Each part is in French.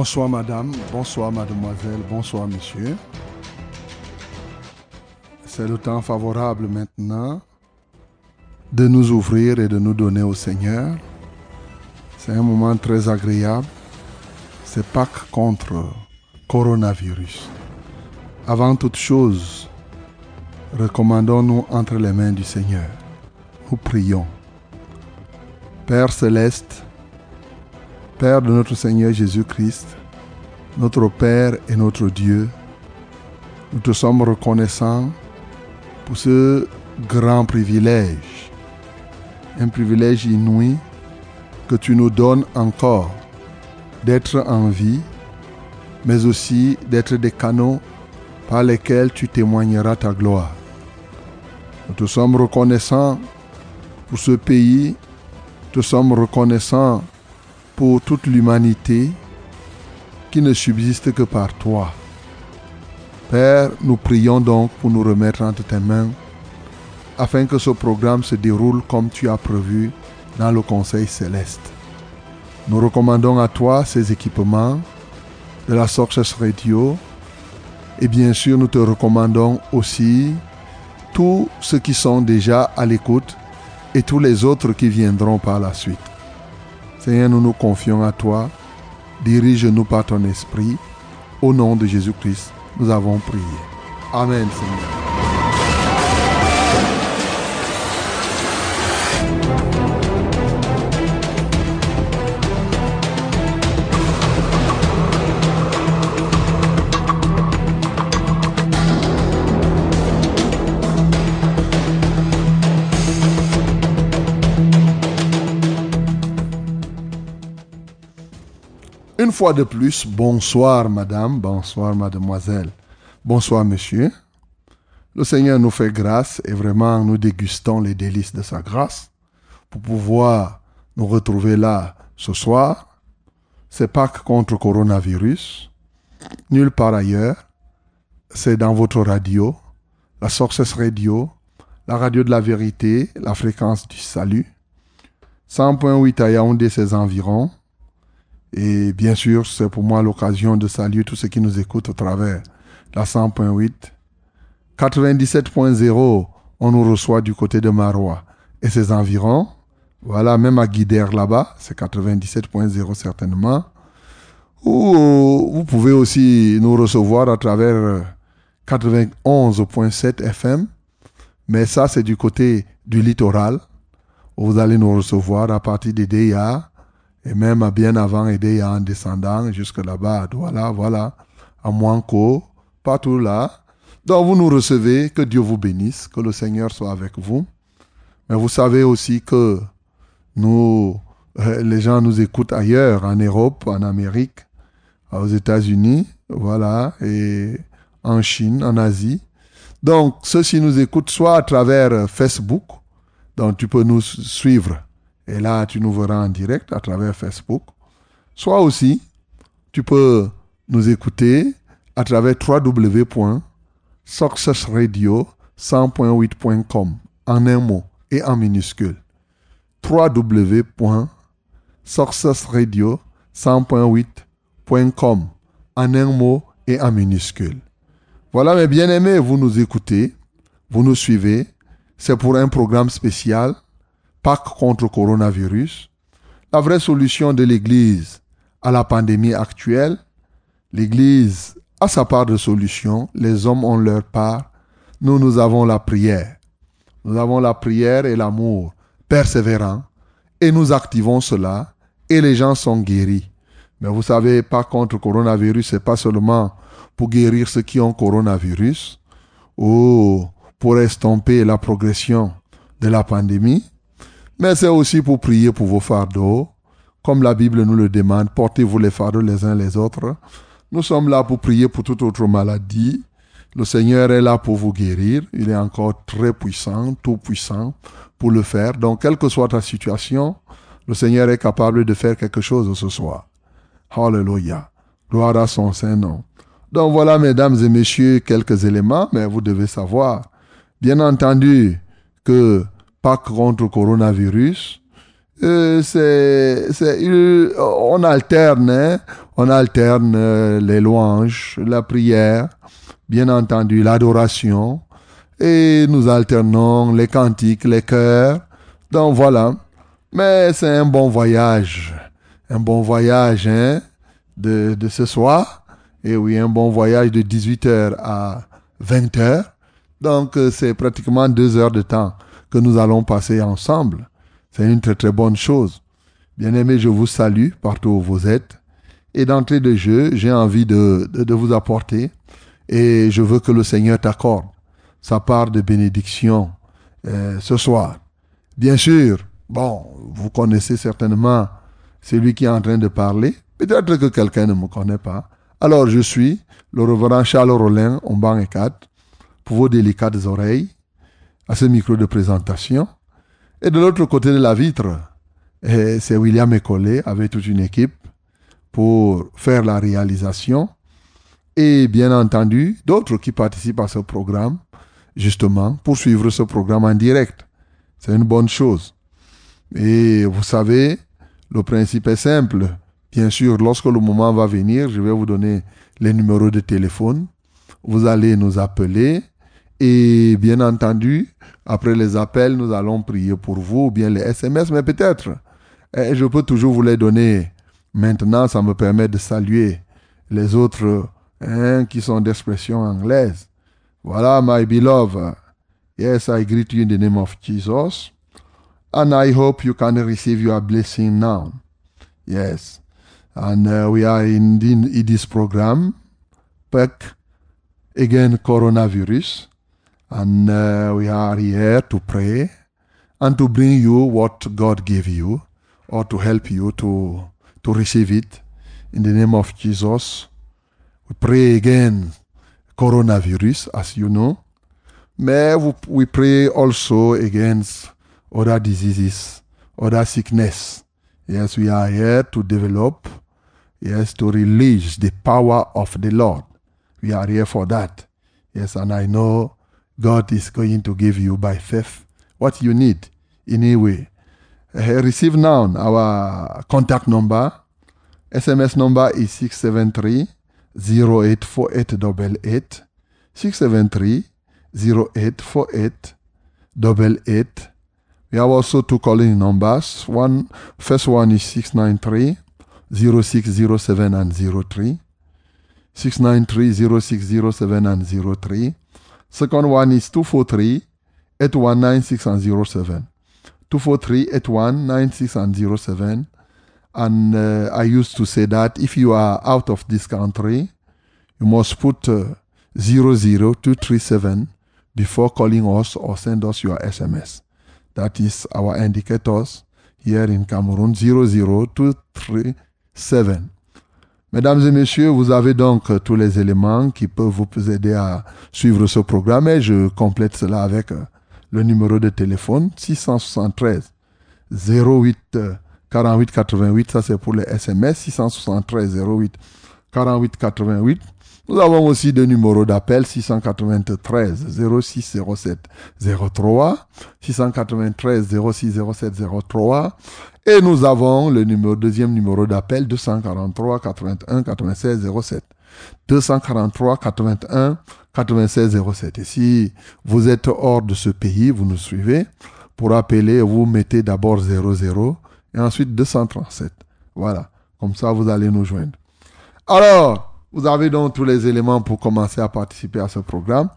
Bonsoir madame, bonsoir mademoiselle, bonsoir monsieur. C'est le temps favorable maintenant de nous ouvrir et de nous donner au Seigneur. C'est un moment très agréable. C'est Pâques contre coronavirus. Avant toute chose, recommandons-nous entre les mains du Seigneur. Nous prions. Père céleste, Père de notre Seigneur Jésus-Christ, notre Père et notre Dieu, nous te sommes reconnaissants pour ce grand privilège, un privilège inouï que tu nous donnes encore d'être en vie, mais aussi d'être des canaux par lesquels tu témoigneras ta gloire. Nous te sommes reconnaissants pour ce pays, nous te sommes reconnaissants pour toute l'humanité qui ne subsiste que par toi. Père, nous prions donc pour nous remettre entre tes mains afin que ce programme se déroule comme tu as prévu dans le Conseil céleste. Nous recommandons à toi ces équipements de la Success Radio et bien sûr nous te recommandons aussi tous ceux qui sont déjà à l'écoute et tous les autres qui viendront par la suite. Seigneur, nous nous confions à toi. Dirige-nous par ton esprit. Au nom de Jésus-Christ, nous avons prié. Amen, Seigneur. Fois de plus, bonsoir madame, bonsoir mademoiselle, bonsoir monsieur. Le Seigneur nous fait grâce et vraiment nous dégustons les délices de sa grâce pour pouvoir nous retrouver là ce soir. C'est Pâques contre coronavirus. Nulle part ailleurs. C'est dans votre radio, la Success Radio, la radio de la vérité, la fréquence du salut. 100.8 à Yaoundé, ses environs. Et bien sûr, c'est pour moi l'occasion de saluer tous ceux qui nous écoutent au travers la 100.8. 97.0, on nous reçoit du côté de Marois et ses environs. Voilà, même à Guidère là-bas, c'est 97.0 certainement. Ou vous pouvez aussi nous recevoir à travers 91.7 FM. Mais ça, c'est du côté du littoral. Vous allez nous recevoir à partir des DIA et même bien avant aider en descendant jusque là-bas à voilà, à Moinco, partout là. Donc vous nous recevez, que Dieu vous bénisse, que le Seigneur soit avec vous. Mais vous savez aussi que nous, euh, les gens nous écoutent ailleurs, en Europe, en Amérique, aux États-Unis, voilà, et en Chine, en Asie. Donc, ceux-ci nous écoutent soit à travers Facebook, donc tu peux nous suivre et là, tu nous verras en direct à travers Facebook. Soit aussi, tu peux nous écouter à travers www.successradio100.8.com en un mot et en minuscule. www.successradio100.8.com en un mot et en minuscule. Voilà mes bien-aimés, vous nous écoutez, vous nous suivez. C'est pour un programme spécial Pâques contre coronavirus, la vraie solution de l'Église à la pandémie actuelle, l'Église a sa part de solution, les hommes ont leur part, nous, nous avons la prière. Nous avons la prière et l'amour persévérants, et nous activons cela, et les gens sont guéris. Mais vous savez, par contre, coronavirus, c'est pas seulement pour guérir ceux qui ont coronavirus, ou pour estomper la progression de la pandémie, mais c'est aussi pour prier pour vos fardeaux. Comme la Bible nous le demande, portez-vous les fardeaux les uns les autres. Nous sommes là pour prier pour toute autre maladie. Le Seigneur est là pour vous guérir. Il est encore très puissant, tout puissant pour le faire. Donc, quelle que soit ta situation, le Seigneur est capable de faire quelque chose ce soir. Hallelujah. Gloire à son Saint-Nom. Donc voilà, mesdames et messieurs, quelques éléments, mais vous devez savoir, bien entendu, que pas contre le coronavirus, euh, c'est, c'est, on alterne, hein, on alterne euh, les louanges, la prière, bien entendu l'adoration, et nous alternons les cantiques, les chœurs. Donc voilà. Mais c'est un bon voyage, un bon voyage hein, de, de ce soir. Et oui, un bon voyage de 18h à 20h. Donc, euh, c'est pratiquement deux heures de temps que nous allons passer ensemble. C'est une très très bonne chose. Bien aimé, je vous salue partout où vous êtes. Et d'entrée de jeu, j'ai envie de, de, vous apporter et je veux que le Seigneur t'accorde sa part de bénédiction euh, ce soir. Bien sûr, bon, vous connaissez certainement celui qui est en train de parler. Peut-être que quelqu'un ne me connaît pas. Alors je suis le reverend Charles Rollin, en banc et 4, pour vos délicates oreilles, à ce micro de présentation. Et de l'autre côté de la vitre, eh, c'est William Ecolé avec toute une équipe pour faire la réalisation. Et bien entendu, d'autres qui participent à ce programme, justement, pour suivre ce programme en direct. C'est une bonne chose. Et vous savez, le principe est simple. Bien sûr, lorsque le moment va venir, je vais vous donner les numéros de téléphone. Vous allez nous appeler et bien entendu, après les appels, nous allons prier pour vous ou bien les SMS, mais peut-être, eh, je peux toujours vous les donner. Maintenant, ça me permet de saluer les autres hein, qui sont d'expression anglaise. Voilà, my beloved. Yes, I greet you in the name of Jesus. And I hope you can receive your blessing now. Yes. And uh, we are in, this program, back again coronavirus. And uh, we are here to pray and to bring you what God gave you or to help you to, to receive it. In the name of Jesus, we pray again coronavirus, as you know. May we pray also against other diseases, other sickness. Yes, we are here to develop yes, to release the power of the Lord. We are here for that. Yes, and I know God is going to give you by faith what you need in any way. Uh, receive now our contact number. SMS number is 673 084888. 673 084888. We have also two calling numbers. One first one is 693 0607 and 03. 693 0607 and 03. Second one is 243 8196 and 07. 243 8196 and 07. And uh, I used to say that if you are out of this country, you must put uh, 00237 before calling us or send us your SMS. That is our indicators here in Cameroon 00237. 7. Mesdames et messieurs, vous avez donc euh, tous les éléments qui peuvent vous aider à suivre ce programme et je complète cela avec euh, le numéro de téléphone 673 08 48 88, ça c'est pour les SMS, 673 08 48 88. Nous avons aussi deux numéros d'appel 693 06 07 03, 693 06 07 03 et nous avons le numéro, deuxième numéro d'appel 243 81 96 07. 243 81 96 07. Et si vous êtes hors de ce pays, vous nous suivez, pour appeler, vous mettez d'abord 00 et ensuite 237. Voilà. Comme ça, vous allez nous joindre. Alors, vous avez donc tous les éléments pour commencer à participer à ce programme.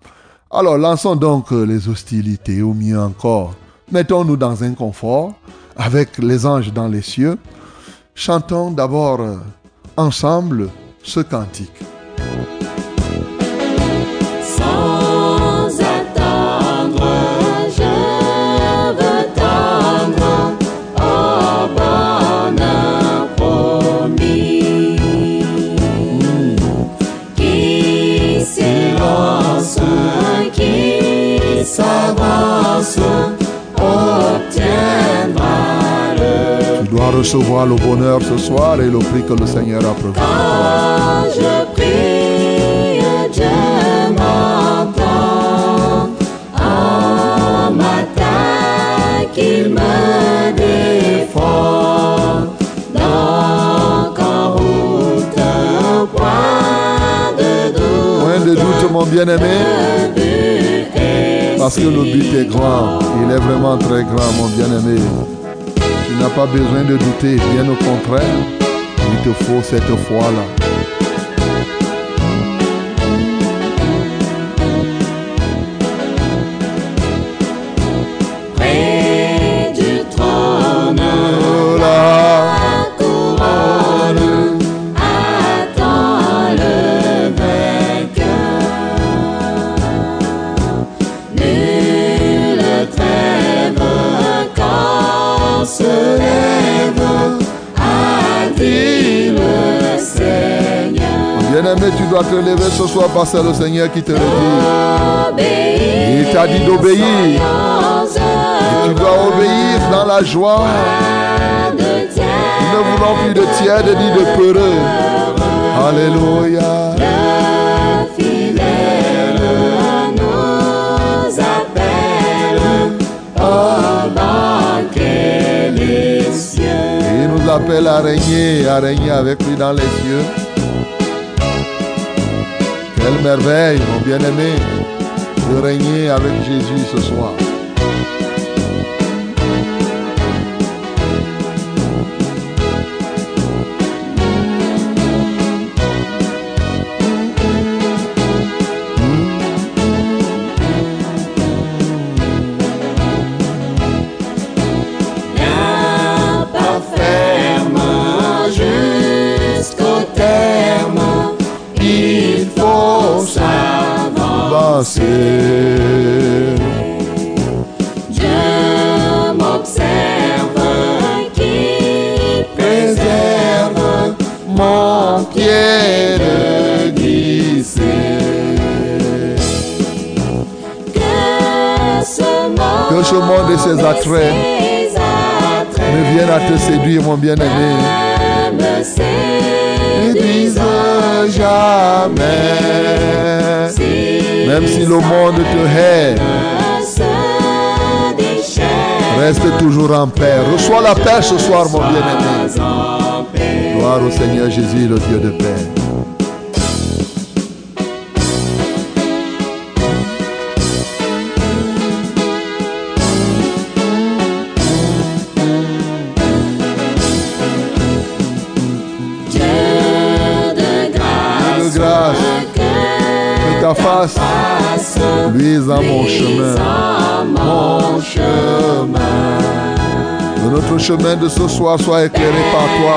Alors, lançons donc euh, les hostilités, ou mieux encore, Mettons-nous dans un confort avec les anges dans les cieux. Chantons d'abord euh, ensemble ce cantique. Recevoir le bonheur ce soir et le prix que le Seigneur a prévu. Quand je prie, Dieu m'entend. En matin qu'il me défend. Donc en route, point de doute. Point de doute, mon bien-aimé. Parce que le but est grand. Il est vraiment très grand, mon bien-aimé. Tu n'as pas besoin de douter, bien au contraire, il te faut cette foi-là. Dois te lever ce soir parce que c'est le Seigneur qui te le dit. Il t'a dit d'obéir. Tu dois obéir dans la joie. ne voulons plus de tiède ni de peureux. Alléluia. Il nous appelle à régner, à régner avec lui dans les cieux. Merveille, mon bien-aimé, de régner avec Jésus ce soir. Mon bien-aimé. ne jamais. Même si le monde te hait, reste toujours en paix. Reçois la paix ce soir, mon bien-aimé. Gloire au Seigneur Jésus, le Dieu de paix. Ta face luise dans mon chemin. à mon chemin. Que notre chemin de ce soir soit éclairé par toi.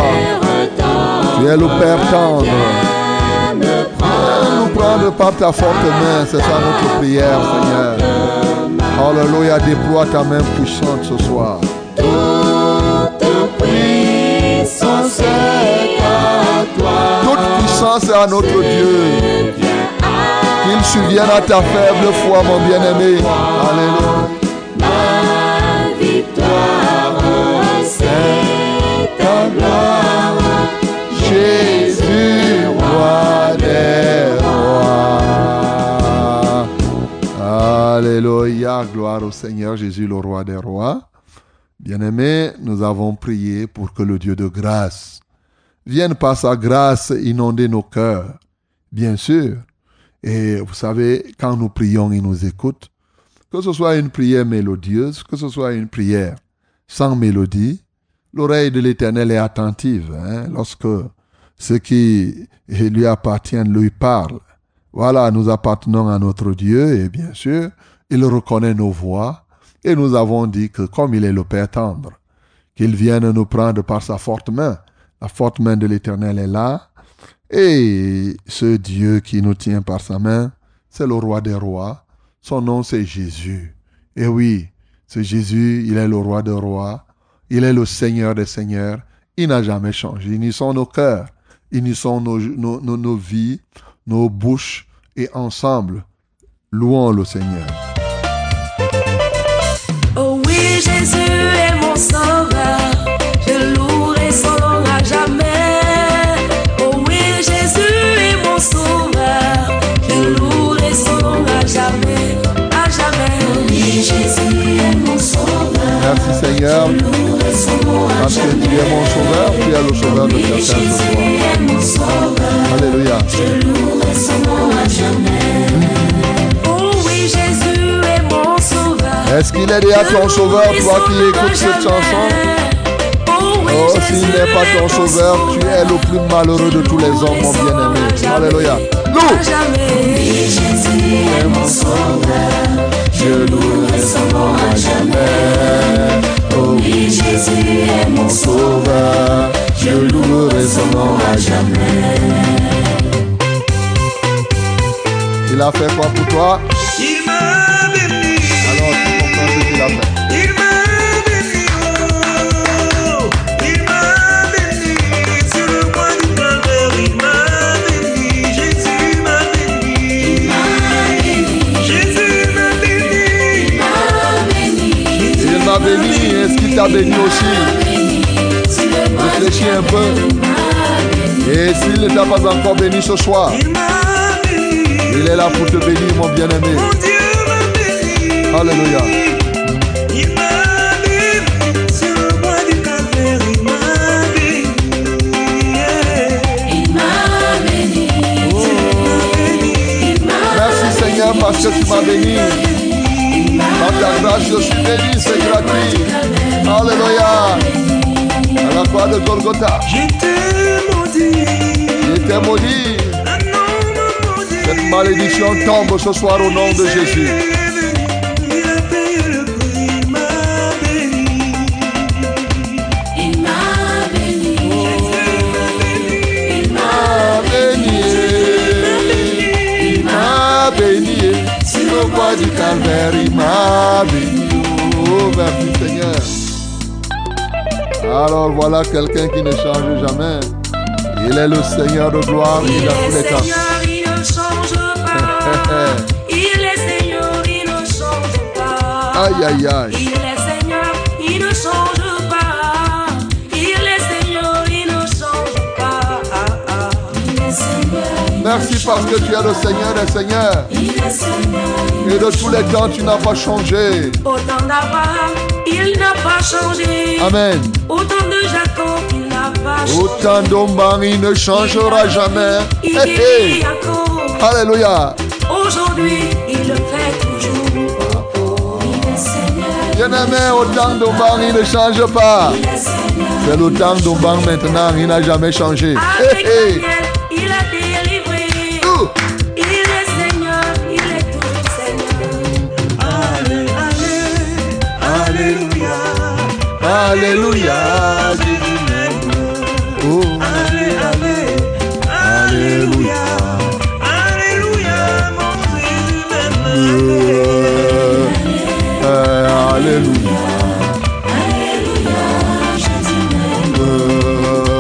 Tu es le Père tendre. Viens nous prendre par ta forte main. C'est ça notre prière, Seigneur. Alléluia, déploie ta main puissante ce soir. Toute puissance est à toi. Toute puissance est à notre Dieu. Qu'il subvienne à ta faible foi, mon bien-aimé. Alléluia. Ma victoire, c'est ta gloire. Jésus, roi des rois. Alléluia, gloire au Seigneur Jésus, le roi des rois. Bien-aimés, nous avons prié pour que le Dieu de grâce vienne par sa grâce inonder nos cœurs. Bien sûr. Et vous savez, quand nous prions, il nous écoute. Que ce soit une prière mélodieuse, que ce soit une prière sans mélodie, l'oreille de l'Éternel est attentive hein, lorsque ceux qui lui appartiennent lui parlent. Voilà, nous appartenons à notre Dieu et bien sûr, il reconnaît nos voix Et nous avons dit que comme il est le Père tendre, qu'il vienne nous prendre par sa forte main. La forte main de l'Éternel est là. Et ce Dieu qui nous tient par sa main, c'est le roi des rois. Son nom, c'est Jésus. Et oui, ce Jésus, il est le roi des rois. Il est le Seigneur des seigneurs. Il n'a jamais changé. Unissons nos cœurs, unissons nos, nos, nos, nos vies, nos bouches et ensemble, louons le Seigneur. Oh oui, Jésus est mon sauveur, Seigneur, parce que tu es mon sauveur, tu es le sauveur de certains mon sauveur, Alléluia. Est-ce qu'il est déjà ton sauveur, toi qui écoutes cette chanson? Oh, s'il n'est pas ton sauveur, tu es le plus malheureux de tous les hommes, mon bien-aimé. Alléluia. Loue Je louerai son nom à jamais. Oh oui, Jésus est mon sauveur, je louerai son nom à jamais. Il a fait quoi pour toi? T'a béni aussi Réfléchis un peu. Et s'il ne t'a pas encore béni ce soir, il est là pour te bénir, mon bien-aimé. mon Dieu m'a béni, Alléluia. il m'a béni, sur le bois du Calvaire, il m'a béni, Merci Seigneur parce que tu m'as béni. Par ta grâce, je suis béni, c'est gratuit. Alléluia. À la croix de Golgotha, j'étais maudit. j'étais maudit. Cette malédiction tombe ce soir au nom de Jésus. Il a payé le prix, il m'a béni. Il m'a béni, il m'a m'a béni, il m'a béni, sur le bois du calvaire, il m'a béni. Oh, merci Seigneur. Alors voilà quelqu'un qui ne change jamais. Il est le Seigneur de gloire, Il il a tous les est temps. Seigneur, il ne change pas. Il est Seigneur, il ne change pas. Aïe, aïe, aïe. Il est Seigneur, il ne change pas. Il est Seigneur, il ne change pas. Il est Seigneur, Merci parce que tu es le Seigneur des Seigneurs. il est Seigneur. Et de tous les temps, tu n'as pas changé. Autant d'Abraham, il n'a pas changé. Amen. Autant de Jacob, il n'a pas changé. Autant il ne changera jamais. Il Hey, hey. Jacob. Alléluia. Aujourd'hui, il le fait toujours. Il est Seigneur, Bien-aimé, autant d'Omban, il ne change pas. C'est le temps d'Omban maintenant, il n'a jamais changé. Hey, Alléluia. Oh. Allé, allé, Alléluia. Alléluia, mon Jésus m'aime. Alléluia.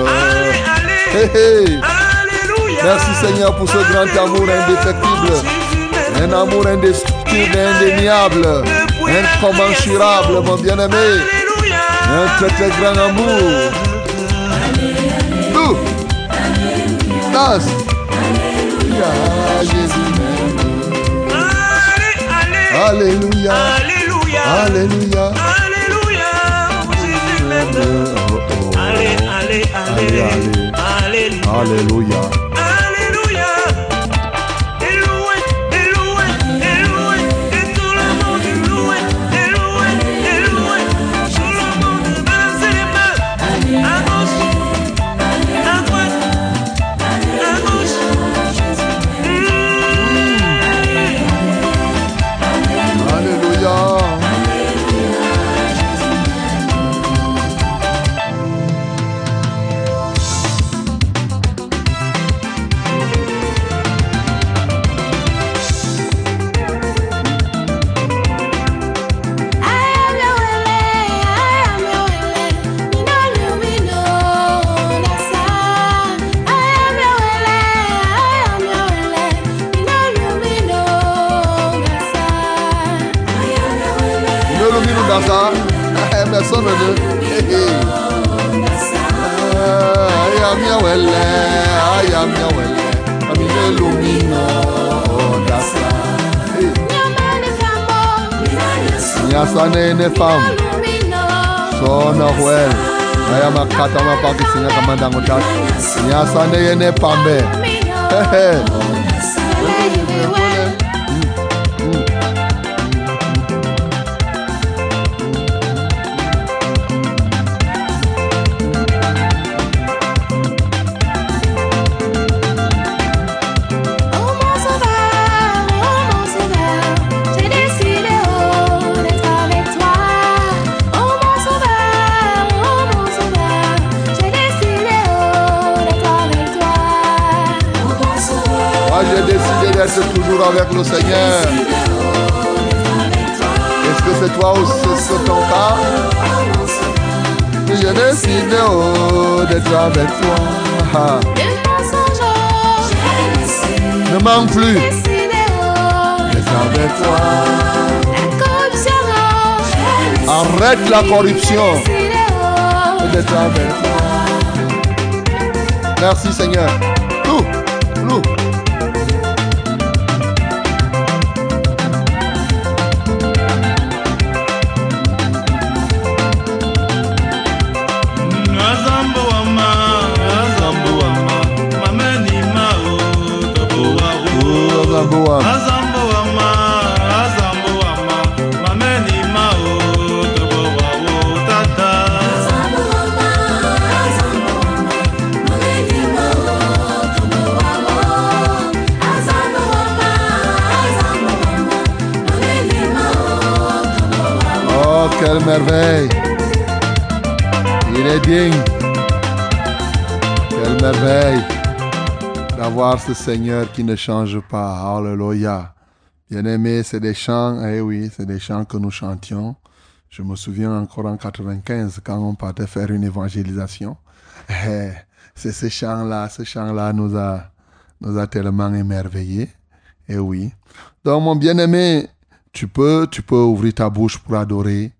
Allé, allé, hey, hey. Alléluia. Merci Seigneur pour ce grand amour indéfectible. Un amour indescriptible, indéniable, incommensurable, mon bien-aimé. Très grand amour. Nous. Danse. Alléluia. Alléluia. Alléluia. Alléluia. Alléluia. mon Jésus m'aime. Allez, allez, allez, Allez, Alléluia. Alléluia. Alléluia. na saa ɛmɛ sɔrɔ do ayami awɛ lɛ ayami awɛ lɛ ami ne lomi nɔ ɔda sa nyasa ne ne fam sɔɔna wɛl ayama kata ma paki sinɛ kama dango da nyasa ne ye ne pam bɛ. D'être toujours avec le Seigneur. Est-ce que c'est toi aussi c'est ton cas J'ai décidé oh, d'être avec toi. Ah, mensonge, Ne manque plus avec toi. Arrête la corruption. Merci Seigneur. Quelle merveille d'avoir ce Seigneur qui ne change pas. Alléluia. Bien-aimé, c'est des chants, eh oui, c'est des chants que nous chantions. Je me souviens encore en 95 quand on partait faire une évangélisation. Eh, c'est ce chant-là, ce chant-là nous a, nous a tellement émerveillés. Eh oui. Donc, mon bien-aimé, tu peux, tu peux ouvrir ta bouche pour adorer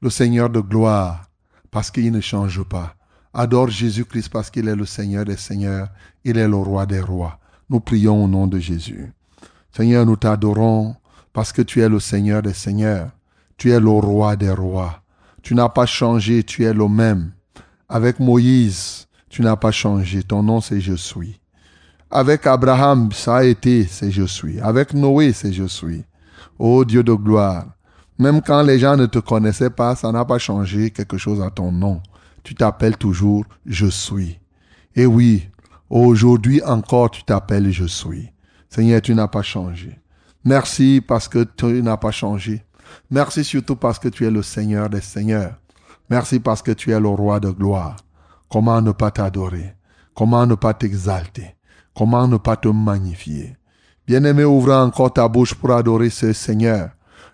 le Seigneur de gloire parce qu'il ne change pas. Adore Jésus-Christ parce qu'il est le Seigneur des Seigneurs, il est le roi des rois. Nous prions au nom de Jésus. Seigneur, nous t'adorons parce que tu es le Seigneur des Seigneurs. Tu es le roi des rois. Tu n'as pas changé, tu es le même. Avec Moïse, tu n'as pas changé. Ton nom, c'est Je suis. Avec Abraham, ça a été, c'est Je suis. Avec Noé, c'est Je suis. Ô Dieu de gloire, même quand les gens ne te connaissaient pas, ça n'a pas changé quelque chose à ton nom. Tu t'appelles toujours Je suis. Et oui, aujourd'hui encore, tu t'appelles Je suis. Seigneur, tu n'as pas changé. Merci parce que tu n'as pas changé. Merci surtout parce que tu es le Seigneur des Seigneurs. Merci parce que tu es le roi de gloire. Comment ne pas t'adorer? Comment ne pas t'exalter? Comment ne pas te magnifier? Bien-aimé, ouvre encore ta bouche pour adorer ce Seigneur.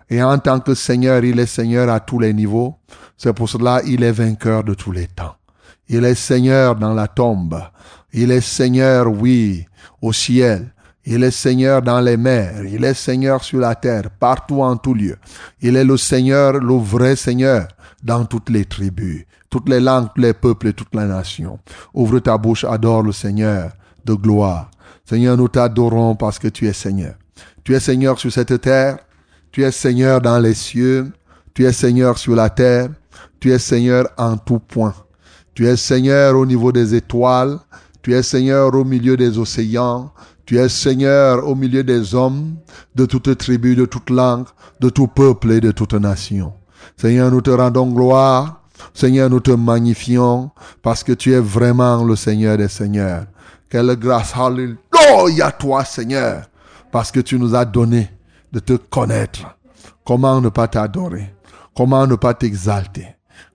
Et en tant que Seigneur, il est Seigneur à tous les niveaux. C'est pour cela il est vainqueur de tous les temps. Il est Seigneur dans la tombe. Il est Seigneur, oui, au ciel. Il est Seigneur dans les mers. Il est Seigneur sur la terre, partout en tout lieu. Il est le Seigneur, le vrai Seigneur, dans toutes les tribus, toutes les langues, tous les peuples et toutes les nations. Ouvre ta bouche, adore le Seigneur de gloire. Seigneur, nous t'adorons parce que tu es Seigneur. Tu es Seigneur sur cette terre. Tu es Seigneur dans les cieux. Tu es Seigneur sur la terre. Tu es Seigneur en tout point. Tu es Seigneur au niveau des étoiles. Tu es Seigneur au milieu des océans. Tu es Seigneur au milieu des hommes, de toute tribu, de toute langue, de tout peuple et de toute nation. Seigneur, nous te rendons gloire. Seigneur, nous te magnifions parce que tu es vraiment le Seigneur des Seigneurs. Quelle grâce, alléluia, toi, Seigneur, parce que tu nous as donné te connaître. Comment ne pas t'adorer? Comment ne pas t'exalter?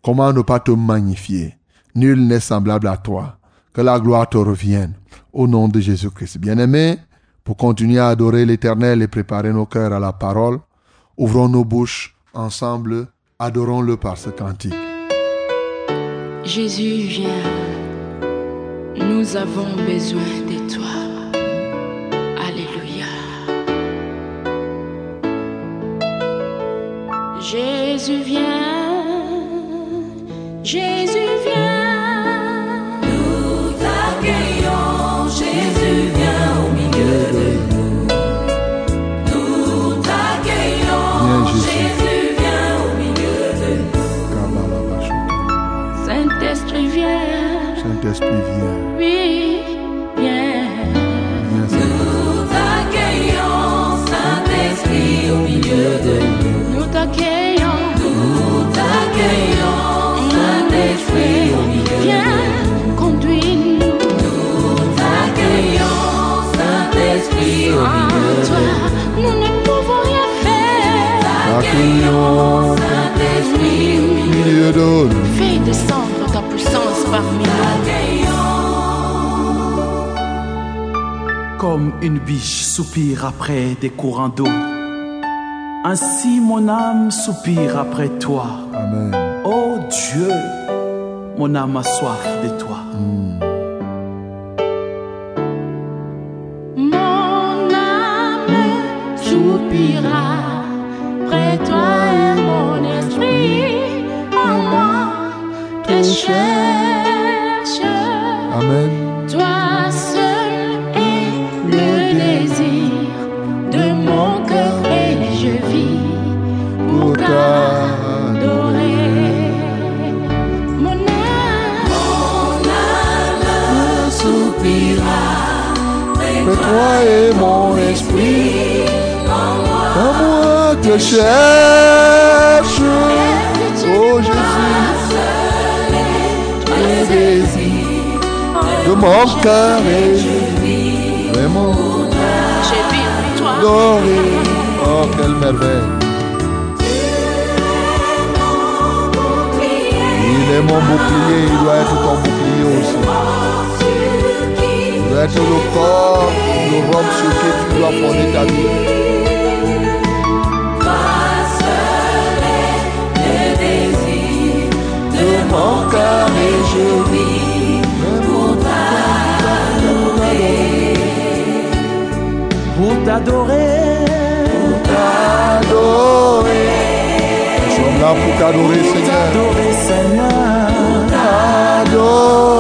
Comment ne pas te magnifier? Nul n'est semblable à toi. Que la gloire te revienne au nom de Jésus-Christ. Bien-aimés, pour continuer à adorer l'Éternel et préparer nos cœurs à la parole, ouvrons nos bouches ensemble, adorons-le par ce cantique. Jésus, viens. Nous avons besoin Jésus, viens. Jésus vient. Nous t'accueillons, Jésus vient au milieu de nous. Nous t'accueillons, Viens, Jésus. Jésus vient au milieu de nous. Saint-Esprit vient. Saint-Esprit, viens. Oui, viens. Nous t'accueillons, Saint-Esprit au milieu de nous. Nous t'accueillons. Fais descendre ta puissance parmi nous. Comme une biche soupire après des courants d'eau, ainsi mon âme soupire après toi. Amen. Oh Dieu, mon âme a soif de toi. Mon âme soupira près toi et mon esprit en moi te cherche. Cherche. Oh Jésus, le désir de mon cœur vis vraiment adoré. Oh, quelle merveille. Il est mon bouclier, il doit être ton bouclier aussi. Il doit être le corps, le roc sur tu dois fonder ta vie. Mon cœur et je vis pour Pour t'adorer, t'adorer. Nous sommes là pour t'adorer, Seigneur. t'adorer Seigneur, T'adorer.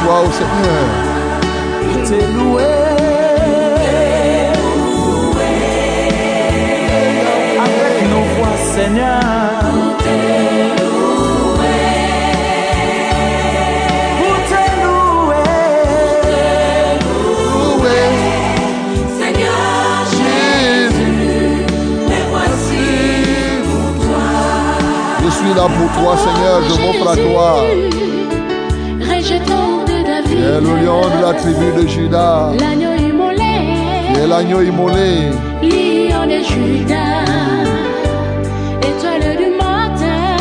Livre-toi au Seigneur. T'es loué. Avec nos voix, Seigneur. Pour te louer. Loué, Seigneur Jésus. mais voici Je suis là pour toi, Seigneur. Je m'offre à toi. Tu es le lion de la tribu de Judas. l'agneau immolé, Tu es l'agneau immolé. lion de Judas, étoile du matin.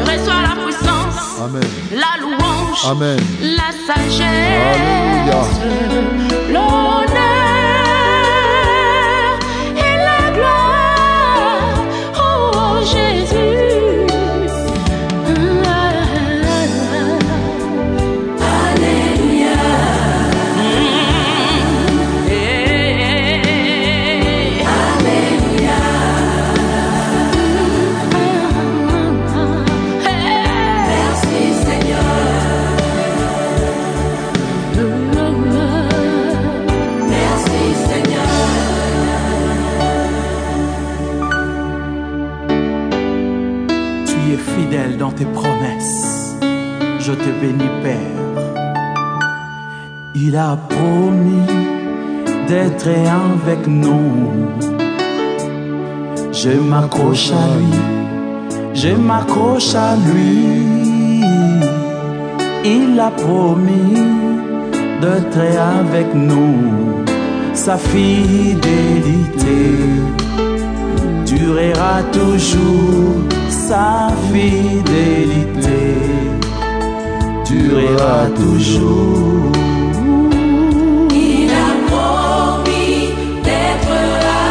Reçois la puissance, Amen. la louange, Amen. la sagesse, Père. Il a promis d'être avec nous. Je m'accroche à lui. Je m'accroche à lui. Il a promis d'être avec nous. Sa fidélité durera toujours sa fidélité toujours Il a promis d'être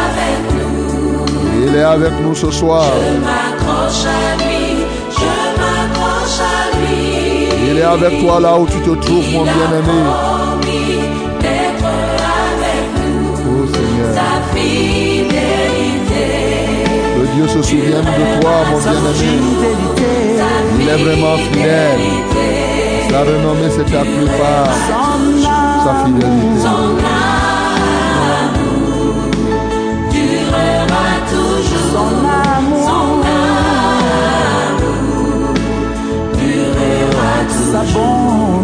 avec nous. Il est avec nous ce soir. Je m'accroche à lui, je m'accroche à lui. Il est avec toi là où tu te trouves, mon bien-aimé. promis d'être avec nous. Oh Seigneur, Sa fidélité, que Dieu se souvienne de toi, mon bien-aimé. Il est vraiment fidèle. Sa renommée, c'est ta plupart. son Sa fidélité. durera toujours. son amour, durera sa toujours.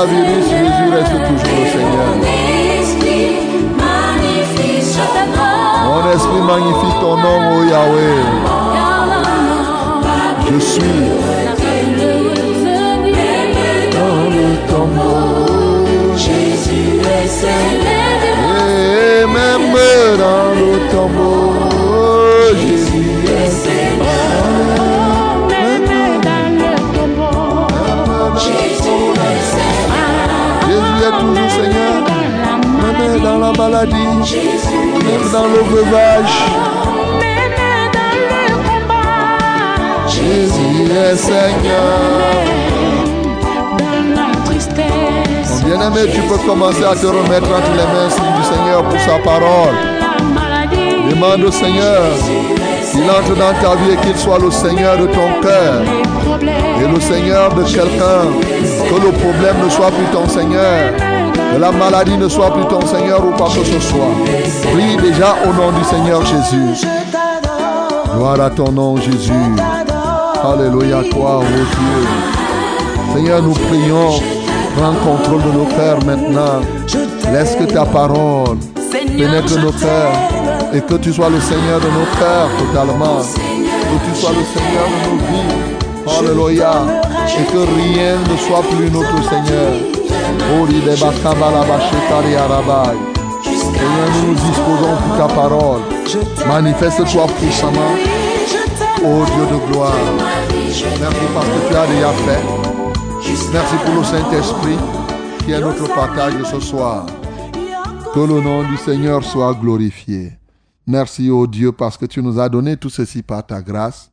Avec coronavirus, Jésus reste toujours le Seigneur. Mon esprit magnifie son nom. Mon esprit magnifie ton nom, ô Yahweh. Je suis dans le tombeau. Jésus est Seigneur. Et même dans le tombeau, toujours Seigneur. Même dans la maladie, même dans le veuvage, Jésus est Seigneur. Bien-aimé, tu peux commencer à te remettre entre les mains du Seigneur pour sa parole. Demande au Seigneur qu'il entre dans ta vie et qu'il soit le Seigneur de ton cœur et le Seigneur de quelqu'un. Que le problème ne soit plus ton Seigneur, que la maladie ne soit plus ton Seigneur ou quoi que ce soit. Prie déjà au nom du Seigneur Jésus. Gloire à ton nom Jésus. Alléluia toi, ô Dieu. Seigneur, nous prions. Prends contrôle de nos cœurs maintenant. Laisse que ta parole pénètre nos cœurs et que tu sois le Seigneur de nos cœurs totalement. Que tu sois le Seigneur de nos vies. Alléluia. Et que rien ne soit plus notre Seigneur. Seigneur, nous nous disposons pour ta parole. Manifeste-toi puissamment, ô Dieu de gloire. Merci parce que tu as déjà fait. Merci pour le Saint-Esprit qui est notre partage ce soir. Que le nom du Seigneur soit glorifié. Merci, ô Dieu, parce que tu nous as donné tout ceci par ta grâce.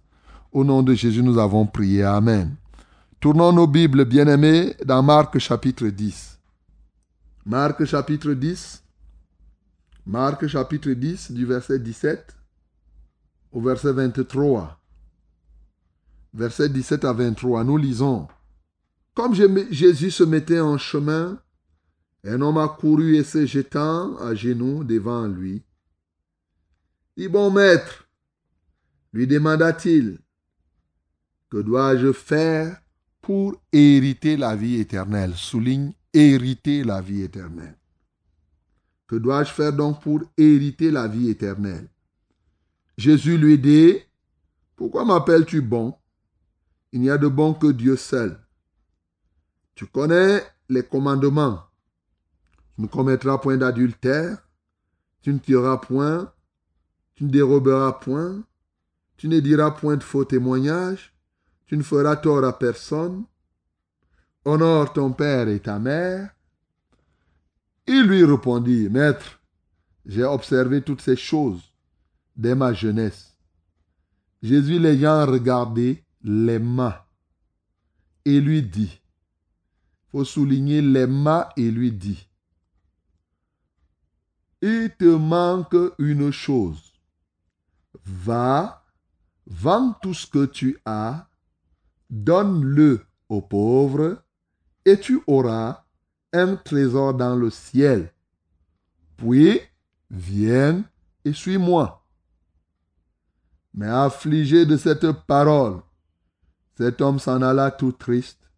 Au nom de Jésus, nous avons prié. Amen. Tournons nos Bibles, bien-aimés, dans Marc chapitre 10. Marc chapitre 10. Marc chapitre 10, du verset 17 au verset 23. Verset 17 à 23, nous lisons. Comme Jésus se mettait en chemin, un homme accourut et se jetant à genoux devant lui. Dis bon maître, lui demanda-t-il, que dois-je faire pour hériter la vie éternelle? Souligne, hériter la vie éternelle. Que dois-je faire donc pour hériter la vie éternelle? Jésus lui dit, pourquoi m'appelles-tu bon? Il n'y a de bon que Dieu seul. Tu connais les commandements. Tu ne commettras point d'adultère, tu ne tueras point, tu ne déroberas point, tu ne diras point de faux témoignages, tu ne feras tort à personne, honore ton père et ta mère. Il lui répondit, Maître, j'ai observé toutes ces choses dès ma jeunesse. Jésus l'ayant regardé, l'aima et lui dit, faut souligner l'aima et lui dit, il te manque une chose. Va, vends tout ce que tu as, donne-le aux pauvres, et tu auras un trésor dans le ciel. Puis, viens et suis-moi. Mais affligé de cette parole, cet homme s'en alla tout triste,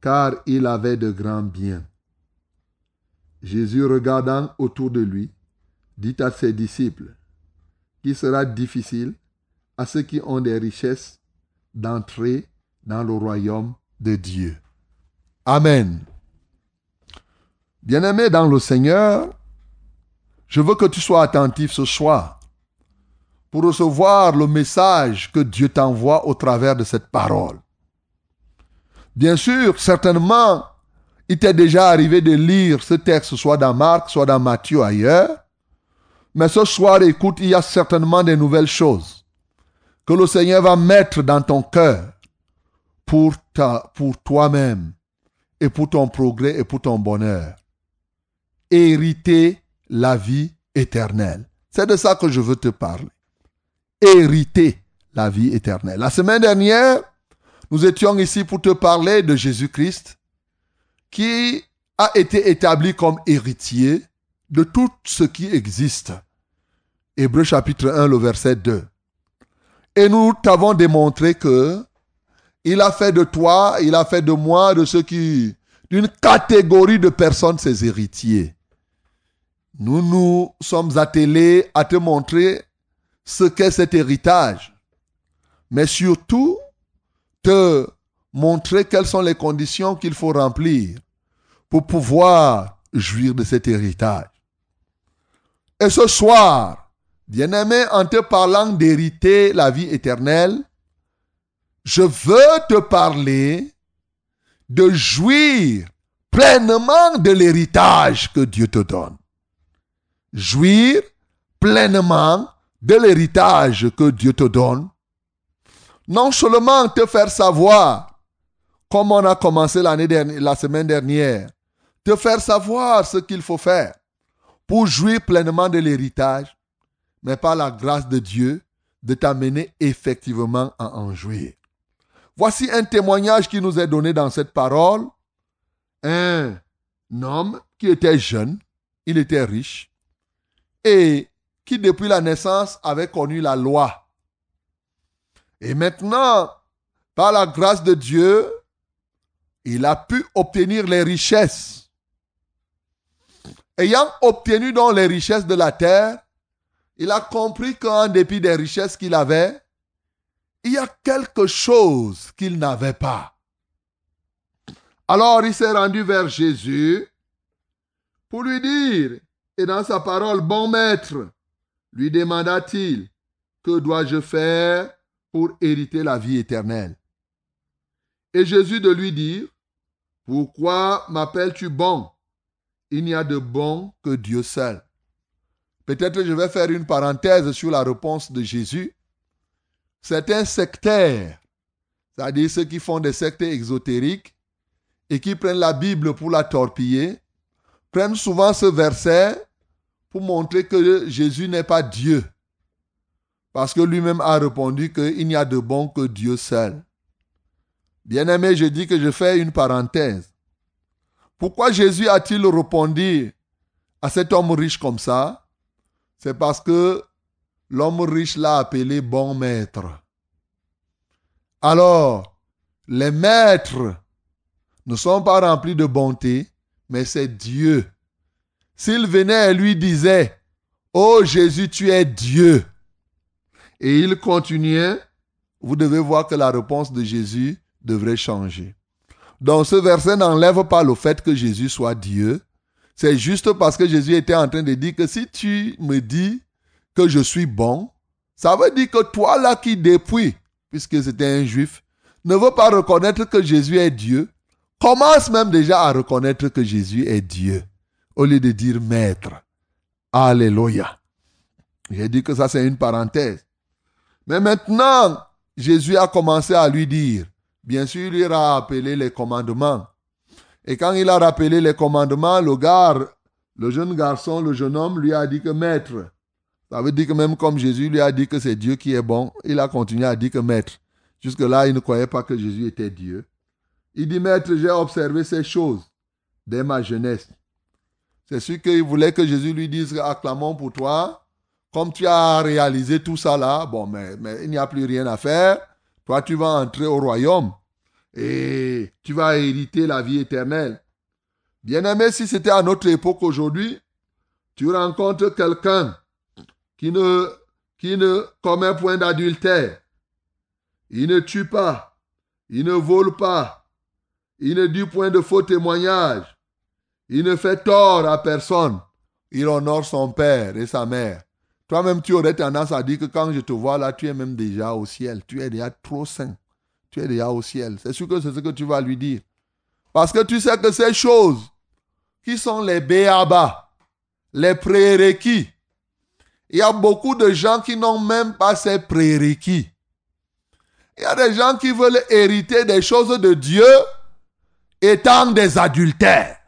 car il avait de grands biens. Jésus, regardant autour de lui, dit à ses disciples, qu'il sera difficile à ceux qui ont des richesses d'entrer dans le royaume de Dieu. Amen. Bien-aimé dans le Seigneur, je veux que tu sois attentif ce soir pour recevoir le message que Dieu t'envoie au travers de cette parole. Bien sûr, certainement, il t'est déjà arrivé de lire ce texte, soit dans Marc, soit dans Matthieu, ailleurs. Mais ce soir, écoute, il y a certainement des nouvelles choses que le Seigneur va mettre dans ton cœur pour, ta, pour toi-même et pour ton progrès et pour ton bonheur. Hériter la vie éternelle. C'est de ça que je veux te parler. Hériter la vie éternelle. La semaine dernière, nous étions ici pour te parler de Jésus-Christ qui a été établi comme héritier de tout ce qui existe. Hébreu chapitre 1, le verset 2. Et nous t'avons démontré que il a fait de toi, il a fait de moi, de ceux qui, d'une catégorie de personnes, ses héritiers. Nous nous sommes attelés à te montrer ce qu'est cet héritage, mais surtout te montrer quelles sont les conditions qu'il faut remplir pour pouvoir jouir de cet héritage. Et ce soir, bien-aimé, en te parlant d'hériter la vie éternelle, je veux te parler de jouir pleinement de l'héritage que Dieu te donne. Jouir pleinement de l'héritage que Dieu te donne. Non seulement te faire savoir, comme on a commencé l'année dernière, la semaine dernière, te faire savoir ce qu'il faut faire pour jouir pleinement de l'héritage, mais par la grâce de Dieu, de t'amener effectivement à en jouir. Voici un témoignage qui nous est donné dans cette parole. Un homme qui était jeune, il était riche, et qui depuis la naissance avait connu la loi. Et maintenant, par la grâce de Dieu, il a pu obtenir les richesses. Ayant obtenu donc les richesses de la terre, il a compris qu'en dépit des richesses qu'il avait, il y a quelque chose qu'il n'avait pas. Alors il s'est rendu vers Jésus pour lui dire, et dans sa parole, bon maître, lui demanda-t-il, que dois-je faire pour hériter la vie éternelle? Et Jésus de lui dire, pourquoi m'appelles-tu bon? Il n'y a de bon que Dieu seul. Peut-être je vais faire une parenthèse sur la réponse de Jésus certains sectaires, c'est-à-dire ceux qui font des sectes exotériques et qui prennent la Bible pour la torpiller, prennent souvent ce verset pour montrer que Jésus n'est pas Dieu. Parce que lui-même a répondu qu'il n'y a de bon que Dieu seul. Bien-aimé, je dis que je fais une parenthèse. Pourquoi Jésus a-t-il répondu à cet homme riche comme ça? C'est parce que l'homme riche l'a appelé bon maître. Alors, les maîtres ne sont pas remplis de bonté, mais c'est Dieu. S'il venait et lui disait, Oh Jésus, tu es Dieu. Et il continuait, vous devez voir que la réponse de Jésus devrait changer. Donc ce verset n'enlève pas le fait que Jésus soit Dieu. C'est juste parce que Jésus était en train de dire que si tu me dis que je suis bon, ça veut dire que toi là qui depuis, puisque c'était un juif, ne veut pas reconnaître que Jésus est Dieu, commence même déjà à reconnaître que Jésus est Dieu, au lieu de dire maître. Alléluia. J'ai dit que ça c'est une parenthèse. Mais maintenant, Jésus a commencé à lui dire, bien sûr, il a rappelé les commandements. Et quand il a rappelé les commandements, le gars, le jeune garçon, le jeune homme lui a dit que maître, ça veut dire que même comme Jésus lui a dit que c'est Dieu qui est bon, il a continué à dire que maître, Jusque-là, il ne croyait pas que Jésus était Dieu. Il dit, Maître, j'ai observé ces choses dès ma jeunesse. C'est sûr qu'il voulait que Jésus lui dise, acclamons pour toi. Comme tu as réalisé tout ça là, bon, mais, mais il n'y a plus rien à faire. Toi, tu vas entrer au royaume et tu vas hériter la vie éternelle. Bien-aimé, si c'était à notre époque aujourd'hui, tu rencontres quelqu'un qui ne, commet point d'adultère. Il ne tue pas. Il ne vole pas. Il ne dit point de faux témoignages. Il ne fait tort à personne. Il honore son père et sa mère. Toi-même, tu aurais tendance à dire que quand je te vois là, tu es même déjà au ciel. Tu es déjà trop saint. Tu es déjà au ciel. C'est sûr que c'est ce que tu vas lui dire. Parce que tu sais que ces choses qui sont les béabas, les prérequis, il y a beaucoup de gens qui n'ont même pas ces prérequis. Il y a des gens qui veulent hériter des choses de Dieu étant des adultères.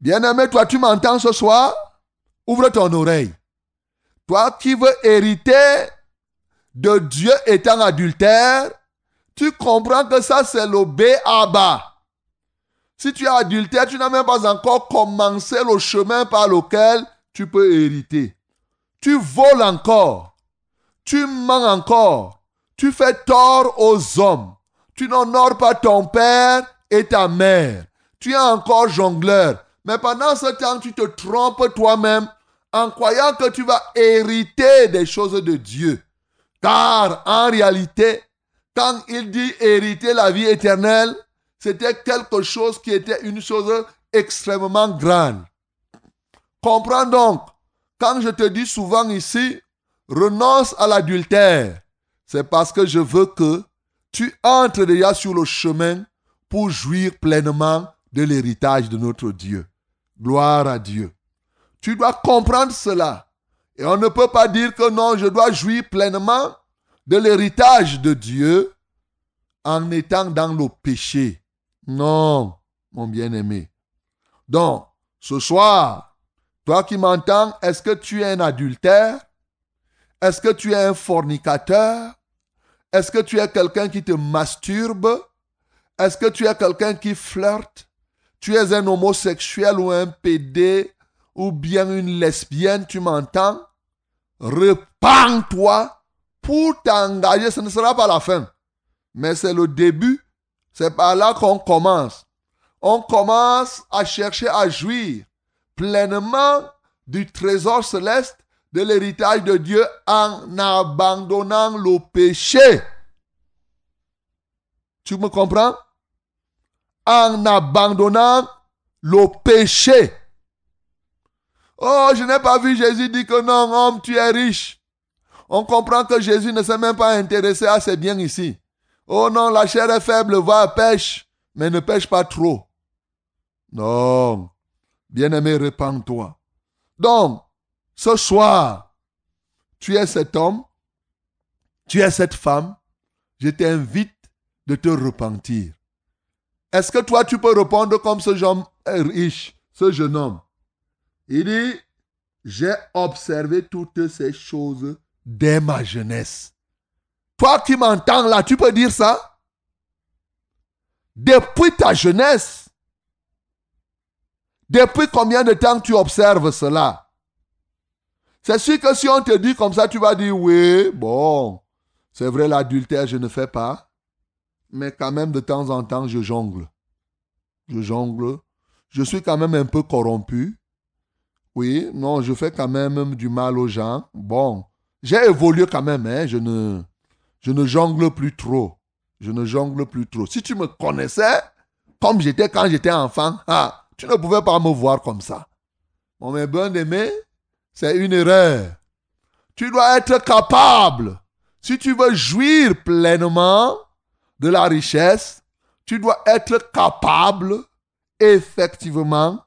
Bien-aimé, toi, tu m'entends ce soir? Ouvre ton oreille. Toi qui veux hériter de Dieu étant adultère, tu comprends que ça, c'est le B.A.B.A. Si tu es adultère, tu n'as même pas encore commencé le chemin par lequel tu peux hériter. Tu voles encore. Tu mens encore. Tu fais tort aux hommes. Tu n'honores pas ton père et ta mère. Tu es encore jongleur. Mais pendant ce temps, tu te trompes toi-même en croyant que tu vas hériter des choses de Dieu. Car en réalité, quand il dit hériter la vie éternelle, c'était quelque chose qui était une chose extrêmement grande. Comprends donc, quand je te dis souvent ici, renonce à l'adultère, c'est parce que je veux que tu entres déjà sur le chemin pour jouir pleinement de l'héritage de notre Dieu. Gloire à Dieu. Tu dois comprendre cela. Et on ne peut pas dire que non, je dois jouir pleinement de l'héritage de Dieu en étant dans le péché. Non, mon bien-aimé. Donc, ce soir, toi qui m'entends, est-ce que tu es un adultère? Est-ce que tu es un fornicateur? Est-ce que tu es quelqu'un qui te masturbe? Est-ce que tu es quelqu'un qui flirte? Tu es un homosexuel ou un pédé ou bien une lesbienne, tu m'entends? Repends-toi pour t'engager. Ce ne sera pas la fin, mais c'est le début. C'est par là qu'on commence. On commence à chercher à jouir pleinement du trésor céleste de l'héritage de Dieu en abandonnant le péché. Tu me comprends? En abandonnant le péché. Oh, je n'ai pas vu Jésus dire que non, homme, tu es riche. On comprend que Jésus ne s'est même pas intéressé à ses biens ici. Oh non, la chair est faible, va pêche, mais ne pêche pas trop. Non. Bien-aimé, répands-toi. Donc, ce soir, tu es cet homme, tu es cette femme, je t'invite de te repentir. Est-ce que toi, tu peux répondre comme ce jeune riche, ce jeune homme? Il dit, j'ai observé toutes ces choses dès ma jeunesse. Toi qui m'entends là, tu peux dire ça? Depuis ta jeunesse. Depuis combien de temps tu observes cela? C'est sûr que si on te dit comme ça, tu vas dire oui, bon, c'est vrai l'adultère, je ne fais pas. Mais quand même, de temps en temps, je jongle. Je jongle. Je suis quand même un peu corrompu. Oui, non, je fais quand même du mal aux gens. Bon, j'ai évolué quand même, hein. Je ne, je ne jongle plus trop. Je ne jongle plus trop. Si tu me connaissais comme j'étais quand j'étais enfant, ah, tu ne pouvais pas me voir comme ça. Mon bien aimé, c'est une erreur. Tu dois être capable. Si tu veux jouir pleinement de la richesse, tu dois être capable, effectivement,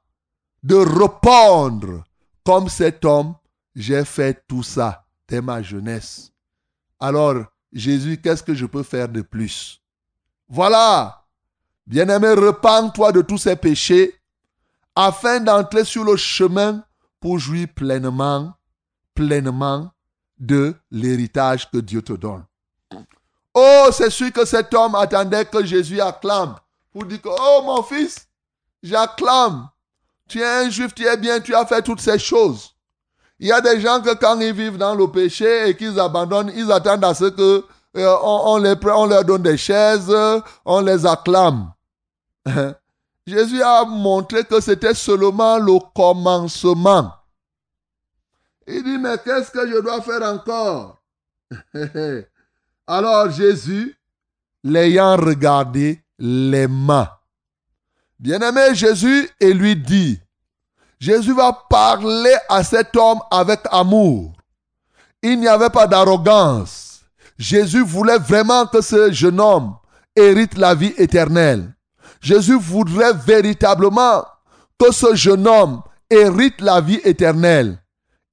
de répondre comme cet homme, j'ai fait tout ça dès ma jeunesse. Alors, Jésus, qu'est-ce que je peux faire de plus? Voilà. Bien-aimé, repends-toi de tous ces péchés afin d'entrer sur le chemin pour jouir pleinement, pleinement de l'héritage que Dieu te donne. Oh, c'est sûr que cet homme attendait que Jésus acclame pour dire que, oh mon fils, j'acclame. Tu es un juif, tu es bien, tu as fait toutes ces choses. Il y a des gens que quand ils vivent dans le péché et qu'ils abandonnent, ils attendent à ce que euh, on, leur donne des chaises, on les acclame. Jésus a montré que c'était seulement le commencement. Il dit, mais qu'est-ce que je dois faire encore? Alors Jésus, l'ayant regardé, l'aima. Bien-aimé Jésus, et lui dit, Jésus va parler à cet homme avec amour. Il n'y avait pas d'arrogance. Jésus voulait vraiment que ce jeune homme hérite la vie éternelle. Jésus voudrait véritablement que ce jeune homme hérite la vie éternelle.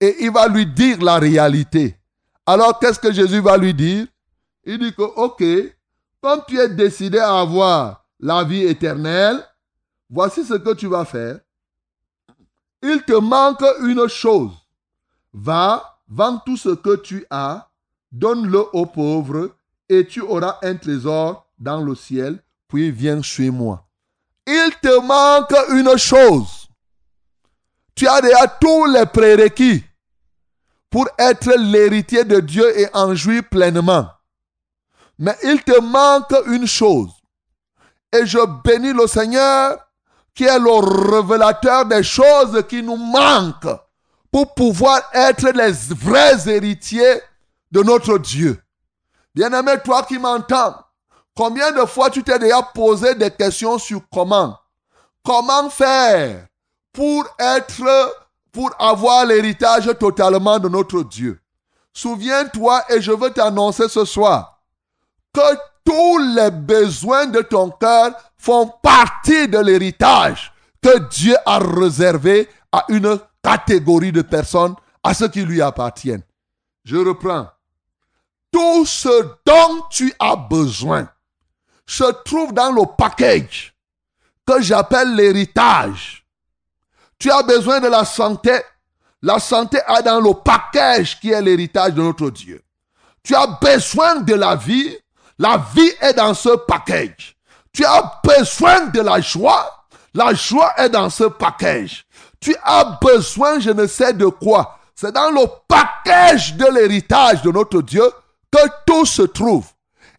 Et il va lui dire la réalité. Alors qu'est-ce que Jésus va lui dire? Il dit que, ok, comme tu es décidé à avoir la vie éternelle, voici ce que tu vas faire. Il te manque une chose. Va, vends tout ce que tu as, donne-le aux pauvres, et tu auras un trésor dans le ciel, puis viens chez moi. Il te manque une chose. Tu as déjà tous les prérequis pour être l'héritier de Dieu et en jouir pleinement. Mais il te manque une chose. Et je bénis le Seigneur qui est le révélateur des choses qui nous manquent pour pouvoir être les vrais héritiers de notre Dieu. Bien-aimé, toi qui m'entends, combien de fois tu t'es déjà posé des questions sur comment? Comment faire pour être, pour avoir l'héritage totalement de notre Dieu? Souviens-toi et je veux t'annoncer ce soir que tous les besoins de ton cœur font partie de l'héritage que Dieu a réservé à une catégorie de personnes, à ceux qui lui appartiennent. Je reprends. Tout ce dont tu as besoin se trouve dans le package que j'appelle l'héritage. Tu as besoin de la santé. La santé est dans le package qui est l'héritage de notre Dieu. Tu as besoin de la vie. La vie est dans ce package. Tu as besoin de la joie. La joie est dans ce package. Tu as besoin, je ne sais de quoi. C'est dans le package de l'héritage de notre Dieu que tout se trouve.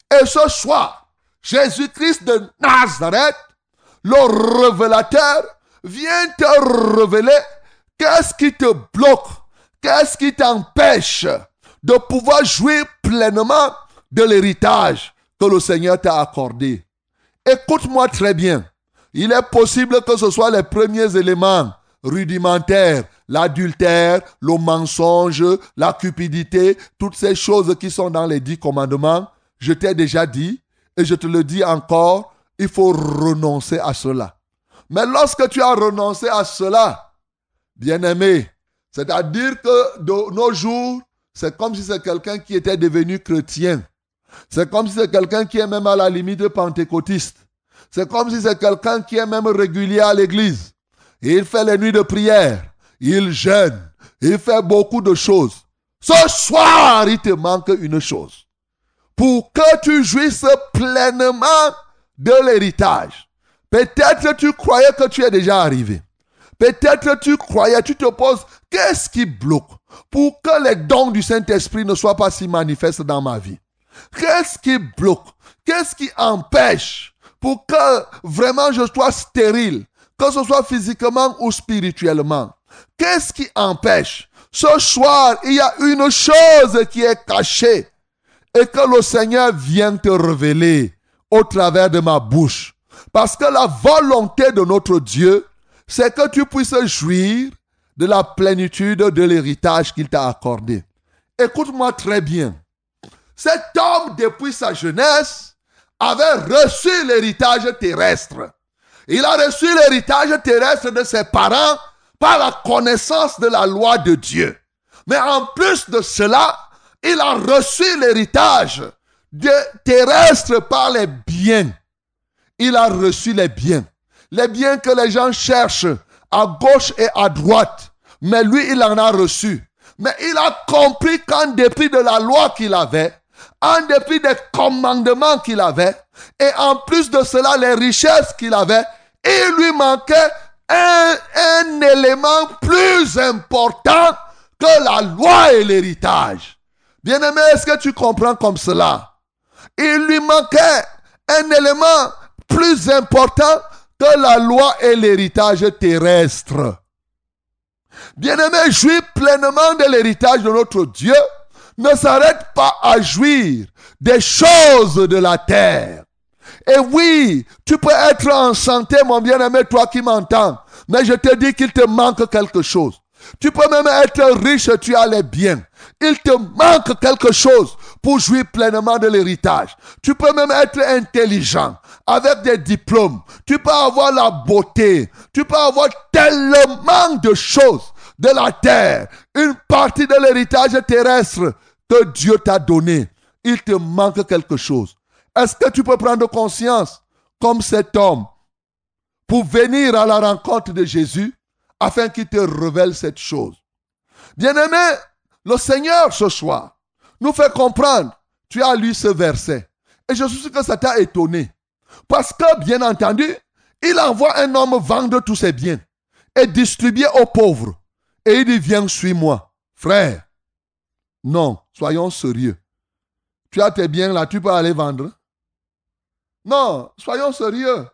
Et ce soir, Jésus-Christ de Nazareth, le révélateur, vient te révéler qu'est-ce qui te bloque, qu'est-ce qui t'empêche de pouvoir jouir pleinement de l'héritage que le Seigneur t'a accordé. Écoute-moi très bien. Il est possible que ce soit les premiers éléments rudimentaires, l'adultère, le mensonge, la cupidité, toutes ces choses qui sont dans les dix commandements. Je t'ai déjà dit, et je te le dis encore, il faut renoncer à cela. Mais lorsque tu as renoncé à cela, bien-aimé, c'est-à-dire que de nos jours, c'est comme si c'est quelqu'un qui était devenu chrétien. C'est comme si c'est quelqu'un qui est même à la limite pentecôtiste. C'est comme si c'est quelqu'un qui est même régulier à l'église. Il fait les nuits de prière. Il jeûne. Il fait beaucoup de choses. Ce soir, il te manque une chose. Pour que tu jouisses pleinement de l'héritage. Peut-être tu croyais que tu es déjà arrivé. Peut-être tu croyais, tu te poses, qu'est-ce qui bloque pour que les dons du Saint-Esprit ne soient pas si manifestes dans ma vie? Qu'est-ce qui bloque? Qu'est-ce qui empêche pour que vraiment je sois stérile, que ce soit physiquement ou spirituellement? Qu'est-ce qui empêche? Ce soir, il y a une chose qui est cachée et que le Seigneur vient te révéler au travers de ma bouche. Parce que la volonté de notre Dieu, c'est que tu puisses jouir de la plénitude de l'héritage qu'il t'a accordé. Écoute-moi très bien. Cet homme, depuis sa jeunesse, avait reçu l'héritage terrestre. Il a reçu l'héritage terrestre de ses parents par la connaissance de la loi de Dieu. Mais en plus de cela, il a reçu l'héritage terrestre par les biens. Il a reçu les biens. Les biens que les gens cherchent à gauche et à droite. Mais lui, il en a reçu. Mais il a compris qu'en dépit de la loi qu'il avait, en dépit des commandements qu'il avait, et en plus de cela, les richesses qu'il avait, il lui manquait un, un élément plus important que la loi et l'héritage. Bien-aimé, est-ce que tu comprends comme cela? Il lui manquait un élément plus important que la loi et l'héritage terrestre. Bien-aimé, jouir pleinement de l'héritage de notre Dieu ne s'arrête pas à jouir des choses de la terre. Et oui, tu peux être en santé, mon bien-aimé, toi qui m'entends, mais je te dis qu'il te manque quelque chose. Tu peux même être riche, tu as les biens. Il te manque quelque chose pour jouir pleinement de l'héritage. Tu peux même être intelligent, avec des diplômes. Tu peux avoir la beauté. Tu peux avoir tellement de choses de la terre. Une partie de l'héritage terrestre que Dieu t'a donné. Il te manque quelque chose. Est-ce que tu peux prendre conscience, comme cet homme, pour venir à la rencontre de Jésus, afin qu'il te révèle cette chose? Bien-aimé, le Seigneur ce soir nous fait comprendre. Tu as lu ce verset. Et je suis sûr que ça t'a étonné. Parce que, bien entendu, il envoie un homme vendre tous ses biens et distribuer aux pauvres. Et il dit, viens, suis-moi. Frère, non, soyons sérieux. Tu as tes biens là, tu peux aller vendre. Non, soyons sérieux.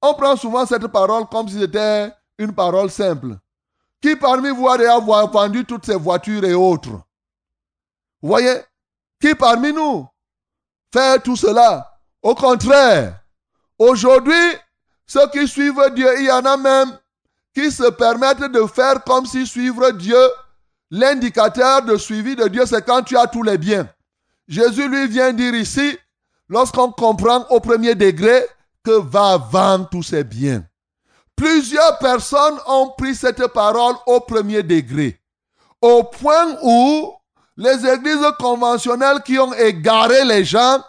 On prend souvent cette parole comme si c'était une parole simple. Qui parmi vous a déjà vendu toutes ses voitures et autres? Vous voyez? Qui parmi nous fait tout cela? Au contraire, aujourd'hui, ceux qui suivent Dieu, il y en a même qui se permettent de faire comme si suivre Dieu, l'indicateur de suivi de Dieu, c'est quand tu as tous les biens. Jésus lui vient dire ici, lorsqu'on comprend au premier degré, que va vendre tous ses biens. Plusieurs personnes ont pris cette parole au premier degré, au point où les églises conventionnelles qui ont égaré les gens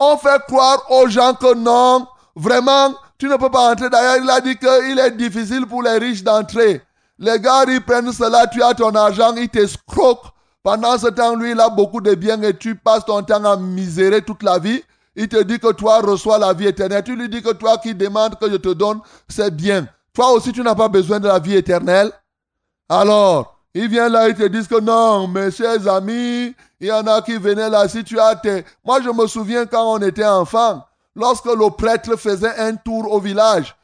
ont fait croire aux gens que non, vraiment, tu ne peux pas entrer. D'ailleurs, il a dit qu'il est difficile pour les riches d'entrer. Les gars, ils prennent cela, tu as ton argent, ils t'escroquent. Pendant ce temps, lui, il a beaucoup de biens et tu passes ton temps à misérer toute la vie. Il te dit que toi reçois la vie éternelle. Tu lui dis que toi qui demandes que je te donne, c'est bien. Toi aussi, tu n'as pas besoin de la vie éternelle. Alors, il vient là, il te dit que non, mes chers amis, il y en a qui venaient là, si tu as tes... Moi, je me souviens quand on était enfant, lorsque le prêtre faisait un tour au village,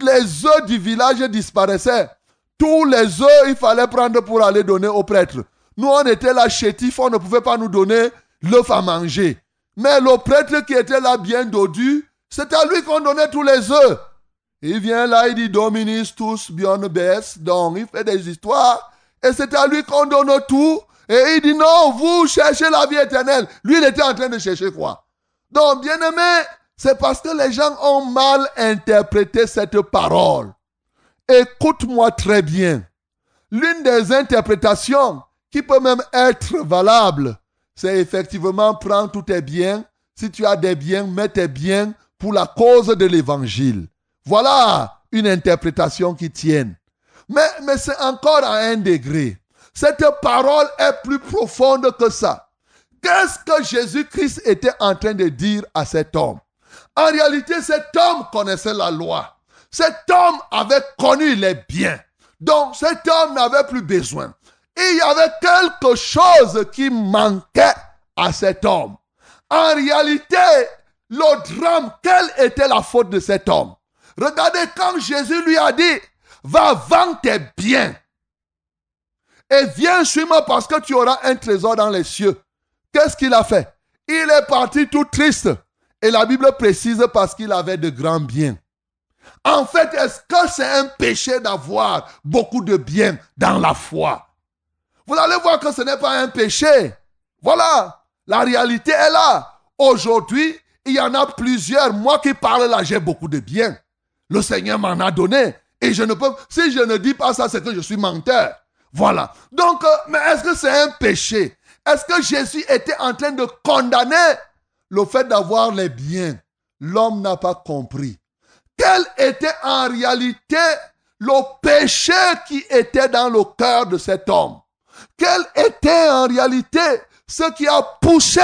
les œufs du village disparaissaient. Tous les œufs, il fallait prendre pour aller donner au prêtre. Nous, on était là chétifs, on ne pouvait pas nous donner l'œuf à manger. Mais le prêtre qui était là bien dodu, c'est à lui qu'on donnait tous les œufs. Il vient là, il dit Dominus tous bien best. Donc, il fait des histoires. Et c'est à lui qu'on donne tout. Et il dit non, vous cherchez la vie éternelle. Lui, il était en train de chercher quoi? Donc, bien aimé, c'est parce que les gens ont mal interprété cette parole. Écoute-moi très bien. L'une des interprétations qui peut même être valable, c'est effectivement prendre tous tes biens. Si tu as des biens, mets tes biens pour la cause de l'évangile. Voilà une interprétation qui tienne. Mais, mais c'est encore à un degré. Cette parole est plus profonde que ça. Qu'est-ce que Jésus-Christ était en train de dire à cet homme? En réalité, cet homme connaissait la loi. Cet homme avait connu les biens. Donc cet homme n'avait plus besoin. Il y avait quelque chose qui manquait à cet homme. En réalité, le drame, quelle était la faute de cet homme? Regardez quand Jésus lui a dit, va vendre tes biens et viens suis-moi parce que tu auras un trésor dans les cieux. Qu'est-ce qu'il a fait? Il est parti tout triste. Et la Bible précise parce qu'il avait de grands biens. En fait, est-ce que c'est un péché d'avoir beaucoup de biens dans la foi? Vous allez voir que ce n'est pas un péché. Voilà, la réalité est là. Aujourd'hui, il y en a plusieurs. Moi qui parle là, j'ai beaucoup de biens. Le Seigneur m'en a donné. Et je ne peux, si je ne dis pas ça, c'est que je suis menteur. Voilà. Donc, euh, mais est-ce que c'est un péché? Est-ce que Jésus était en train de condamner le fait d'avoir les biens? L'homme n'a pas compris. Quel était en réalité le péché qui était dans le cœur de cet homme? Quel était en réalité ce qui a poussé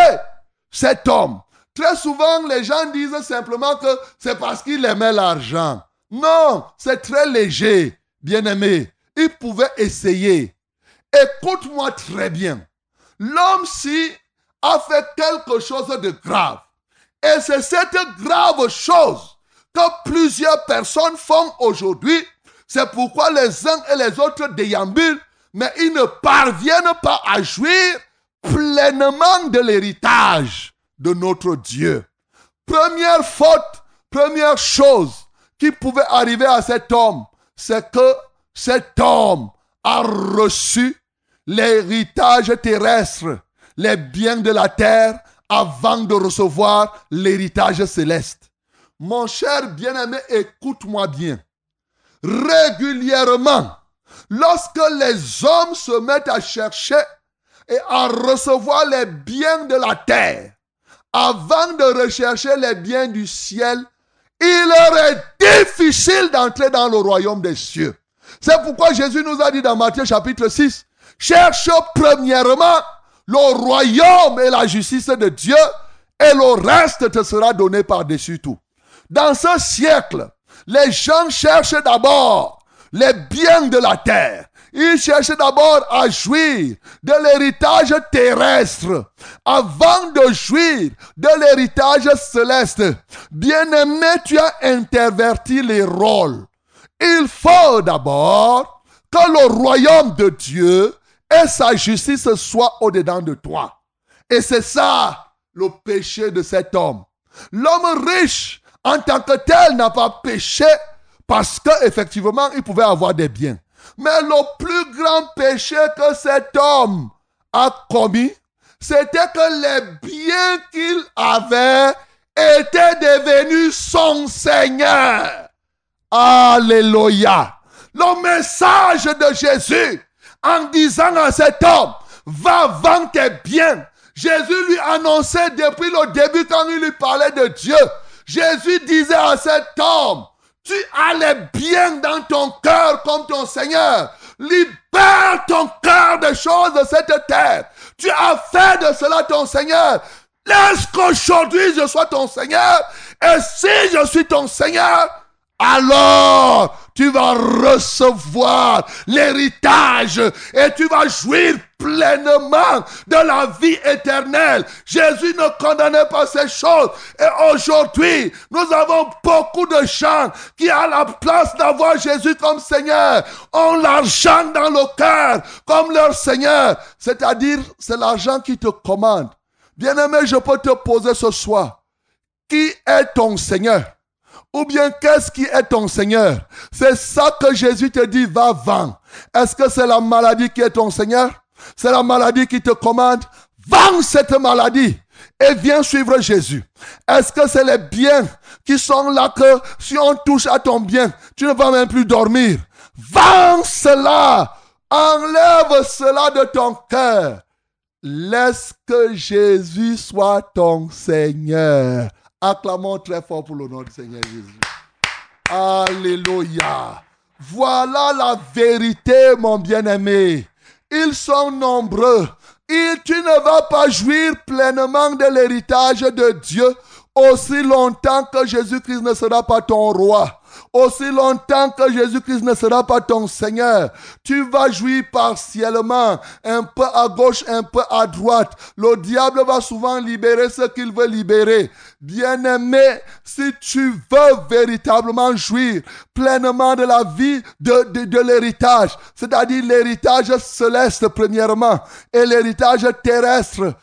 cet homme? Très souvent, les gens disent simplement que c'est parce qu'il aimait l'argent. Non, c'est très léger, bien-aimé. Il pouvait essayer. Écoute-moi très bien. L'homme-ci a fait quelque chose de grave. Et c'est cette grave chose que plusieurs personnes font aujourd'hui. C'est pourquoi les uns et les autres déambulent, mais ils ne parviennent pas à jouir pleinement de l'héritage de notre Dieu. Première faute, première chose qui pouvait arriver à cet homme, c'est que cet homme a reçu l'héritage terrestre, les biens de la terre, avant de recevoir l'héritage céleste. Mon cher bien-aimé, écoute-moi bien. Régulièrement, lorsque les hommes se mettent à chercher et à recevoir les biens de la terre, avant de rechercher les biens du ciel, il leur est difficile d'entrer dans le royaume des cieux. C'est pourquoi Jésus nous a dit dans Matthieu chapitre 6, cherche premièrement le royaume et la justice de Dieu, et le reste te sera donné par-dessus tout. Dans ce siècle, les gens cherchent d'abord les biens de la terre. Ils cherchent d'abord à jouir de l'héritage terrestre avant de jouir de l'héritage céleste. Bien-aimé, tu as interverti les rôles. Il faut d'abord que le royaume de Dieu et sa justice soient au-dedans de toi. Et c'est ça le péché de cet homme. L'homme riche en tant que tel n'a pas péché parce qu'effectivement il pouvait avoir des biens. Mais le plus grand péché que cet homme a commis, c'était que les biens qu'il avait étaient devenus son Seigneur. Alléluia. Le message de Jésus en disant à cet homme, va vendre tes biens. Jésus lui annonçait depuis le début quand il lui parlait de Dieu. Jésus disait à cet homme, tu as les biens dans ton cœur comme ton Seigneur. Libère ton cœur des choses de cette terre. Tu as fait de cela ton Seigneur. Laisse qu'aujourd'hui je sois ton Seigneur? Et si je suis ton Seigneur, alors tu vas recevoir l'héritage et tu vas jouir pleinement de la vie éternelle. Jésus ne condamnait pas ces choses. Et aujourd'hui, nous avons beaucoup de gens qui, à la place d'avoir Jésus comme Seigneur, ont l'argent dans le cœur comme leur Seigneur. C'est-à-dire, c'est l'argent qui te commande. Bien-aimé, je peux te poser ce soir. Qui est ton Seigneur? Ou bien qu'est-ce qui est ton Seigneur? C'est ça que Jésus te dit, va vendre. Est-ce que c'est la maladie qui est ton Seigneur? C'est la maladie qui te commande? Vends cette maladie et viens suivre Jésus. Est-ce que c'est les biens qui sont là que si on touche à ton bien, tu ne vas même plus dormir? Vends cela. Enlève cela de ton cœur. Laisse que Jésus soit ton Seigneur. Acclamons très fort pour le nom du Seigneur Jésus. Alléluia. Voilà la vérité, mon bien-aimé. Ils sont nombreux. Et tu ne vas pas jouir pleinement de l'héritage de Dieu aussi longtemps que Jésus-Christ ne sera pas ton roi aussi longtemps que Jésus-Christ ne sera pas ton Seigneur, tu vas jouir partiellement, un peu à gauche, un peu à droite. Le diable va souvent libérer ce qu'il veut libérer. Bien-aimé, si tu veux véritablement jouir pleinement de la vie de, de, de l'héritage, c'est-à-dire l'héritage céleste premièrement et l'héritage terrestre,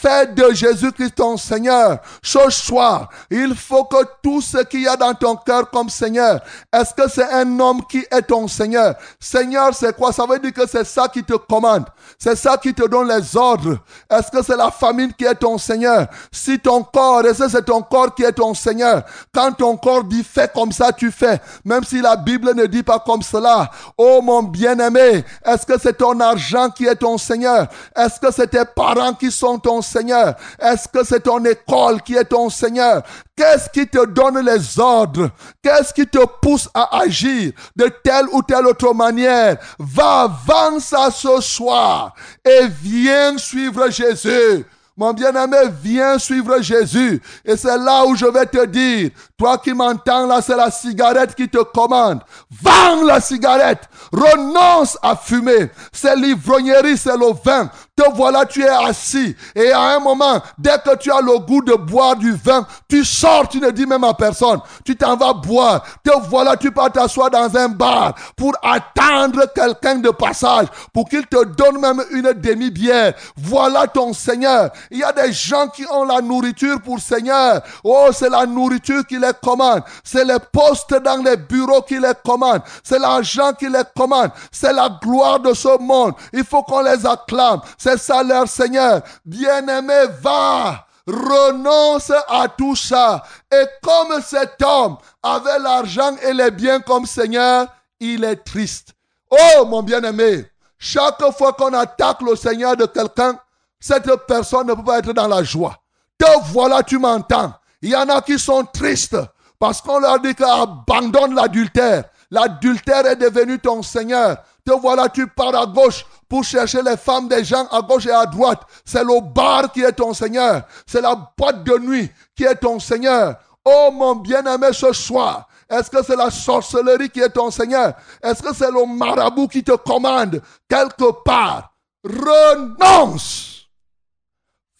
Fais de Jésus-Christ ton Seigneur. Ce soir, il faut que tout ce qu'il y a dans ton cœur comme Seigneur, est-ce que c'est un homme qui est ton Seigneur? Seigneur, c'est quoi? Ça veut dire que c'est ça qui te commande. C'est ça qui te donne les ordres. Est-ce que c'est la famine qui est ton Seigneur? Si ton corps, est-ce que c'est ton corps qui est ton Seigneur. Quand ton corps dit fais comme ça, tu fais. Même si la Bible ne dit pas comme cela. Oh mon bien-aimé, est-ce que c'est ton argent qui est ton Seigneur? Est-ce que c'est tes parents qui sont ton Seigneur? Est-ce que c'est ton école qui est ton Seigneur? Qu'est-ce qui te donne les ordres? Qu'est-ce qui te pousse à agir de telle ou telle autre manière? Va, avance à ce soir et viens suivre Jésus. Mon bien-aimé, viens suivre Jésus. Et c'est là où je vais te dire, toi qui m'entends là, c'est la cigarette qui te commande. Vends la cigarette. Renonce à fumer. C'est l'ivrognerie, c'est le vin. Te voilà, tu es assis. Et à un moment, dès que tu as le goût de boire du vin, tu sors, tu ne dis même à personne. Tu t'en vas boire. Te voilà, tu peux t'asseoir dans un bar pour attendre quelqu'un de passage, pour qu'il te donne même une demi-bière. Voilà ton Seigneur. Il y a des gens qui ont la nourriture pour Seigneur. Oh, c'est la nourriture qui les commande. C'est les postes dans les bureaux qui les commandent. C'est l'argent qui les commande. C'est la gloire de ce monde. Il faut qu'on les acclame. Ça leur Seigneur. Bien-aimé, va. Renonce à tout ça. Et comme cet homme avait l'argent et les biens comme Seigneur, il est triste. Oh, mon bien-aimé, chaque fois qu'on attaque le Seigneur de quelqu'un, cette personne ne peut pas être dans la joie. Te voilà, tu m'entends. Il y en a qui sont tristes parce qu'on leur dit qu'abandonne l'adultère. L'adultère est devenu ton Seigneur. Te voilà, tu pars à gauche pour chercher les femmes des gens à gauche et à droite. C'est le bar qui est ton Seigneur. C'est la boîte de nuit qui est ton Seigneur. Oh mon bien-aimé ce soir, est-ce que c'est la sorcellerie qui est ton Seigneur? Est-ce que c'est le marabout qui te commande? Quelque part Renonce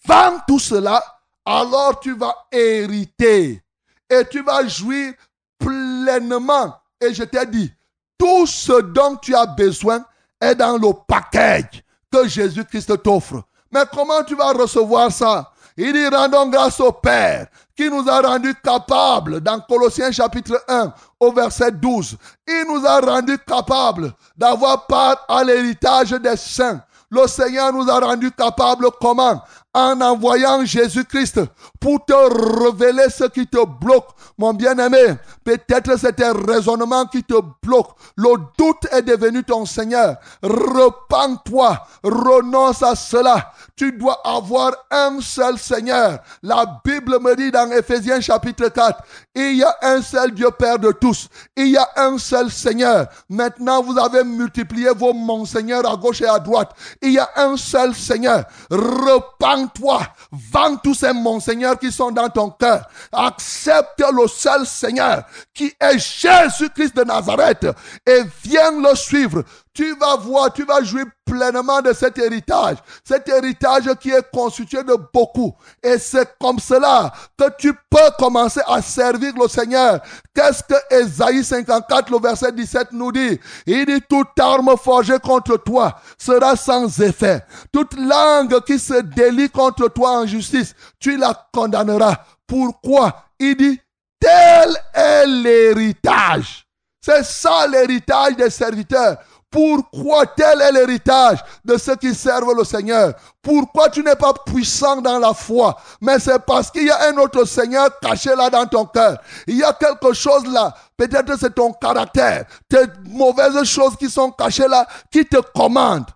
Vends tout cela, alors tu vas hériter et tu vas jouir pleinement. Et je t'ai dit, tout ce dont tu as besoin est dans le package que Jésus-Christ t'offre. Mais comment tu vas recevoir ça? Il dit, rendons grâce au Père qui nous a rendus capables, dans Colossiens chapitre 1 au verset 12, il nous a rendus capables d'avoir part à l'héritage des saints. Le Seigneur nous a rendus capables comment? En envoyant Jésus-Christ pour te révéler ce qui te bloque. Mon bien-aimé, peut-être c'est un raisonnement qui te bloque. Le doute est devenu ton Seigneur. Repends-toi, renonce à cela. Tu dois avoir un seul Seigneur. La Bible me dit dans Ephésiens chapitre 4, il y a un seul Dieu Père de tous. Il y a un seul Seigneur. Maintenant, vous avez multiplié vos monseigneurs à gauche et à droite. Il y a un seul Seigneur. Repends-toi. Vends tous ces monseigneurs qui sont dans ton cœur. Accepte le seul Seigneur qui est Jésus-Christ de Nazareth et viens le suivre tu vas voir, tu vas jouir pleinement de cet héritage. Cet héritage qui est constitué de beaucoup. Et c'est comme cela que tu peux commencer à servir le Seigneur. Qu'est-ce que Ésaïe 54, le verset 17 nous dit? Il dit, toute arme forgée contre toi sera sans effet. Toute langue qui se délie contre toi en justice, tu la condamneras. Pourquoi? Il dit, tel est l'héritage. C'est ça l'héritage des serviteurs. Pourquoi tel est l'héritage de ceux qui servent le Seigneur? Pourquoi tu n'es pas puissant dans la foi? Mais c'est parce qu'il y a un autre Seigneur caché là dans ton cœur. Il y a quelque chose là. Peut-être c'est ton caractère, tes mauvaises choses qui sont cachées là, qui te commandent.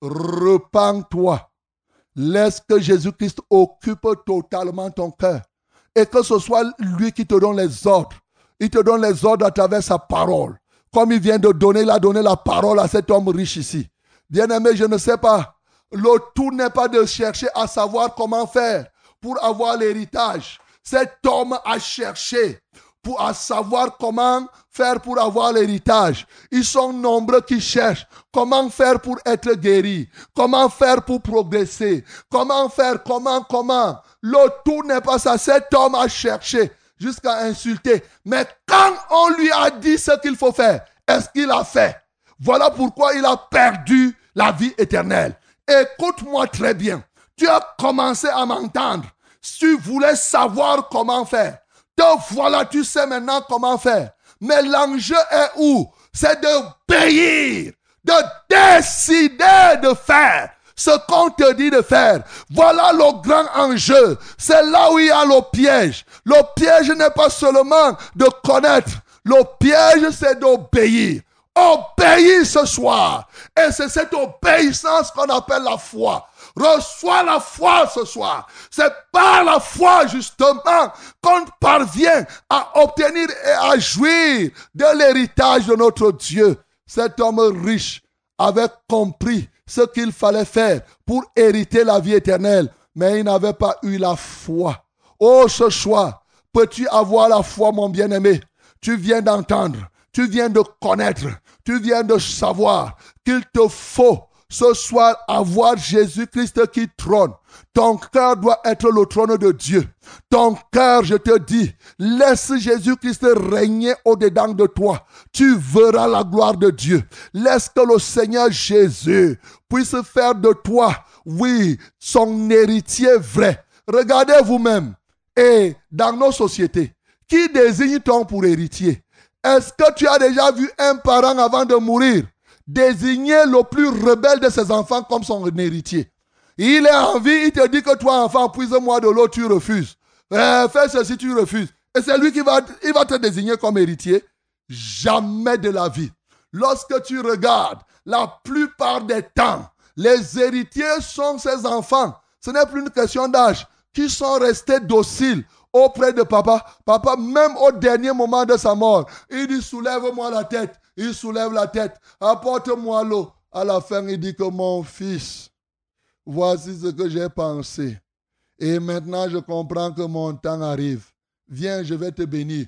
Repends-toi. Laisse que Jésus-Christ occupe totalement ton cœur. Et que ce soit lui qui te donne les ordres. Il te donne les ordres à travers sa parole comme il vient de donner, il a la parole à cet homme riche ici. Bien-aimé, je ne sais pas. Le tout n'est pas de chercher à savoir comment faire pour avoir l'héritage. Cet homme a cherché pour savoir comment faire pour avoir l'héritage. Ils sont nombreux qui cherchent comment faire pour être guéri, comment faire pour progresser, comment faire, comment, comment. Le tout n'est pas ça. Cet homme a cherché jusqu'à insulter. Mais quand on lui a dit ce qu'il faut faire, est-ce qu'il a fait? Voilà pourquoi il a perdu la vie éternelle. Écoute-moi très bien. Tu as commencé à m'entendre. Si tu voulais savoir comment faire, te voilà, tu sais maintenant comment faire. Mais l'enjeu est où? C'est de payer, de décider de faire ce qu'on te dit de faire. Voilà le grand enjeu. C'est là où il y a le piège. Le piège n'est pas seulement de connaître. Le piège, c'est d'obéir. Obéir ce soir. Et c'est cette obéissance qu'on appelle la foi. Reçois la foi ce soir. C'est par la foi justement qu'on parvient à obtenir et à jouir de l'héritage de notre Dieu. Cet homme riche avait compris ce qu'il fallait faire pour hériter la vie éternelle, mais il n'avait pas eu la foi. Oh, ce soir, peux-tu avoir la foi, mon bien-aimé? Tu viens d'entendre, tu viens de connaître, tu viens de savoir qu'il te faut ce soir avoir Jésus-Christ qui trône. Ton cœur doit être le trône de Dieu. Ton cœur, je te dis, laisse Jésus-Christ régner au-dedans de toi. Tu verras la gloire de Dieu. Laisse que le Seigneur Jésus puisse faire de toi, oui, son héritier vrai. Regardez vous-même. Et dans nos sociétés, qui désigne-t-on pour héritier? Est-ce que tu as déjà vu un parent avant de mourir? Désigner le plus rebelle de ses enfants comme son héritier Il est en vie, il te dit que toi, enfant, puise-moi de l'eau, tu refuses. Euh, fais ceci, tu refuses. Et c'est lui qui va, va te désigner comme héritier. Jamais de la vie. Lorsque tu regardes, la plupart des temps, les héritiers sont ses enfants. Ce n'est plus une question d'âge. Qui sont restés dociles auprès de papa? Papa, même au dernier moment de sa mort, il dit soulève-moi la tête. Il soulève la tête. Apporte-moi l'eau. À la fin, il dit que mon fils, voici ce que j'ai pensé. Et maintenant, je comprends que mon temps arrive. Viens, je vais te bénir.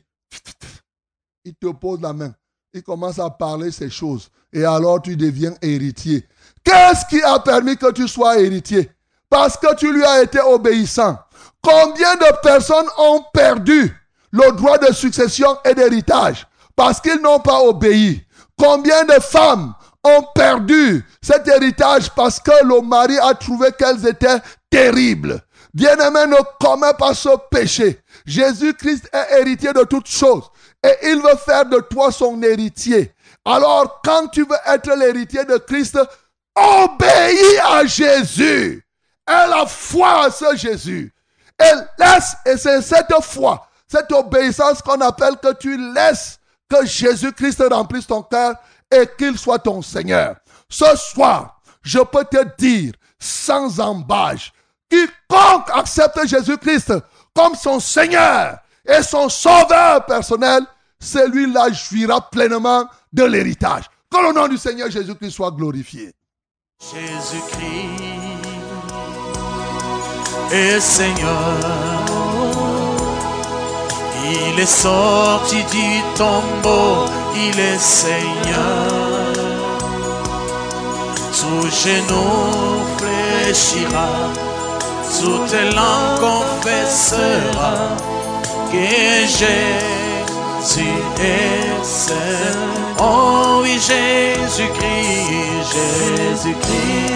Il te pose la main. Il commence à parler ces choses. Et alors tu deviens héritier. Qu'est-ce qui a permis que tu sois héritier? Parce que tu lui as été obéissant. Combien de personnes ont perdu le droit de succession et d'héritage? Parce qu'ils n'ont pas obéi Combien de femmes ont perdu cet héritage parce que le mari a trouvé qu'elles étaient terribles? Bien-aimé, ne commets pas ce péché. Jésus-Christ est héritier de toutes choses et il veut faire de toi son héritier. Alors, quand tu veux être l'héritier de Christ, obéis à Jésus. Aie la foi à ce Jésus. Et laisse, et c'est cette foi, cette obéissance qu'on appelle que tu laisses que Jésus-Christ remplisse ton cœur et qu'il soit ton Seigneur. Ce soir, je peux te dire sans embâche, quiconque accepte Jésus-Christ comme son Seigneur et son Sauveur personnel, celui-là jouira pleinement de l'héritage. Que le nom du Seigneur Jésus-Christ soit glorifié. Jésus-Christ est Seigneur. Il est sorti du tombeau, il est Seigneur. Tout genou fléchira, toute langue confessera que Jésus est Seigneur. Oh oui, Jésus-Christ, Jésus-Christ,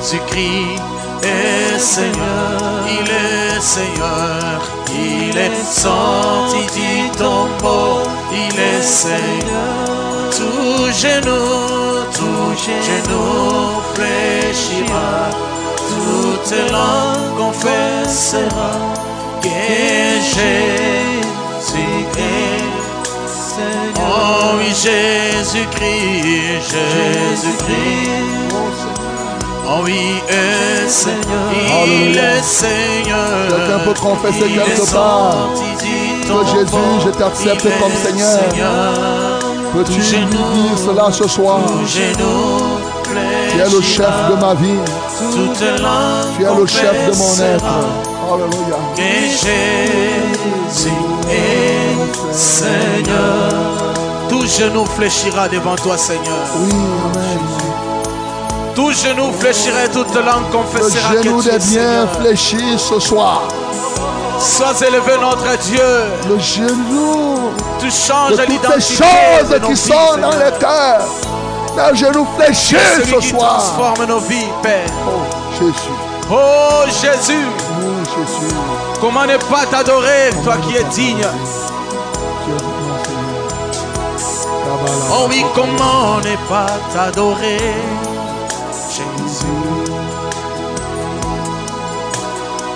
Jésus-Christ est Seigneur, il est Seigneur, il est sorti du tombeau, il est Seigneur. Tout genou, tout genou fléchira, toute langue confessera que Jésus est Seigneur. Oh oui, Jésus-Christ, Jésus-Christ. Oh oui, est Seigneur, il est Seigneur. Quelqu'un peut confesser quelque part que. Jésus, je t'accepte comme Seigneur. Peux-tu lui dire cela ce soir? Tu es le chef de ma vie. Tu es le chef de mon être. Alléluia. Que Jésus est Seigneur. Tout genou fléchira devant toi, Seigneur. Oui, Amen. Tout genou fléchira et toute langue Le confessera que genou tu es Seigneur. fléchis ce soir. Sois élevé notre Dieu. Le genou Tu de changes toutes les l'identité choses qui vies, sont dans les cœurs. Le genou fléchi ce qui soir. transforme nos vies, Père. Oh, Jésus. Oh Jésus, Oui, Jésus. comment ne pas t'adorer, toi qui es digne? Oh oui, comment ne pas t'adorer,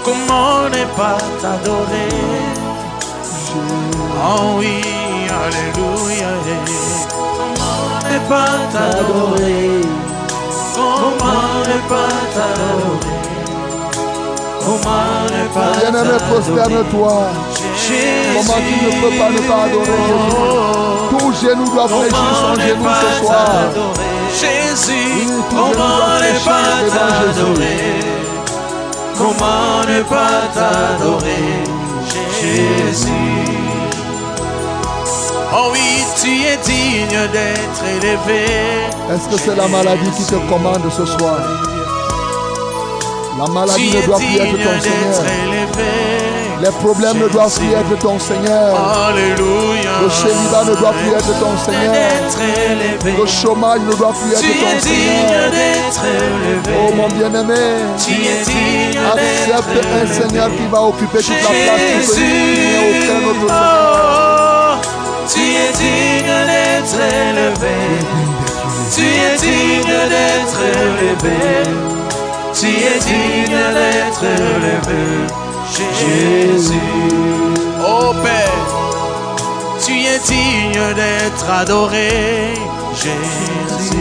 Comment ne pas t'adorer, Oh oui, Alléluia. Comment ne pas t'adorer, Comment ne pas t'adorer Comment ne pas Bien-aimé, prosterne-toi. Comment tu ne peux pas ne pas adorer Jésus. Tout genou doit fléchir son genou ce soir. Jésus, comment ne pas t'adorer Comment ne pas t'adorer Jésus? Oh oui, tu es digne d'être élevé Est-ce que c'est la maladie qui te commande ce soir? La maladie ne doit plus être ton Seigneur. élevé Les problèmes ne doivent plus être ton Seigneur. Alléluia Le célibat ne doit plus être ton Seigneur. Le chômage ne doit plus Tu être ton Seigneur. Oh mon bien-aimé, Tu accepte un Seigneur qui va occuper toute la place que aucun autre Seigneur. Oh, tu es digne d'être élevé. Tu es digne d'être élevé. Tu es digne d'être élevé. Jésus. Oh Père, tu es digne d'être adoré. Jésus.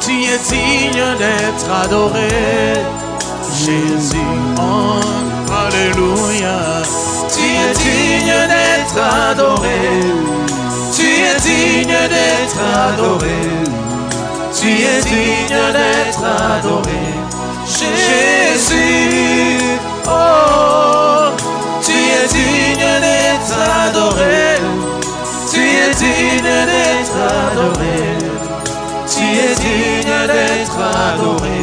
Tu es digne d'être adoré. Jésus. Oh, Alléluia. Tu es digne d'être adoré. Tu es digne d'être adoré. Tu es digne d'être adoré. Jésus. Oh, tu es digne d'être adoré. Tu es digne d'être adoré. Tu es digne d'être adoré,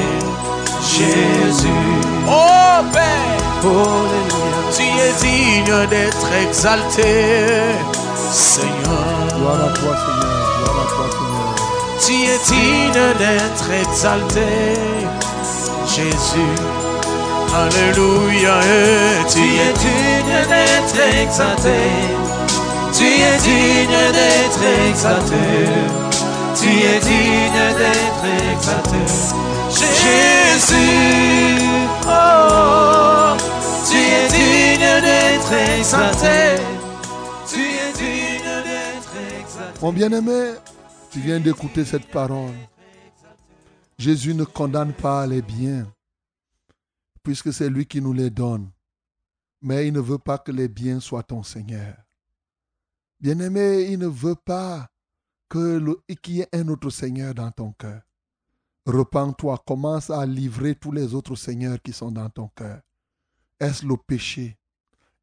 Jésus. Oh Père, Alléluia. Tu es digne d'être exalté, Seigneur. Gloire à toi, Seigneur. Gloire à toi, Seigneur. Tu es digne d'être exalté, Jésus. Alléluia. Et Tu es digne d'être exalté. Tu es digne d'être exalté. Tu es digne d'être exalté. Jésus. Oh, tu es digne d'être exalté. Tu es digne d'être exalté. Mon bien-aimé, tu viens d'écouter cette parole. Jésus ne condamne pas les biens, puisque c'est lui qui nous les donne. Mais il ne veut pas que les biens soient ton Seigneur. Bien-aimé, il ne veut pas qu'il y ait un autre Seigneur dans ton cœur. Repends-toi, commence à livrer tous les autres seigneurs qui sont dans ton cœur. Est-ce le péché?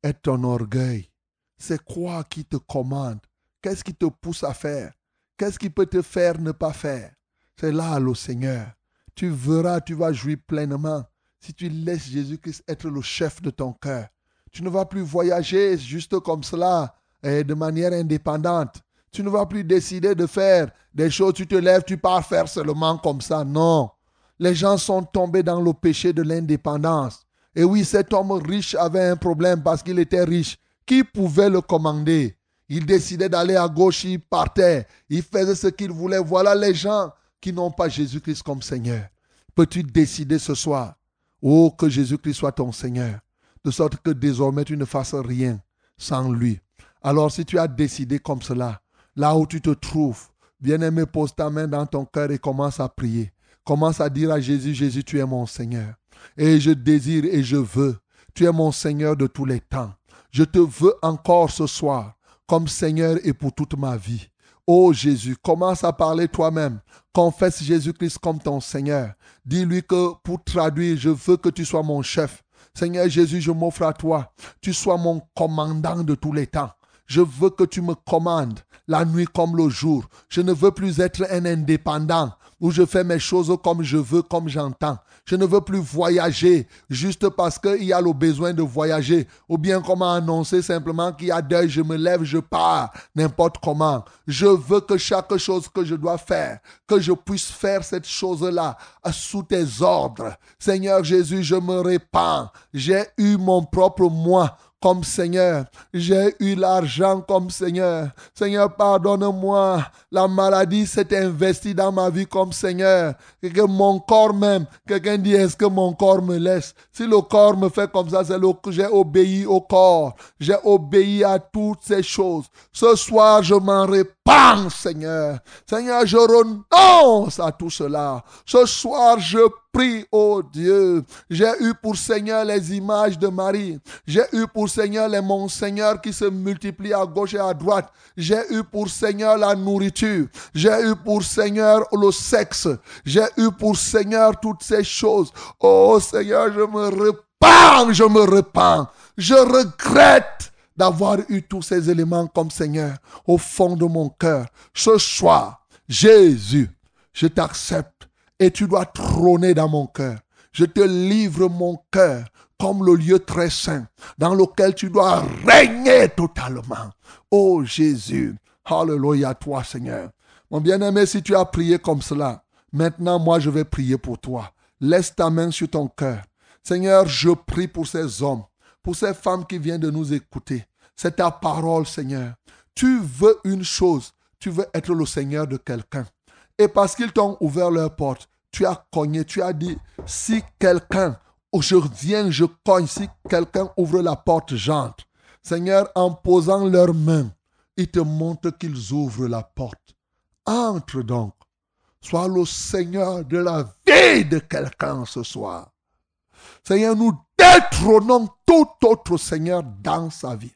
Est ton orgueil? C'est quoi qui te commande? Qu'est-ce qui te pousse à faire? Qu'est-ce qui peut te faire ne pas faire? C'est là le Seigneur. Tu verras, tu vas jouir pleinement si tu laisses Jésus-Christ être le chef de ton cœur. Tu ne vas plus voyager juste comme cela, et de manière indépendante. Tu ne vas plus décider de faire des choses, tu te lèves, tu pars faire seulement comme ça. Non. Les gens sont tombés dans le péché de l'indépendance. Et oui, cet homme riche avait un problème parce qu'il était riche. Qui pouvait le commander? Il décidait d'aller à gauche, il partait. Il faisait ce qu'il voulait. Voilà les gens qui n'ont pas Jésus-Christ comme Seigneur. Peux-tu décider ce soir, oh, que Jésus-Christ soit ton Seigneur, de sorte que désormais tu ne fasses rien sans lui? Alors si tu as décidé comme cela, là où tu te trouves, bien-aimé, pose ta main dans ton cœur et commence à prier. Commence à dire à Jésus, Jésus, tu es mon Seigneur. Et je désire et je veux. Tu es mon Seigneur de tous les temps. Je te veux encore ce soir comme Seigneur et pour toute ma vie. Ô Jésus, commence à parler toi-même. Confesse Jésus-Christ comme ton Seigneur. Dis-lui que pour traduire, je veux que tu sois mon chef. Seigneur Jésus, je m'offre à toi. Tu sois mon commandant de tous les temps. Je veux que tu me commandes la nuit comme le jour. Je ne veux plus être un indépendant où je fais mes choses comme je veux, comme j'entends. Je ne veux plus voyager juste parce qu'il y a le besoin de voyager. Ou bien comment annoncer simplement qu'il y a deuil, je me lève, je pars, n'importe comment. Je veux que chaque chose que je dois faire, que je puisse faire cette chose-là sous tes ordres. Seigneur Jésus, je me répands. J'ai eu mon propre moi comme Seigneur. J'ai eu l'argent comme Seigneur. Seigneur, pardonne-moi. La maladie s'est investie dans ma vie comme Seigneur. Que mon corps même, quelqu'un dit, est-ce que mon corps me laisse? Si le corps me fait comme ça, c'est le j'ai obéi au corps. J'ai obéi à toutes ces choses. Ce soir, je m'en répands, Seigneur. Seigneur, je renonce à tout cela. Ce soir, je prie, oh Dieu. J'ai eu pour Seigneur les images de Marie. J'ai eu pour Seigneur les monseigneurs qui se multiplient à gauche et à droite. J'ai eu pour Seigneur la nourriture. J'ai eu pour Seigneur le sexe. J'ai eu pour Seigneur toutes ces choses. Oh Seigneur, je me repens, je me repens. Je regrette d'avoir eu tous ces éléments comme Seigneur au fond de mon cœur. Ce soir, Jésus, je t'accepte et tu dois trôner dans mon cœur. Je te livre mon cœur comme le lieu très saint dans lequel tu dois régner totalement. Oh Jésus, Alléluia toi Seigneur. Mon bien-aimé, si tu as prié comme cela, maintenant moi je vais prier pour toi. Laisse ta main sur ton cœur. Seigneur, je prie pour ces hommes, pour ces femmes qui viennent de nous écouter. C'est ta parole, Seigneur. Tu veux une chose, tu veux être le Seigneur de quelqu'un. Et parce qu'ils t'ont ouvert leur porte, tu as cogné, tu as dit, si quelqu'un, je viens, je cogne, si quelqu'un ouvre la porte, j'entre. Seigneur, en posant leurs mains, ils te montrent qu'ils ouvrent la porte. Entre donc. Sois le Seigneur de la vie de quelqu'un ce soir. Seigneur, nous détrônons tout autre Seigneur dans sa vie.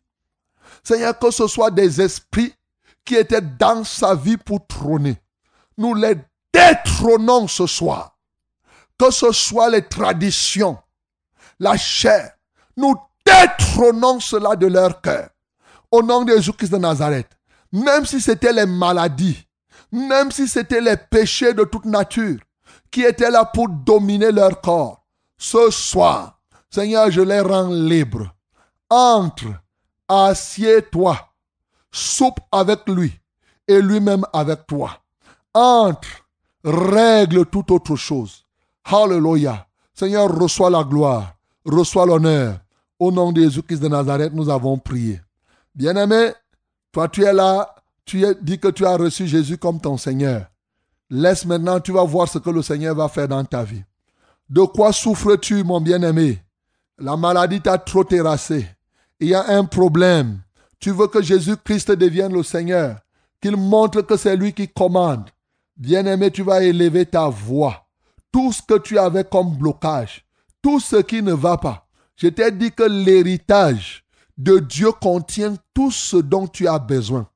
Seigneur, que ce soit des esprits qui étaient dans sa vie pour trôner. Nous les détrônons ce soir. Que ce soit les traditions, la chair. Nous détrônons cela de leur cœur. Au nom de Jésus-Christ de Nazareth. Même si c'était les maladies, même si c'était les péchés de toute nature qui étaient là pour dominer leur corps. Ce soir, Seigneur, je les rends libres. Entre, assieds-toi, soupe avec lui et lui-même avec toi. Entre, règle toute autre chose. Hallelujah. Seigneur, reçois la gloire, reçois l'honneur. Au nom de Jésus-Christ de Nazareth, nous avons prié. Bien-aimé, toi tu es là, tu es, dis que tu as reçu Jésus comme ton Seigneur. Laisse maintenant, tu vas voir ce que le Seigneur va faire dans ta vie. De quoi souffres-tu, mon bien-aimé? La maladie t'a trop terrassé. Il y a un problème. Tu veux que Jésus-Christ devienne le Seigneur, qu'il montre que c'est lui qui commande. Bien-aimé, tu vas élever ta voix. Tout ce que tu avais comme blocage, tout ce qui ne va pas. Je t'ai dit que l'héritage de Dieu contient tout ce dont tu as besoin.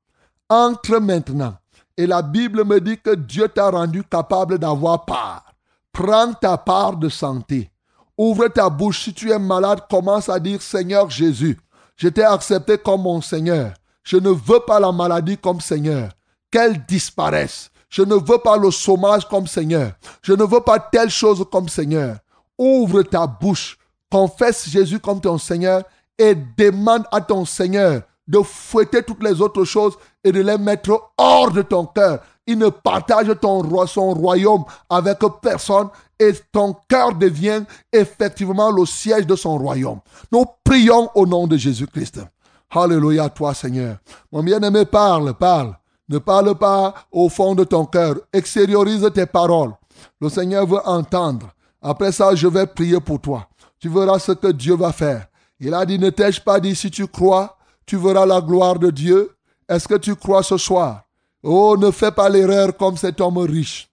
Entre maintenant. Et la Bible me dit que Dieu t'a rendu capable d'avoir part. Prends ta part de santé. Ouvre ta bouche. Si tu es malade, commence à dire Seigneur Jésus, je t'ai accepté comme mon Seigneur. Je ne veux pas la maladie comme Seigneur. Qu'elle disparaisse. Je ne veux pas le chômage comme Seigneur. Je ne veux pas telle chose comme Seigneur. Ouvre ta bouche. Confesse Jésus comme ton Seigneur et demande à ton Seigneur de fouetter toutes les autres choses et de les mettre hors de ton cœur. Il ne partage ton roi, son royaume avec personne et ton cœur devient effectivement le siège de son royaume. Nous prions au nom de Jésus-Christ. Alléluia, toi Seigneur. Mon bien-aimé, parle, parle. Ne parle pas au fond de ton cœur. Extériorise tes paroles. Le Seigneur veut entendre. Après ça, je vais prier pour toi. Tu verras ce que Dieu va faire. Il a dit, ne t'ai-je pas dit, si tu crois, tu verras la gloire de Dieu. Est-ce que tu crois ce soir? Oh, ne fais pas l'erreur comme cet homme riche.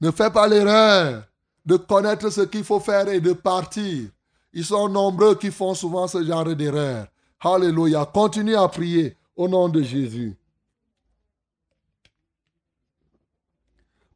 Ne fais pas l'erreur de connaître ce qu'il faut faire et de partir. Ils sont nombreux qui font souvent ce genre d'erreur. Alléluia. Continue à prier au nom de Jésus.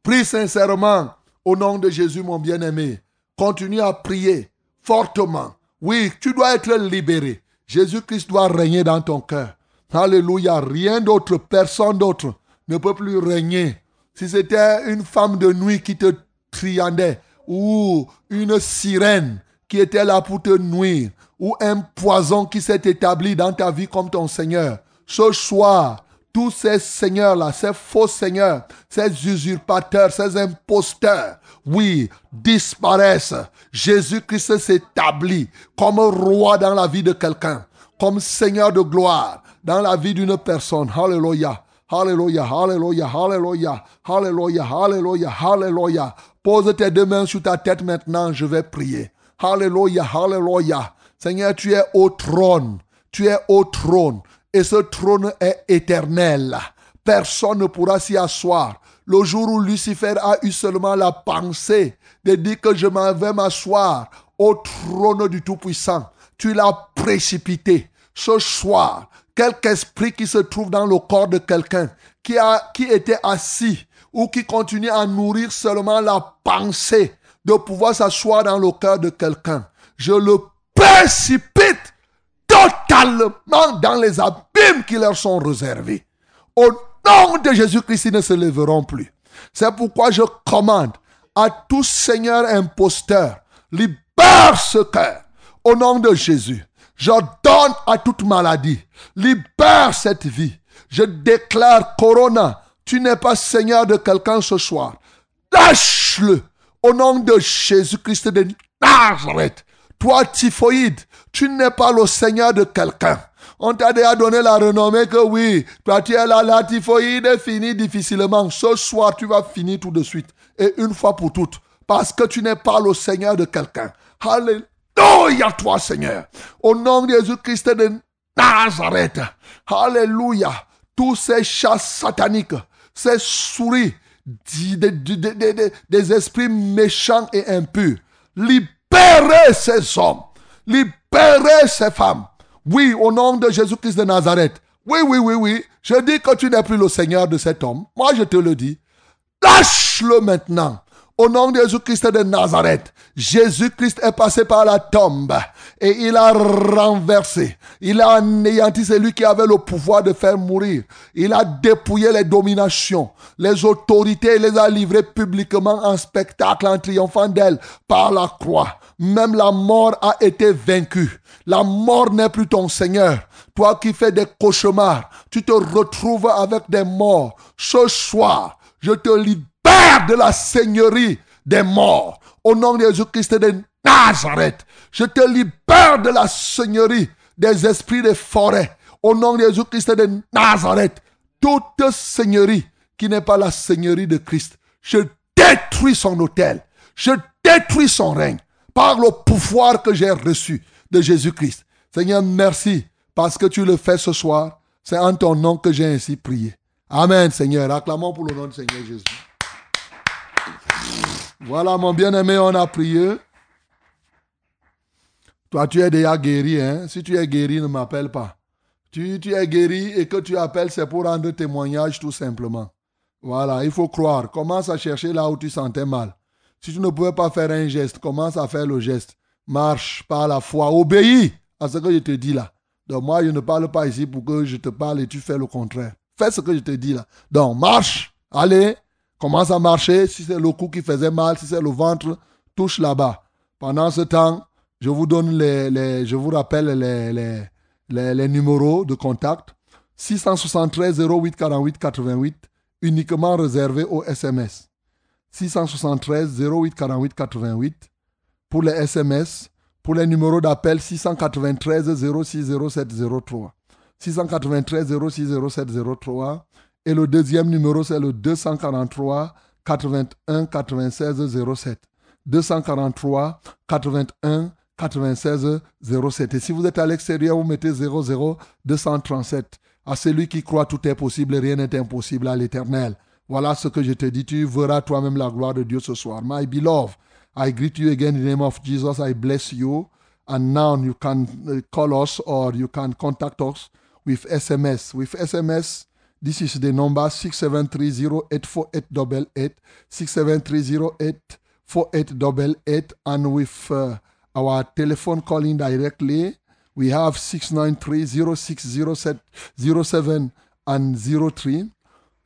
Prie sincèrement au nom de Jésus, mon bien-aimé. Continue à prier fortement. Oui, tu dois être libéré. Jésus-Christ doit régner dans ton cœur. Alléluia. Rien d'autre, personne d'autre ne peut plus régner. Si c'était une femme de nuit qui te triandait, ou une sirène qui était là pour te nuire, ou un poison qui s'est établi dans ta vie comme ton Seigneur, ce soir, tous ces seigneurs-là, ces faux seigneurs, ces usurpateurs, ces imposteurs, oui, disparaissent. Jésus-Christ s'établit comme roi dans la vie de quelqu'un. comme Seigneur de gloire dans la vie d'une personne. Alléluia. Alléluia, Alléluia, Alléluia, Alléluia, Alléluia, Alléluia. Pose tes deux mains sur ta tête maintenant, je vais prier. Alléluia, Alléluia. Seigneur, tu es au trône. Tu es au trône. Et ce trône est éternel. Personne ne pourra s'y asseoir. Le jour où Lucifer a eu seulement la pensée de dire que je m'en vais m'asseoir au trône du Tout-Puissant, tu l'as précipité. Ce soir, quelque esprit qui se trouve dans le corps de quelqu'un, qui, a, qui était assis ou qui continue à nourrir seulement la pensée de pouvoir s'asseoir dans le cœur de quelqu'un, je le précipite totalement dans les abîmes qui leur sont réservés. Au nom de Jésus-Christ, ils ne se lèveront plus. C'est pourquoi je commande à tout Seigneur imposteur, libère ce cœur. Au nom de Jésus, je donne à toute maladie, libère cette vie. Je déclare, Corona, tu n'es pas Seigneur de quelqu'un ce soir. Lâche-le au nom de Jésus-Christ de Nazareth. Toi, typhoïde, tu n'es pas le Seigneur de quelqu'un. On t'a déjà donné la renommée que oui, toi tu es là, la typhoïde difficilement. Ce soir, tu vas finir tout de suite. Et une fois pour toutes. Parce que tu n'es pas le Seigneur de quelqu'un. Alléluia, toi, Seigneur. Au nom de Jésus-Christ de Nazareth. Alléluia. Tous ces chats sataniques, ces souris, des, des esprits méchants et impurs. Libérez ces hommes. Libérez ces femmes. Oui, au nom de Jésus-Christ de Nazareth. Oui, oui, oui, oui. Je dis que tu n'es plus le Seigneur de cet homme. Moi, je te le dis. Lâche-le maintenant. Au nom de Jésus-Christ de Nazareth, Jésus-Christ est passé par la tombe et il a renversé, il a anéanti celui qui avait le pouvoir de faire mourir. Il a dépouillé les dominations, les autorités, il les a livrées publiquement en spectacle en triomphant d'elles par la croix. Même la mort a été vaincue. La mort n'est plus ton Seigneur. Toi qui fais des cauchemars, tu te retrouves avec des morts. Ce soir, je te libère de la seigneurie des morts. Au nom de Jésus-Christ de Nazareth, je te libère de la seigneurie des esprits des forêts. Au nom de Jésus-Christ de Nazareth, toute seigneurie qui n'est pas la seigneurie de Christ, je détruis son hôtel. Je détruis son règne par le pouvoir que j'ai reçu de Jésus-Christ. Seigneur, merci parce que tu le fais ce soir. C'est en ton nom que j'ai ainsi prié. Amen, Seigneur. Acclamons pour le nom du Seigneur Jésus. Voilà, mon bien-aimé, on a prié. Toi, tu es déjà guéri. Hein? Si tu es guéri, ne m'appelle pas. Tu, tu es guéri et que tu appelles, c'est pour rendre témoignage tout simplement. Voilà, il faut croire. Commence à chercher là où tu sentais mal. Si tu ne pouvais pas faire un geste, commence à faire le geste. Marche par la foi. Obéis à ce que je te dis là. Donc moi, je ne parle pas ici pour que je te parle et tu fais le contraire. Fais ce que je te dis là. Donc marche. Allez. Commence à marcher. Si c'est le cou qui faisait mal, si c'est le ventre, touche là-bas. Pendant ce temps, je vous donne les, je vous rappelle les numéros de contact. 673 08 48 88, uniquement réservé aux SMS. 673 08 48 88 pour les SMS. Pour les numéros d'appel 693 06 07 03. 693 06 07 03. Et le deuxième numéro, c'est le 243 81 96 07. 243 81 96 07. Et si vous êtes à l'extérieur, vous mettez 00 237. À celui qui croit, tout est possible, rien n'est impossible à l'éternel. Voilà ce que je te dis. Tu verras toi-même la gloire de Dieu ce soir. My beloved, I greet you again in the name of Jesus. I bless you. And now you can uh, call us or you can contact us with SMS. With SMS, this is the number 6730848888, 6730848888, and with uh, our telephone calling directly, we have 693-0607 and 03,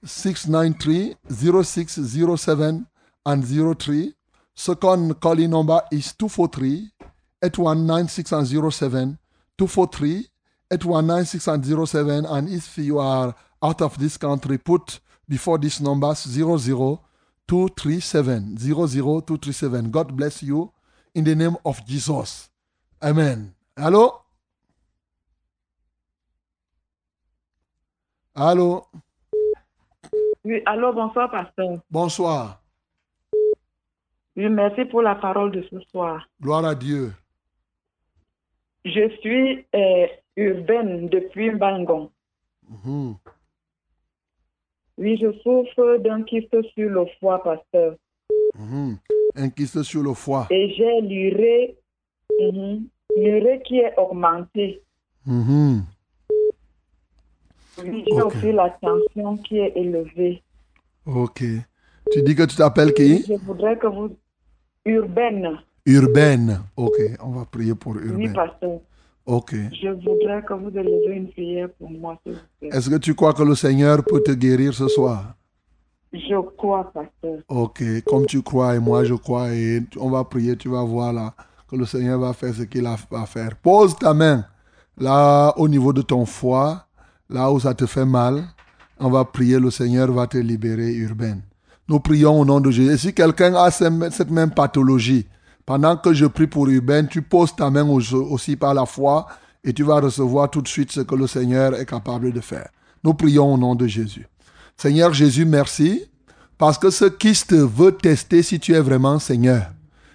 693-0607 and 03. Second calling number is 243 819 607 243 819 607 and if you are out of this country put before this number 00237 00237 God bless you in the name of Jesus. Amen. Hello? Allô Oui, allô, bonsoir, pasteur. Bonsoir. Oui, merci pour la parole de ce soir. Gloire à Dieu. Je suis euh, urbaine depuis Bangon. Mhm. Oui, je souffre d'un kyste sur le foie, pasteur. Mhm. Un kyste sur le foie. Et j'ai l'urée, mhm, l'urée qui est augmentée. Oui, j'ai Ok. aussi la tension qui est élevée. Ok. Tu dis que tu t'appelles qui? Je voudrais que vous... Urbaine, Urbaine. Ok, on va prier pour oui, Urbaine. pasteur. Ok. Je voudrais que vous élevez une prière pour moi. Est-ce que tu crois que le Seigneur peut te guérir ce soir? Je crois, pasteur. Ok, comme tu crois et moi je crois et on va prier, tu vas voir là que le Seigneur va faire ce qu'il a à faire. Pose ta main là au niveau de ton foie, là où ça te fait mal. On va prier, le Seigneur va te libérer, Urbaine. Nous prions au nom de Jésus. Et si quelqu'un a ce- cette même pathologie, pendant que je prie pour Urbaine, tu poses ta main au- aussi par la foi et tu vas recevoir tout de suite ce que le Seigneur est capable de faire. Nous prions au nom de Jésus. Seigneur Jésus, merci. Parce que ce kyste veut tester si tu es vraiment Seigneur.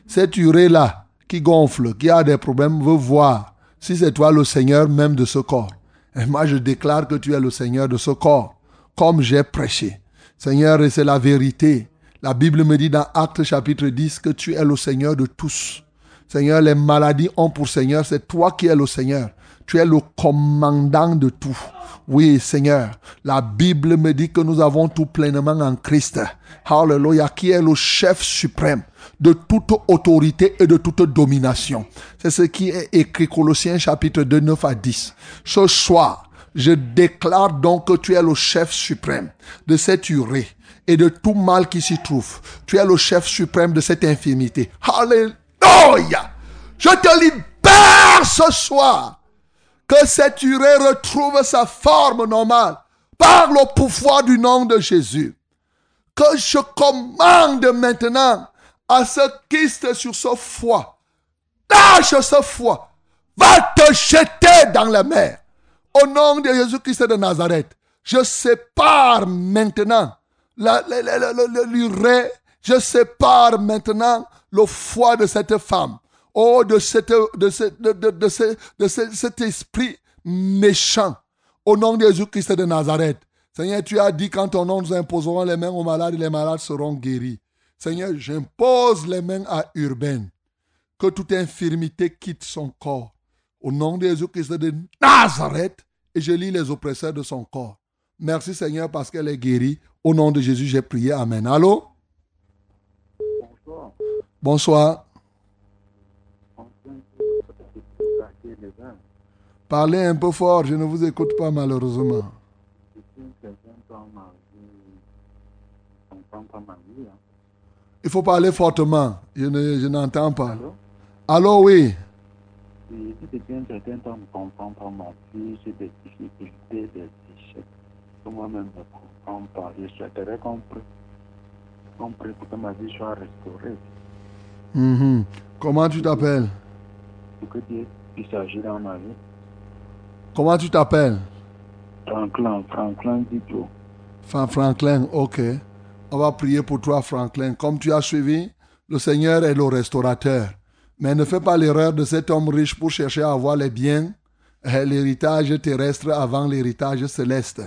Cette urée-là qui gonfle, qui a des problèmes, veut voir si c'est toi le Seigneur même de ce corps. Et moi, je déclare que tu es le Seigneur de ce corps, comme j'ai prêché. Seigneur, et c'est la vérité. La Bible me dit dans Actes chapitre 10 que tu es le Seigneur de tous. Seigneur, les maladies ont pour Seigneur, c'est toi qui es le Seigneur. Tu es le commandant de tout. Oui, Seigneur, la Bible me dit que nous avons tout pleinement en Christ. Alléluia, qui est le chef suprême de toute autorité et de toute domination. C'est ce qui est écrit Colossiens chapitre 2, 9 à 10. Ce soir, je déclare donc que tu es le chef suprême de cette urée et de tout mal qui s'y trouve. Tu es le chef suprême de cette infirmité. Alléluia. Je te libère ce soir. Que cette urée retrouve sa forme normale par le pouvoir du nom de Jésus. Que je commande maintenant à ce kyste sur ce foie. Lâche ce foie. Va te jeter dans la mer. Au nom de Jésus-Christ de Nazareth, je sépare maintenant l'urée, je sépare maintenant le foie de cette femme. Oh, de, cette, de, ce- de, de, de ce- de ce- cet esprit méchant. Au nom de Jésus-Christ de Nazareth. Seigneur, tu as dit quand ton nom nous imposerons les mains aux malades, les malades seront guéris. Seigneur, j'impose les mains à Urbaine. Que toute infirmité quitte son corps. Au nom de Jésus-Christ de Nazareth. Et je lis les oppresseurs de son corps. Merci Seigneur parce qu'elle est guérie. Au nom de Jésus, j'ai prié. Amen. Allô? Bonsoir. Parlez un peu fort, je ne vous écoute pas malheureusement. Il faut parler fortement. Je ne- je n'entends pas. Allô, oui. Et si depuis un certain temps, je ne comprends pas ma vie, j'ai des difficultés, des échecs. Moi-même, je ne comprends pas. Je souhaiterais qu'on prie, pour que ma vie soit restaurée. Mhm. Comment tu t'appelles? Pour que Dieu puisse agir dans ma vie. Comment tu t'appelles? Franklin, Franklin Dito. Fra- Franklin, ok. On va prier pour toi, Franklin. Comme tu as suivi, le Seigneur est le restaurateur. Mais ne fais pas l'erreur de cet homme riche pour chercher à avoir les biens, l'héritage terrestre avant l'héritage céleste.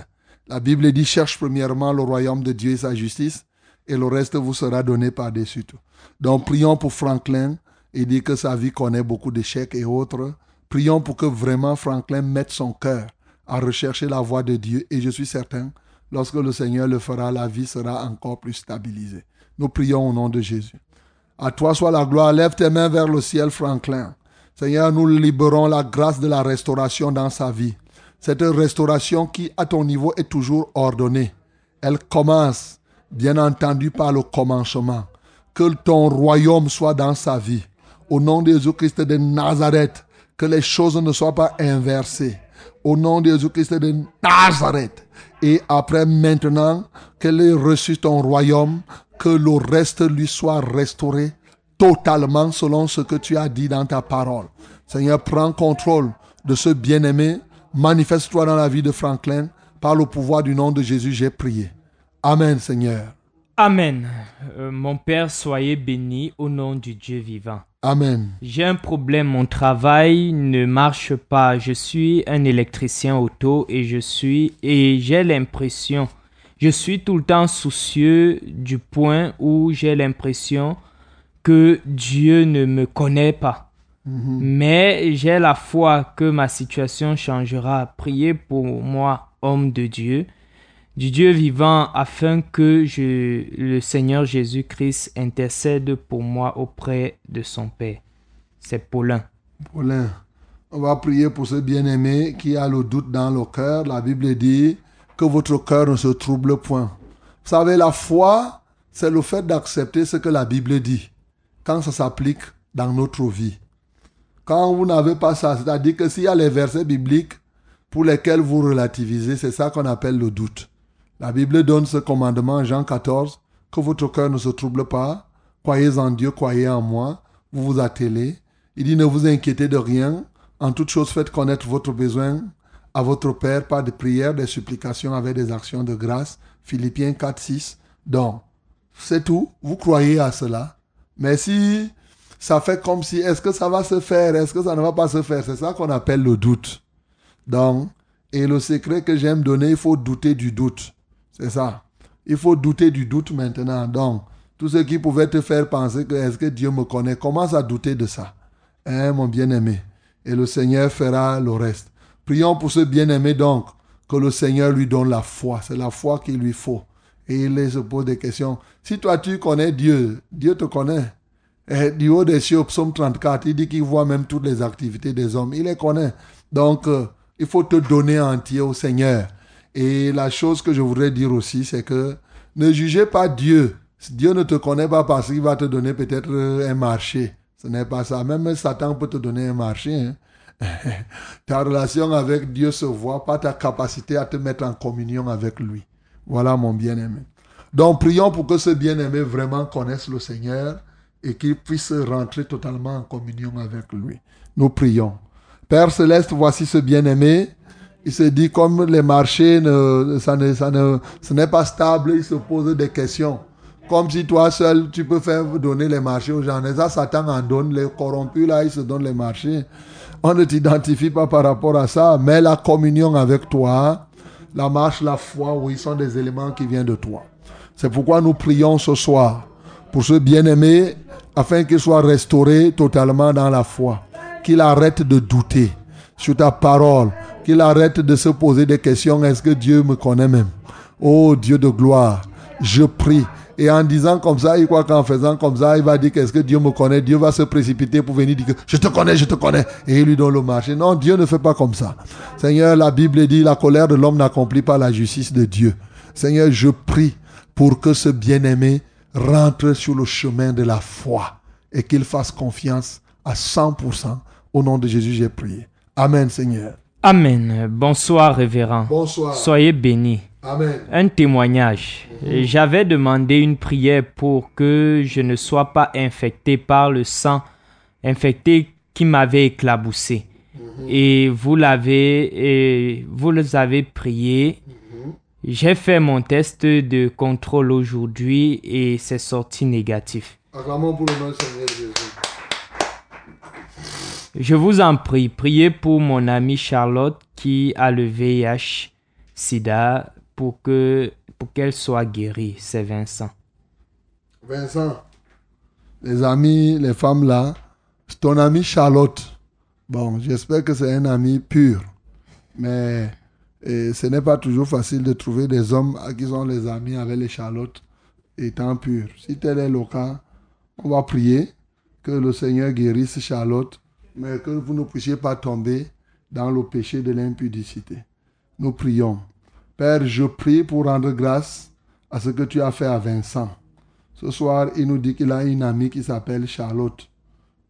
La Bible dit cherche premièrement le royaume de Dieu et sa justice, et le reste vous sera donné par-dessus tout. Donc prions pour Franklin. Il dit que sa vie connaît beaucoup d'échecs et autres. Prions pour que vraiment Franklin mette son cœur à rechercher la voie de Dieu. Et je suis certain, lorsque le Seigneur le fera, la vie sera encore plus stabilisée. Nous prions au nom de Jésus. À toi soit la gloire. Lève tes mains vers le ciel, Franklin. Seigneur, nous libérons la grâce de la restauration dans sa vie. Cette restauration qui, à ton niveau, est toujours ordonnée. Elle commence, bien entendu, par le commencement. Que ton royaume soit dans sa vie. Au nom de Jésus-Christ de Nazareth, que les choses ne soient pas inversées. Au nom de Jésus-Christ de Nazareth. Et après maintenant qu'elle ait reçu ton royaume, que le reste lui soit restauré totalement selon ce que tu as dit dans ta parole. Seigneur, prends contrôle de ce bien-aimé. Manifeste-toi dans la vie de Franklin Par le pouvoir du nom de Jésus, j'ai prié. Amen, Seigneur. Amen. Euh, mon Père, soyez béni au nom du Dieu vivant. Amen. J'ai un problème, mon travail ne marche pas. Je suis un électricien auto et je suis et j'ai l'impression, je suis tout le temps soucieux du point où j'ai l'impression que Dieu ne me connaît pas. Mais j'ai la foi que ma situation changera. Priez pour moi, homme de Dieu, du Dieu vivant, afin que le Seigneur Jésus-Christ intercède pour moi auprès de son Père. C'est Paulin. Paulin, on va prier pour ce bien-aimé qui a le doute dans le cœur. La Bible dit que votre cœur ne se trouble point. Vous savez, la foi, c'est le fait d'accepter ce que la Bible dit quand ça s'applique dans notre vie. Quand vous n'avez pas ça, c'est-à-dire que s'il y a les versets bibliques pour lesquels vous relativisez, c'est ça qu'on appelle le doute. La Bible donne ce commandement en Jean 14, que votre cœur ne se trouble pas, croyez en Dieu, croyez en moi, vous vous attelez. Il dit ne vous inquiétez de rien, en toute chose faites connaître votre besoin à votre Père par des prières, des supplications avec des actions de grâce. Philippiens 4, 6. Donc, c'est tout, vous croyez à cela. Mais si ça fait comme si, est-ce que ça va se faire, est-ce que ça ne va pas se faire, c'est ça qu'on appelle le doute. Donc, et le secret que j'aime donner, il faut douter du doute. C'est ça. Il faut douter du doute maintenant. Donc, tout ce qui pouvait te faire penser que est-ce que Dieu me connaît, commence à douter de ça. Hein, mon bien-aimé. Et le Seigneur fera le reste. Prions pour ce bien-aimé donc, que le Seigneur lui donne la foi. C'est la foi qu'il lui faut. Et il se pose des questions. Si toi tu connais Dieu, Dieu te connaît. Du haut des cieux, psaume 34, il dit qu'il voit même toutes les activités des hommes. Il les connaît. Donc, euh, il faut te donner entier au Seigneur. Et la chose que je voudrais dire aussi, c'est que ne jugez pas Dieu. Dieu ne te connaît pas parce qu'il va te donner peut-être euh, un marché. Ce n'est pas ça. Même Satan peut te donner un marché. hein. ta relation avec Dieu se voit par ta capacité à te mettre en communion avec lui. Voilà mon bien-aimé. Donc prions pour que ce bien-aimé vraiment connaisse le Seigneur et qu'il puisse rentrer totalement en communion avec lui. Nous prions. Père céleste, voici ce bien-aimé. Il se dit comme les marchés, ne, ça ne, ça ne, ce n'est pas stable, il se pose des questions. Comme si toi seul, tu peux faire donner les marchés aux gens. Et ça, Satan en donne. Les corrompus, là, ils se donnent les marchés. On ne t'identifie pas par rapport à ça, mais la communion avec toi, la marche, la foi, oui, sont des éléments qui viennent de toi. C'est pourquoi nous prions ce soir pour ce bien-aimé, afin qu'il soit restauré totalement dans la foi, qu'il arrête de douter sur ta parole, qu'il arrête de se poser des questions, est-ce que Dieu me connaît même? Oh Dieu de gloire, je prie. Et en disant comme ça, il croit qu'en faisant comme ça, il va dire qu'est-ce que Dieu me connaît? Dieu va se précipiter pour venir dire je te connais, je te connais. Et il lui donne le marché. Non, Dieu ne fait pas comme ça. Seigneur, la Bible dit, la colère de l'homme n'accomplit pas la justice de Dieu. Seigneur, je prie pour que ce bien-aimé rentre sur le chemin de la foi et qu'il fasse confiance à 100%. Au nom de Jésus, j'ai prié. Amen, Seigneur. Amen. Bonsoir, révérend. Bonsoir. Soyez bénis. Amen. Un témoignage. J'avais demandé une prière pour que je ne sois pas infecté par le sang infecté qui m'avait éclaboussé. Et vous l'avez, vous les avez prié. J'ai fait mon test de contrôle aujourd'hui et c'est sorti négatif. Acclamons pour le nom Seigneur Jésus. Je vous en prie, priez pour mon amie Charlotte qui a le VIH sida pour que pour qu'elle soit guérie. C'est Vincent. Vincent, les amis, les femmes là, c'est ton amie Charlotte. Bon, j'espère que c'est un ami pur. Mais ce n'est pas toujours facile de trouver des hommes qui sont les amis avec les Charlottes étant purs. Si tel est le cas, on va prier que le Seigneur guérisse Charlotte, mais que vous ne puissiez pas tomber dans le péché de l'impudicité. Nous prions. Père, je prie pour rendre grâce à ce que tu as fait à Vincent. Ce soir, il nous dit qu'il a une amie qui s'appelle Charlotte.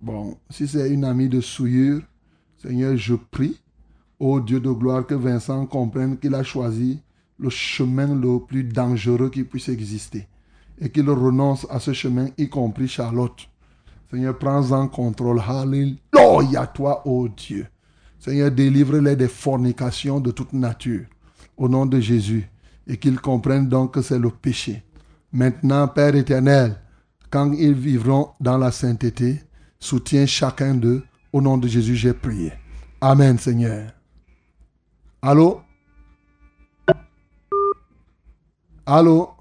Bon, si c'est une amie de souillure, Seigneur, je prie, ô Dieu de gloire, que Vincent comprenne qu'il a choisi le chemin le plus dangereux qui puisse exister et qu'il renonce à ce chemin, y compris Charlotte. Seigneur, prends-en contrôle. Alléluia, toi, ô Dieu. Seigneur, délivre-les des fornications de toute nature. au nom de Jésus et qu'ils comprennent donc que c'est le péché. Maintenant, Père éternel, quand ils vivront dans la sainteté, soutiens chacun d'eux. Au nom de Jésus, j'ai prié. Amen, Seigneur. Allô? Allô?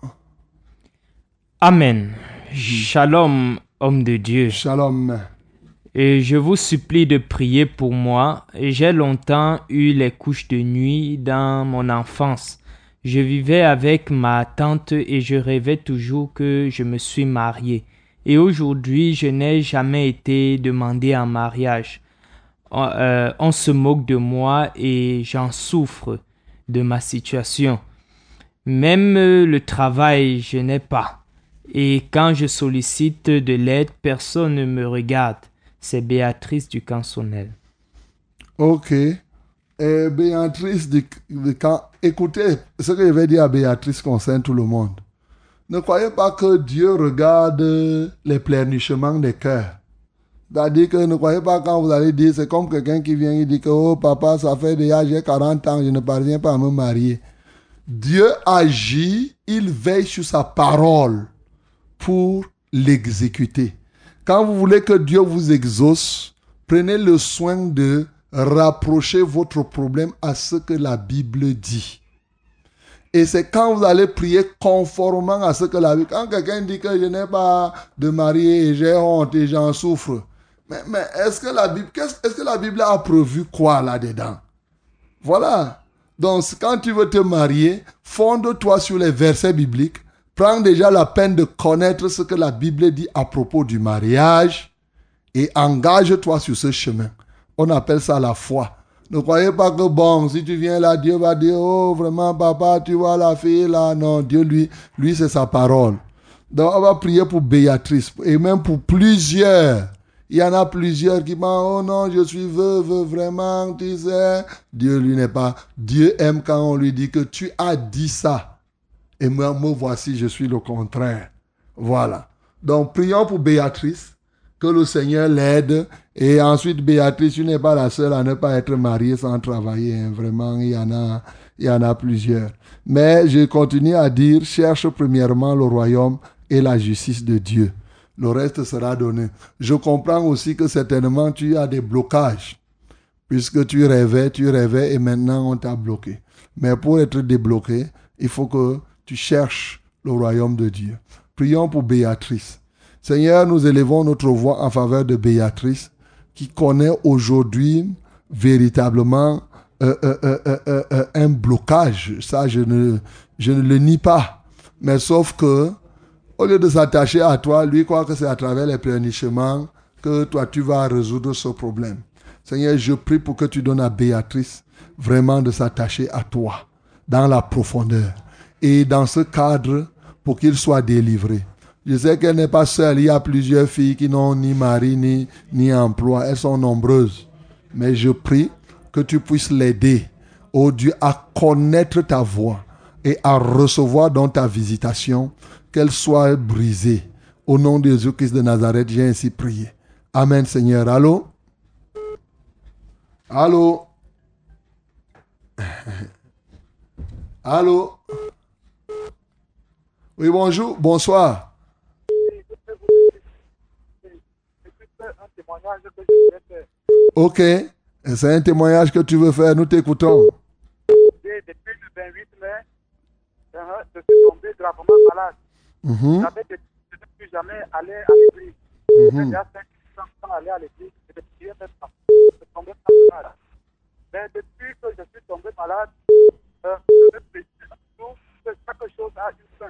Amen. Shalom, homme de Dieu. Shalom. Et je vous supplie de prier pour moi. J'ai longtemps eu les couches de nuit dans mon enfance. Je vivais avec ma tante et je rêvais toujours que je me suis marié. Et aujourd'hui, je n'ai jamais été demandé en mariage. On, euh, on se moque de moi et j'en souffre de ma situation. Même le travail, je n'ai pas. Et quand je sollicite de l'aide, personne ne me regarde. C'est Béatrice du Cansonnel. Ok. Et Béatrice du, du écoutez, ce que je vais dire à Béatrice concerne tout le monde. Ne croyez pas que Dieu regarde les pleurnichements des cœurs. C'est-à-dire que ne croyez pas quand vous allez dire, c'est comme quelqu'un qui vient et dit que, oh papa, ça fait déjà, j'ai 40 ans, je ne parviens pas à me marier. Dieu agit, il veille sur sa parole pour l'exécuter. Quand vous voulez que Dieu vous exauce, prenez le soin de rapprocher votre problème à ce que la Bible dit. Et c'est quand vous allez prier conformément à ce que la Bible... Quand quelqu'un dit que je n'ai pas de mari et j'ai honte et j'en souffre, mais, mais est-ce que la Bible... Est-ce est que la Bible a prévu quoi là-dedans? Voilà. Donc quand tu veux te marier, fonde-toi sur les versets bibliques. Prends déjà la peine de connaître ce que la Bible dit à propos du mariage et engage-toi sur ce chemin. On appelle ça la foi. Ne croyez pas que bon, si tu viens là, Dieu va dire, oh vraiment papa, tu vois la fille là. Non, Dieu lui, lui c'est sa parole. Donc on va prier pour Béatrice et même pour plusieurs. Il y en a plusieurs qui m'ont, oh non, je suis veuve, vraiment, tu sais. Dieu lui n'est pas. Dieu aime quand on lui dit que tu as dit ça. Et moi, me voici, je suis le contraire. Voilà. Donc prions pour Béatrice que le Seigneur l'aide. Et ensuite, Béatrice, tu n'es pas la seule à ne pas être mariée sans travailler. hein. Vraiment, il y en a, il y en a plusieurs. Mais je continue à dire, cherche premièrement le royaume et la justice de Dieu. Le reste sera donné. Je comprends aussi que certainement tu as des blocages. Puisque tu rêvais, tu rêvais et maintenant on t'a bloqué. Mais pour être débloqué, il faut que tu cherches le royaume de Dieu. Prions pour Béatrice. Seigneur, nous élevons notre voix en faveur de Béatrice, qui connaît aujourd'hui véritablement euh, euh, euh, un blocage. Ça, je ne, je ne le nie pas. Mais sauf que, au lieu de s'attacher à toi, lui croit que c'est à travers les pleurnichements que toi, tu vas résoudre ce problème. Seigneur, je prie pour que tu donnes à Béatrice vraiment de s'attacher à toi, dans la profondeur. Et dans ce cadre, pour qu'il soit délivré. Je sais qu'elle n'est pas seule. Il y a plusieurs filles qui n'ont ni mari, ni, ni emploi. Elles sont nombreuses. Mais je prie que tu puisses l'aider, oh Dieu, à connaître ta voix et à recevoir dans ta visitation qu'elle soit brisée. Au nom de Jésus-Christ de Nazareth, j'ai ainsi prié. Amen, Seigneur. Allô? Allô? Allô? Oui, bonjour, bonsoir. Ok, c'est un témoignage que tu veux faire, nous t'écoutons. Depuis le 28 mai, je suis tombé gravement malade. Mhm. J'avais décidé de ne plus jamais aller à l'église. J'ai déjà 5 ans aller à l'église. Je suis tombé malade. Mais depuis que je suis tombé malade, euh, je me toujours que chaque chose a une fin.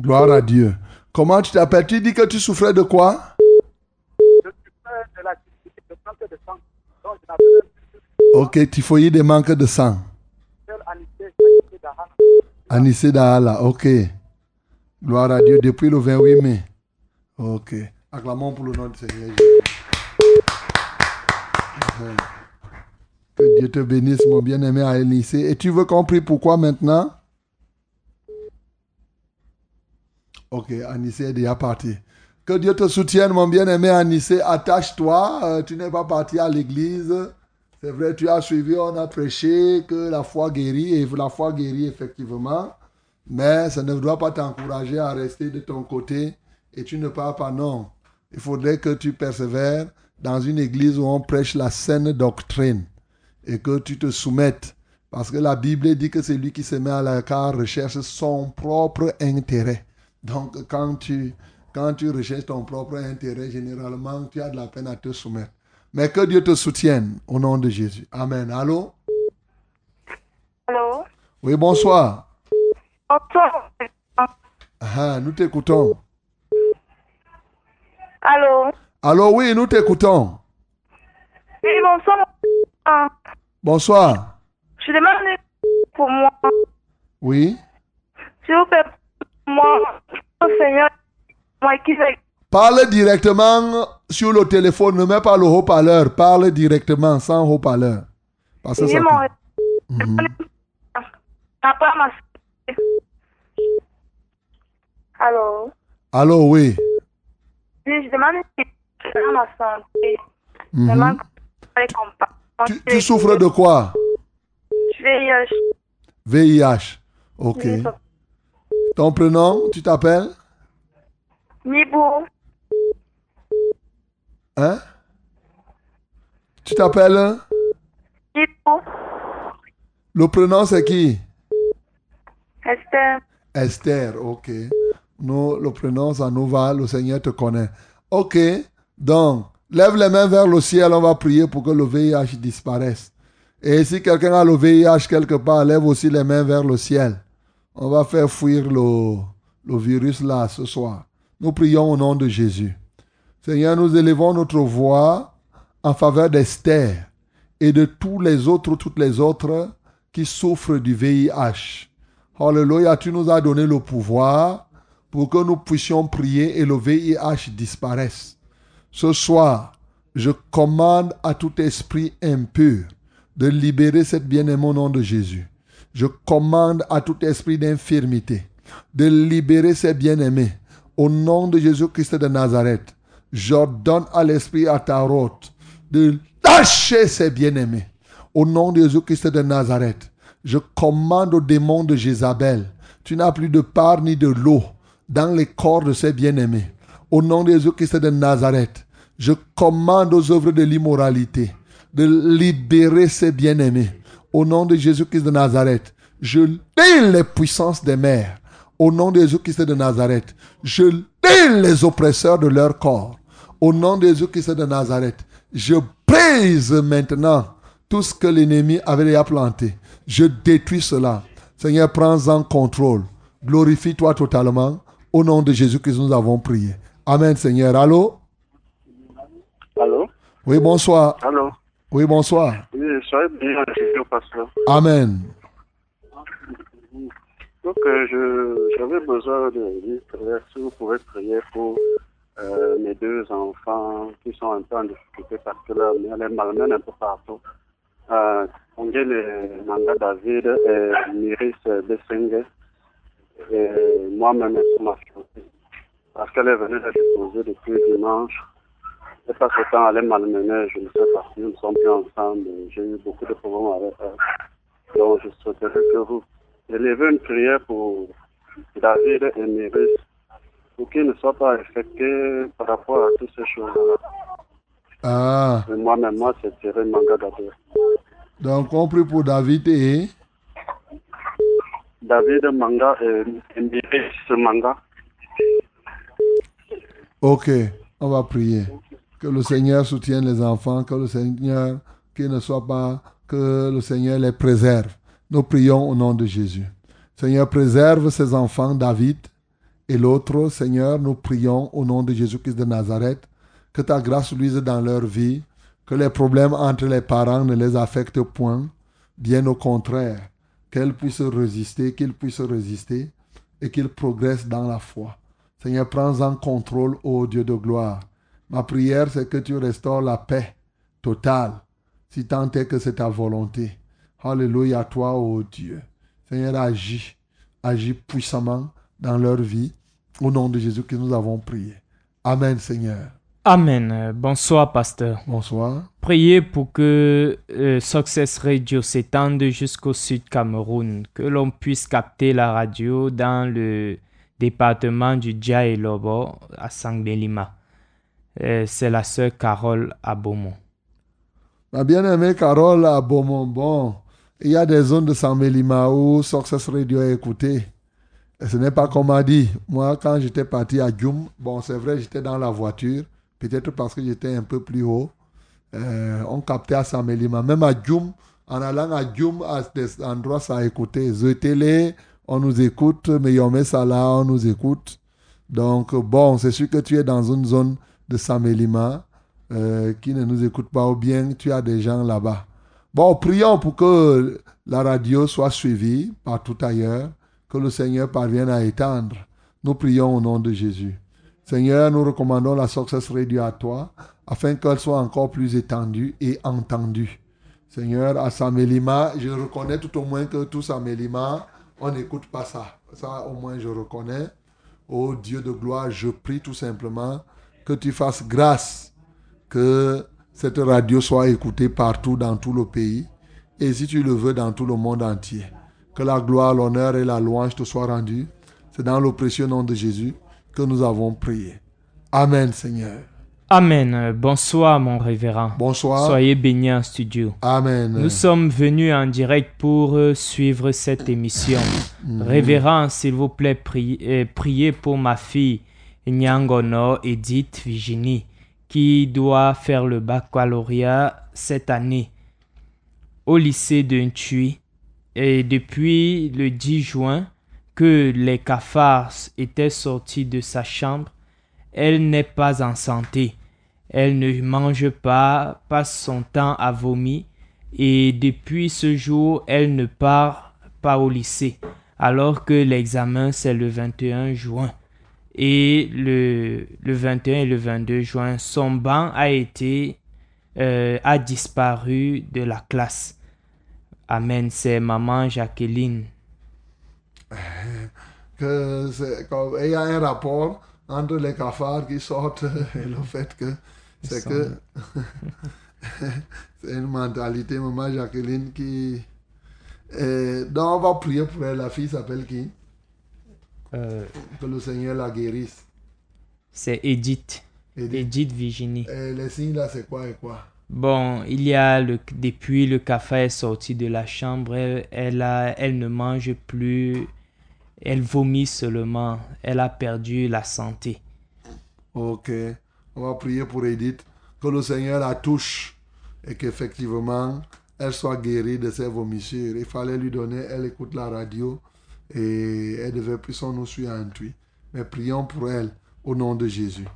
Gloire à Dieu. Comment tu t'appelles? Tu dis que tu souffrais de quoi? Je frère de la de santé de sang. Donc, je n'avais même plus Ok, typhoïde et manque de sang. Anissé, Dahala, ok. Gloire à Dieu depuis le 28 mai. Ok. Acclamons pour le nom du Seigneur Jésus. Mhm. Que Dieu te bénisse, mon bien-aimé Anissé. Et tu veux qu'on prie pourquoi maintenant? Ok, Anissé est déjà parti. Que Dieu te soutienne, mon bien-aimé Anissé. Attache-toi. Euh, tu n'es pas parti à l'église. C'est vrai, tu as suivi, on a prêché que la foi guérit, et la foi guérit effectivement. Mais ça ne doit pas t'encourager à rester de ton côté et tu ne pars pas, non. Il faudrait que tu persévères dans une église où on prêche la saine doctrine et que tu te soumettes. Parce que la Bible dit que c'est lui qui se met à l'écart recherche son propre intérêt. Donc, quand tu, quand tu recherches ton propre intérêt, généralement, tu as de la peine à te soumettre. Mais que Dieu te soutienne au nom de Jésus. Amen. Allô? Allô? Oui, bonsoir. Bonsoir. Ah, nous t'écoutons. Allô? Allô, oui, nous t'écoutons. Oui, bonsoir. Bonsoir. Je demande pour moi. Oui. S'il vous plaît, au Seigneur, moi qui. Parle directement sur le téléphone, ne mets pas le haut-parleur. Parle directement sans haut-parleur. Parce que ça mon. Mhm. papa m'a. Allô? Allô, oui. Oui, je demande dans ma santé. Mhm. Tu, tu souffres de quoi? Vais. euh, VIH. Ok. Oui, Ton prénom, tu t'appelles? Mibou. Hein? Tu t'appelles Mibou. Le prénom, c'est qui? Esther. Esther, ok. Nous, le prénom, ça nous va, le Seigneur te connaît. Ok, donc, lève les mains vers le ciel, on va prier pour que le VIH disparaisse. Et si quelqu'un a le VIH quelque part, lève aussi les mains vers le ciel. On va faire fuir le, virus là ce soir. Nous prions au nom de Jésus. Seigneur, nous élevons notre voix en faveur d'Esther et de tous les autres, toutes les autres qui souffrent du VIH. Alléluia, tu nous as donné le pouvoir pour que nous puissions prier et le VIH disparaisse. Ce soir, je commande à tout esprit impur de libérer cette bien-aimée au nom de Jésus. Je commande à tout esprit d'infirmité de libérer ces bien-aimés au nom de Jésus-Christ de Nazareth. J'ordonne à l'esprit à Tarot de lâcher ces bien-aimés au nom de Jésus-Christ de Nazareth. Je commande au démon de Jézabel. Tu n'as plus de part ni de l'eau dans les corps de ces bien-aimés. Au nom de Jésus-Christ de Nazareth, je commande aux œuvres de l'immoralité de libérer ces bien-aimés. Au nom de Jésus-Christ de Nazareth, je lis les puissances des mers. Au nom de Jésus-Christ de Nazareth, je lis les oppresseurs de leur corps. Au nom de Jésus-Christ de Nazareth, je brise maintenant tout ce que l'ennemi avait déjà planté. Je détruis cela. Seigneur, prends-en contrôle. Glorifie-toi totalement. Au nom de Jésus-Christ, nous avons prié. Amen, Seigneur. Allô? Allô? Oui, bonsoir. Allô? Oui, bonsoir. Oui, soyez bien au pasteur. Amen. Donc, euh, j'avais besoin de d'une prière. Si vous pouvez prier pour euh, mes deux enfants qui sont un peu en difficulté parce que leur mère les malmène un peu partout. Euh, on dit le Nanga David et Miris Besenge. Et moi-même, sur ma fiancée. Parce qu'elle est venue la déposer depuis dimanche. Et parce que quand elle malmenée, je ne sais pas si nous ne sommes plus ensemble. J'ai eu beaucoup de problèmes avec elle. Donc, je souhaiterais que vous élevez une prière pour David et Miris pour qu'ils ne soient pas affectés par rapport à toutes ces choses-là. Ah, Et Moi-même, moi, c'est Thierry Manga donc on prie pour David et... David Manga et, Miris Manga. Ok, on va prier. Que le Seigneur soutienne les enfants, que le Seigneur, qu'ils ne soient pas, que le Seigneur les préserve. Nous prions au nom de Jésus. Seigneur, préserve ces enfants, David et l'autre. Seigneur, nous prions au nom de Jésus-Christ de Nazareth, que ta grâce luise dans leur vie. Que les problèmes entre les parents ne les affectent point. Bien au contraire, qu'elles puissent résister, qu'ils puissent résister et qu'ils progressent dans la foi. Seigneur, prends en contrôle, ô Dieu de gloire. Ma prière, c'est que tu restaures la paix totale, si tant est que c'est ta volonté. Alléluia à toi, ô Dieu. Seigneur, agis, agis puissamment dans leur vie. Au nom de Jésus que nous avons prié. Amen, Seigneur. Amen. Bonsoir, pasteur. Bonsoir. Priez pour que euh, Success Radio s'étende jusqu'au sud Cameroun, que l'on puisse capter la radio dans le département du Dja et Lobo à Sangbelima. C'est la sœur Carole à Beaumont. Ma bien-aimée Carole à Beaumont, bon, il y a des zones de Saint-Mélima où Success Radio est écouté. Et ce n'est pas comme a dit. Moi, quand j'étais parti à Djoum, bon, c'est vrai, j'étais dans la voiture, peut-être parce que j'étais un peu plus haut. Euh, on captait à Saint-Mélima. Même à Djoum, en allant à Djoum, à des endroits, ça a écouté. The Télé, on nous écoute. Meyomé Salah, on nous écoute. Donc, bon, c'est sûr que tu es dans une zone de Saint-Mélima euh, qui ne nous écoute pas ou bien tu as des gens là-bas. Bon, prions pour que la radio soit suivie partout ailleurs, que le Seigneur parvienne à étendre. Nous prions au nom de Jésus. Seigneur, nous recommandons la Success Radio à toi, afin qu'elle soit encore plus étendue et entendue. Seigneur, à Samélima, je reconnais tout au moins que tout Samélima, on n'écoute pas ça. Ça, au moins, je reconnais. Ô Dieu de gloire, je prie tout simplement que tu fasses grâce, que cette radio soit écoutée partout dans tout le pays, et si tu le veux, dans tout le monde entier. Que la gloire, l'honneur et la louange te soient rendus. C'est dans le précieux nom de Jésus que nous avons prié. Amen, Seigneur. Amen. Bonsoir, mon révérend. Bonsoir. Soyez bénis en studio. Amen. Nous sommes venus en direct pour euh, suivre cette émission. Mhm. Révérend, s'il vous plaît, priez, euh, priez pour ma fille Nyangono Edith Virginie, qui doit faire le baccalauréat cette année au lycée de Ntui. Et depuis le 10 juin, que les cafards étaient sortis de sa chambre, elle n'est pas en santé. Elle ne mange pas, passe son temps à vomir et depuis ce jour, elle ne part pas au lycée alors que l'examen c'est le 21 juin. Et le, le 21 et le 22 juin, son banc a été euh, a disparu de la classe. Amen, c'est maman Jacqueline. que il y a un rapport entre les cafards qui sortent et le fait que c'est que c'est une mentalité, maman Jacqueline qui. Et donc on va prier pour elle. La fille s'appelle qui? Euh, Que le Seigneur la guérisse. c'est Edith. Edith. Edith Virginie. Et les signes là, c'est quoi et quoi? Bon, il y a le, depuis le café est sorti de la chambre, elle, elle, a, elle ne mange plus, elle vomit seulement, elle a perdu la santé. Ok. On va prier pour Edith. Que le Seigneur la touche et qu'effectivement, elle soit guérie de ses vomissures. Il fallait lui donner, elle écoute la radio et elle devait plus son nous suivre en tuy. Mais prions pour elle au nom de Jésus.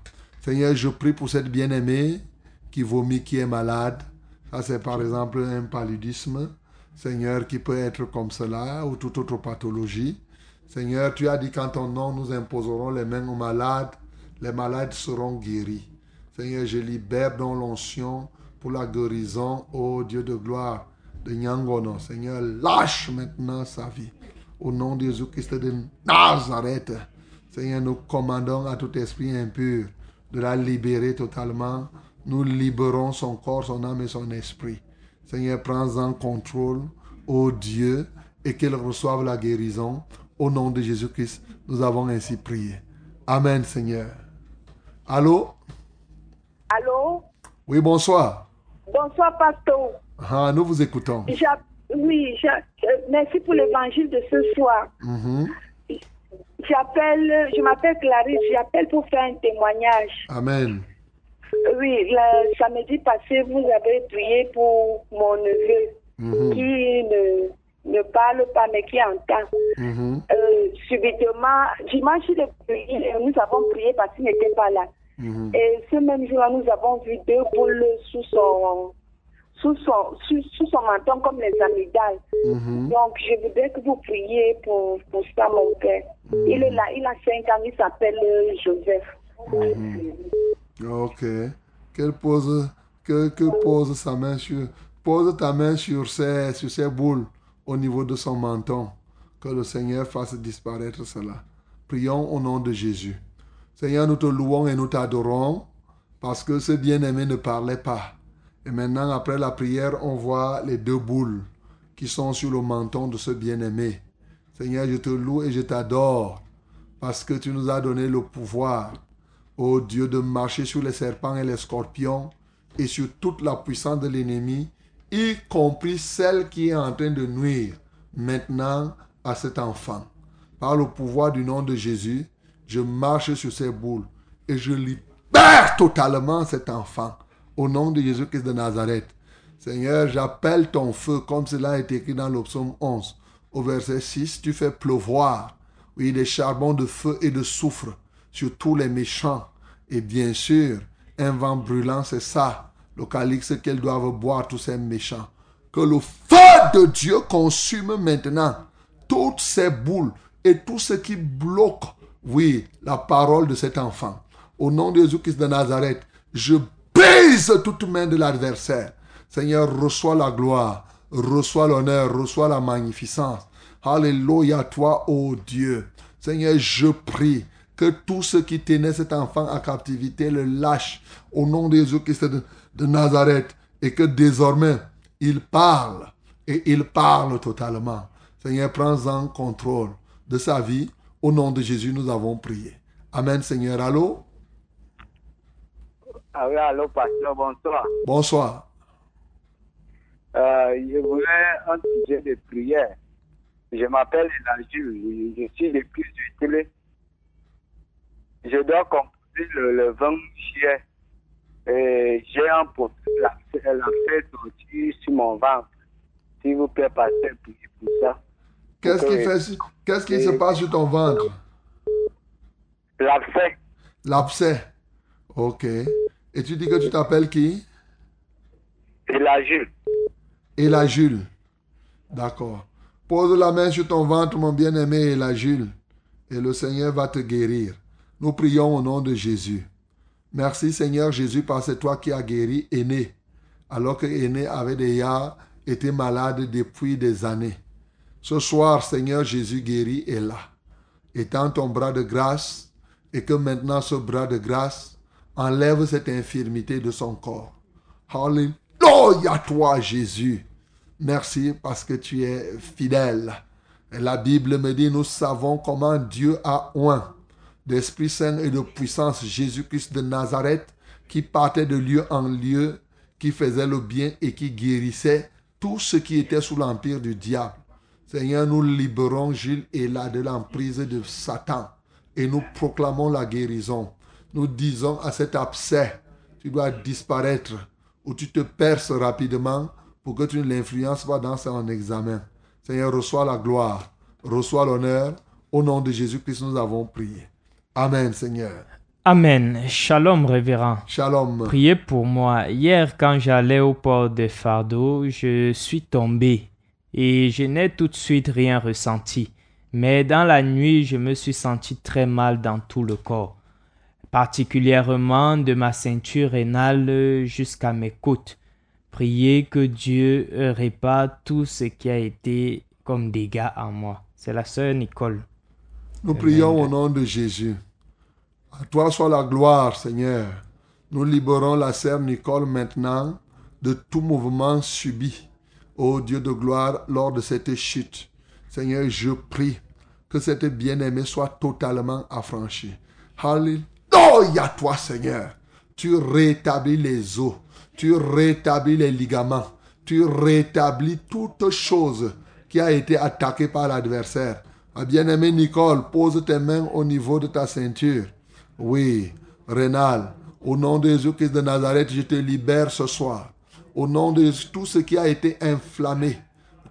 Seigneur, je prie pour cette bien-aimée qui vomit, qui est malade. Ça, c'est par exemple un paludisme. Seigneur, qui peut être comme cela ou toute autre pathologie. Seigneur, tu as dit qu'en ton nom, nous imposerons les mains aux malades, les malades seront guéris. Seigneur, je libère dans l'onction pour la guérison, ô Dieu de gloire, de Nyangono. Seigneur, lâche maintenant sa vie. Au nom de Jésus-Christ de Nazareth. Seigneur, nous commandons à tout esprit impur de la libérer totalement. Nous libérons son corps, son âme et son esprit. Seigneur, prends en contrôle, ô Dieu, et qu'elle reçoive la guérison. Au nom de Jésus-Christ, nous avons ainsi prié. Amen, Seigneur. Allô? Allô? Oui, bonsoir. Bonsoir, pasteur. Ah, nous vous écoutons. Oui, merci pour l'évangile de ce soir. Mhm. J'appelle, je m'appelle Clarisse, j'appelle pour faire un témoignage. Amen. Oui, le samedi passé, vous avez prié pour mon neveu Mhm. qui ne, ne parle pas mais qui entend. Mhm. Euh, subitement, dimanche, nous avons prié parce qu'il n'était pas là. Et ce même jour-là, nous avons vu deux boules sous son, sous son, sous, sous son menton comme les amygdales. Mhm. Donc, je voudrais que vous priez pour, pour ça, mon père. Il est là, il a 5 ans, il s'appelle euh, Joseph. Ok. Qu'elle pose, que, que pose sa main sur, pose ta main sur ses, sur ses boules au niveau de son menton. Que le Seigneur fasse disparaître cela. Prions au nom de Jésus. Seigneur, nous te louons et nous t'adorons parce que ce bien-aimé ne parlait pas. Et maintenant, après la prière, on voit les deux boules qui sont sur le menton de ce bien-aimé. Seigneur, je te loue et je t'adore parce que tu nous as donné le pouvoir, ô Dieu, de marcher sur les serpents et les scorpions et sur toute la puissance de l'ennemi, y compris celle qui est en train de nuire maintenant à cet enfant. Par le pouvoir du nom de Jésus, je marche sur ces boules et je libère totalement cet enfant au nom de Jésus-Christ de Nazareth. Seigneur, j'appelle ton feu comme cela est écrit dans le psaume 11. Au verset 6, tu fais pleuvoir, oui, des charbons de feu et de soufre sur tous les méchants. Et bien sûr, un vent brûlant, c'est ça, le calice qu'elles doivent boire, tous ces méchants. Que le feu de Dieu consume maintenant toutes ces boules et tout ce qui bloque, oui, la parole de cet enfant. Au nom de Jésus-Christ de Nazareth, je brise toute main de l'adversaire. Seigneur, reçois la gloire, reçois l'honneur, reçois la magnificence. Alléluia, toi, ô Dieu. Seigneur, je prie que tout ce qui tenait cet enfant à captivité le lâche au nom de Jésus-Christ de Nazareth et que désormais il parle et il parle totalement. Seigneur, prends-en contrôle de sa vie. Au nom de Jésus, nous avons prié. Amen, Seigneur. Allô? Ah oui, allô, pasteur, bonsoir. Bonsoir. Euh, je voulais un sujet de prière. Je m'appelle Elagil, je suis depuis du télé. Je dois composer le, le 20 juillet. Et j'ai un problème, la, la fait sortir sur mon ventre. S'il vous plaît, pasteur, priez pour ça. Qu'est-ce qui, fait, qu'est-ce qui se passe sur ton ventre? L'abcès, L'abcès. Ok. Et tu dis que tu t'appelles qui? Elagil. Et la Jules. D'accord. Pose la main sur ton ventre, mon bien-aimé, et la Jules. Et le Seigneur va te guérir. Nous prions au nom de Jésus. Merci Seigneur Jésus, parce que c'est toi qui as guéri Aîné. Alors que Aîné avait déjà été malade depuis des années. Ce soir, Seigneur Jésus guéri est là. Étends ton bras de grâce et que maintenant ce bras de grâce enlève cette infirmité de son corps. Alléluia toi Jésus. Merci parce que tu es fidèle. La Bible me dit, nous savons comment Dieu a oint d'Esprit Saint et de puissance Jésus-Christ de Nazareth qui partait de lieu en lieu, qui faisait le bien et qui guérissait tout ce qui était sous l'empire du diable. Seigneur, nous libérons Gilles et là de l'emprise de Satan et nous proclamons la guérison. Nous disons à cet abcès, tu dois disparaître ou tu te perces rapidement pour que tu ne l'influences pas dans son examen. Seigneur, reçois la gloire, reçois l'honneur. Au nom de Jésus-Christ, nous avons prié. Amen, Seigneur. Amen. Shalom, révérend. Shalom. Priez pour moi. Hier, quand j'allais au port de Fardeau, je suis tombé et je n'ai tout de suite rien ressenti. Mais dans la nuit, je me suis senti très mal dans tout le corps, particulièrement de ma ceinture rénale jusqu'à mes côtes. Priez que Dieu répare tout ce qui a été comme dégâts en moi. C'est la sœur Nicole. Nous prions au nom de Jésus. À toi soit la gloire, Seigneur. Nous libérons la sœur Nicole maintenant de tout mouvement subi. Ô Dieu de gloire, lors de cette chute. Seigneur, je prie que cette bien-aimée soit totalement affranchie. Alléluia, toi, Seigneur. Tu rétablis les os, tu rétablis les ligaments, tu rétablis toute chose qui a été attaquée par l'adversaire. Ma bien-aimée Nicole, pose tes mains au niveau de ta ceinture. Oui, rénal, au nom de Jésus-Christ de Nazareth, je te libère ce soir. Au nom de tout ce qui a été inflammé,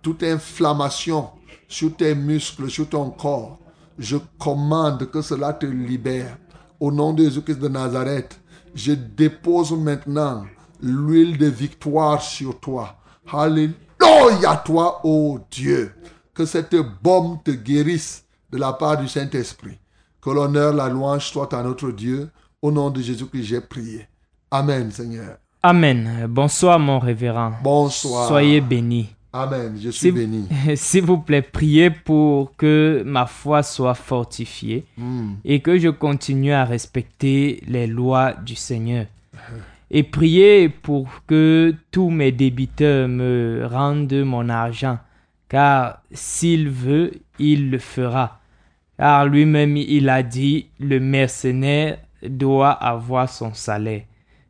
toute inflammation sur tes muscles, sur ton corps, je commande que cela te libère. Au nom de Jésus-Christ de Nazareth, je dépose maintenant l'huile de victoire sur toi. Alléluia toi, ô Dieu. Que cette bombe te guérisse de la part du Saint-Esprit. Que l'honneur, la louange soit à notre Dieu. Au nom de Jésus-Christ, j'ai prié. Amen, Seigneur. Amen. Bonsoir, mon révérend. Bonsoir. Soyez bénis. Amen. Je suis S'il- béni. S'il vous plaît, priez pour que ma foi soit fortifiée Hmm. et que je continue à respecter les lois du Seigneur. Et priez pour que tous mes débiteurs me rendent mon argent, car s'il veut, il le fera. Car lui-même, il a dit, le mercenaire doit avoir son salaire.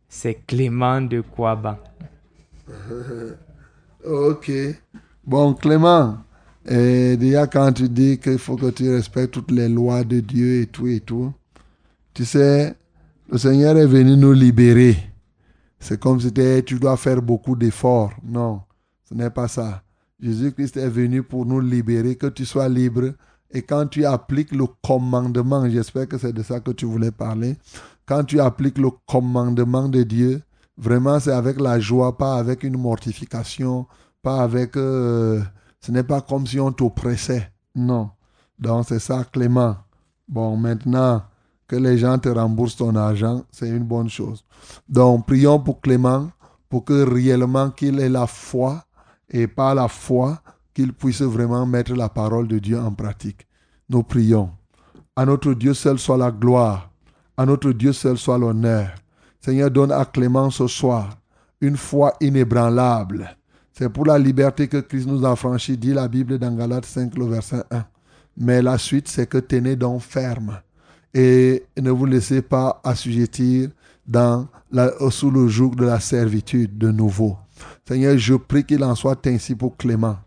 C'est Clément de Kouaban. Ok. Bon, Clément, et déjà quand tu dis qu'il faut que tu respectes toutes les lois de Dieu et tout et tout, tu sais, le Seigneur est venu nous libérer. C'est comme si tu dois faire beaucoup d'efforts. Non, ce n'est pas ça. Jésus-Christ est venu pour nous libérer, que tu sois libre. Et quand tu appliques le commandement, j'espère que c'est de ça que tu voulais parler, quand tu appliques le commandement de Dieu, vraiment c'est avec la joie, pas avec une mortification, pas avec... euh, ce n'est pas comme si on t'oppressait. Non. Donc c'est ça, Clément. Bon, maintenant que les gens te remboursent ton argent, c'est une bonne chose. Donc prions pour Clément, pour que réellement qu'il ait la foi et par la foi qu'il puisse vraiment mettre la parole de Dieu en pratique. Nous prions. À notre Dieu seul soit la gloire. À notre Dieu seul soit l'honneur. Seigneur, donne à Clément ce soir une foi inébranlable. C'est pour la liberté que Christ nous a franchi, dit la Bible dans Galates 5, le verset 1. Mais la suite, c'est que tenez donc ferme et ne vous laissez pas assujettir dans la, sous le joug de la servitude de nouveau. Seigneur, je prie qu'il en soit ainsi pour Clément,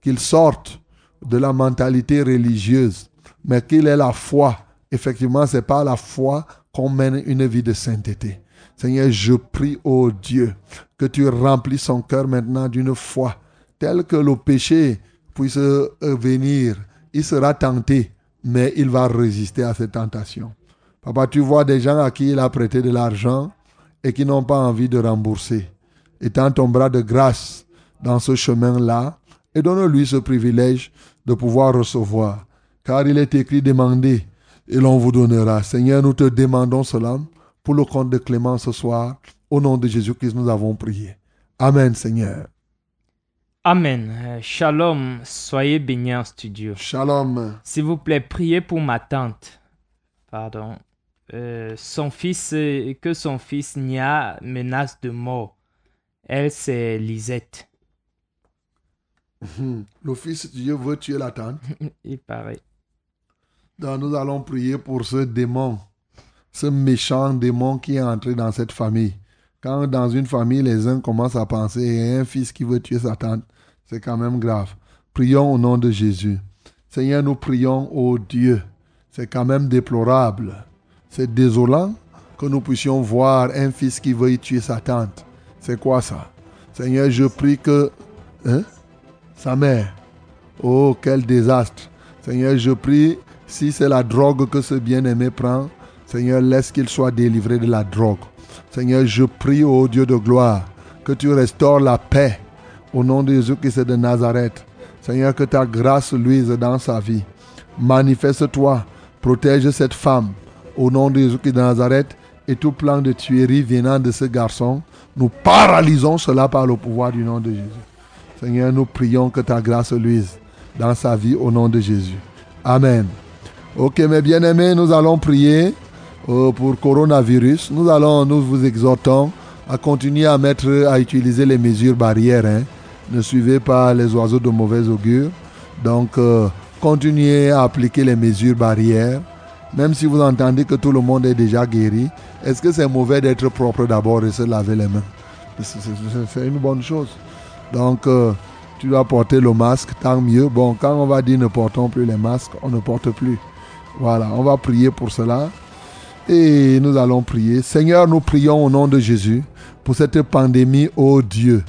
qu'il sorte de la mentalité religieuse, mais qu'il ait la foi. Effectivement, c'est par la foi qu'on mène une vie de sainteté. Seigneur, je prie, ô Dieu, que tu remplis son cœur maintenant d'une foi telle que le péché puisse euh, venir. Il sera tenté, mais il va résister à cette tentation. Papa, tu vois des gens à qui il a prêté de l'argent et qui n'ont pas envie de rembourser. Étends ton bras de grâce dans ce chemin-là et donne-lui ce privilège de pouvoir recevoir. Car il est écrit demandez et l'on vous donnera. Seigneur, nous te demandons cela pour le compte de Clément ce soir. Au nom de Jésus-Christ, nous avons prié. Amen, Seigneur. Amen. Euh, Shalom. Soyez bénis en studio. Shalom. S'il vous plaît, priez pour ma tante. Pardon. Euh, son fils, euh, que son fils Nia menace de mort. Elle, c'est Lisette. Mhm. Le Fils de Dieu veut tuer la tante. Il paraît. Donc nous allons prier pour ce démon, ce méchant démon qui est entré dans cette famille. Quand dans une famille, les uns commencent à penser, y a un fils qui veut tuer sa tante, c'est quand même grave. Prions au nom de Jésus. Seigneur, nous prions au Dieu. C'est quand même déplorable. C'est désolant que nous puissions voir un fils qui veut tuer sa tante. C'est quoi ça? Seigneur, je prie que... Hein? Sa mère. Oh, quel désastre. Seigneur, je prie, si c'est la drogue que ce bien-aimé prend, Seigneur, laisse qu'il soit délivré de la drogue. Seigneur, je prie au Dieu de gloire que tu restaures la paix au nom de Jésus-Christ de Nazareth. Seigneur, que ta grâce luise dans sa vie. Manifeste-toi, protège cette femme au nom de Jésus-Christ de Nazareth et tout plan de tuerie venant de ce garçon, nous paralysons cela par le pouvoir du nom de Jésus. Seigneur, nous prions que ta grâce luise dans sa vie au nom de Jésus. Amen. Ok, mes bien-aimés, nous allons prier euh, pour coronavirus. Nous allons, nous vous exhortons à continuer à mettre, à utiliser les mesures barrières. hein. Ne suivez pas les oiseaux de mauvais augure. Donc, euh, continuez à appliquer les mesures barrières. Même si vous entendez que tout le monde est déjà guéri, est-ce que c'est mauvais d'être propre d'abord et se laver les mains? C'est- une bonne chose. Donc, euh, tu dois porter le masque, tant mieux. Bon, quand on va dire ne portons plus les masques, on ne porte plus. Voilà, on va prier pour cela. Et nous allons prier. Seigneur, nous prions au nom de Jésus pour cette pandémie, ô Dieu,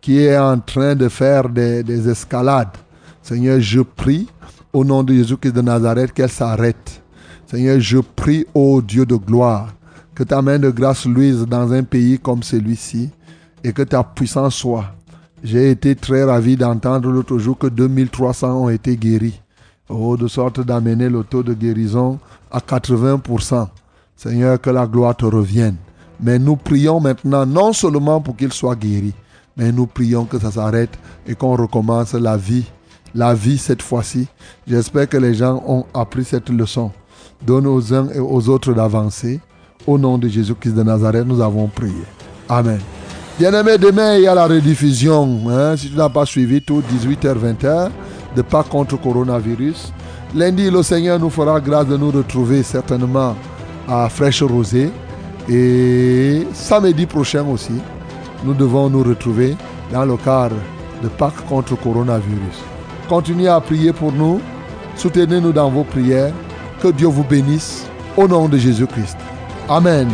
qui est en train de faire des, des escalades. Seigneur, je prie au nom de Jésus-Christ de Nazareth qu'elle s'arrête. Seigneur, je prie, ô Dieu de gloire, que ta main de grâce luise dans un pays comme celui-ci et que ta puissance soit. J'ai été très ravi d'entendre l'autre jour que 2300 ont été guéris. Oh, de sorte d'amener le taux de guérison à 80%. Seigneur, que la gloire te revienne. Mais nous prions maintenant non seulement pour qu'ils soient guéris, mais nous prions que ça s'arrête et qu'on recommence la vie. La vie cette fois-ci. J'espère que les gens ont appris cette leçon. Donne aux uns et aux autres d'avancer. Au nom de Jésus-Christ de Nazareth, nous avons prié. Amen. Bien-aimé, demain, il y a la rediffusion. hein, si tu n'as pas suivi tout, 18h-20h, de pas contre coronavirus. Lundi, le Seigneur nous fera grâce de nous retrouver certainement à Fraîche Rosée. Et samedi prochain aussi, nous devons nous retrouver dans le cadre de Pâques contre coronavirus. Continuez à prier pour nous. Soutenez-nous dans vos prières. Que Dieu vous bénisse. Au nom de Jésus-Christ. Amen.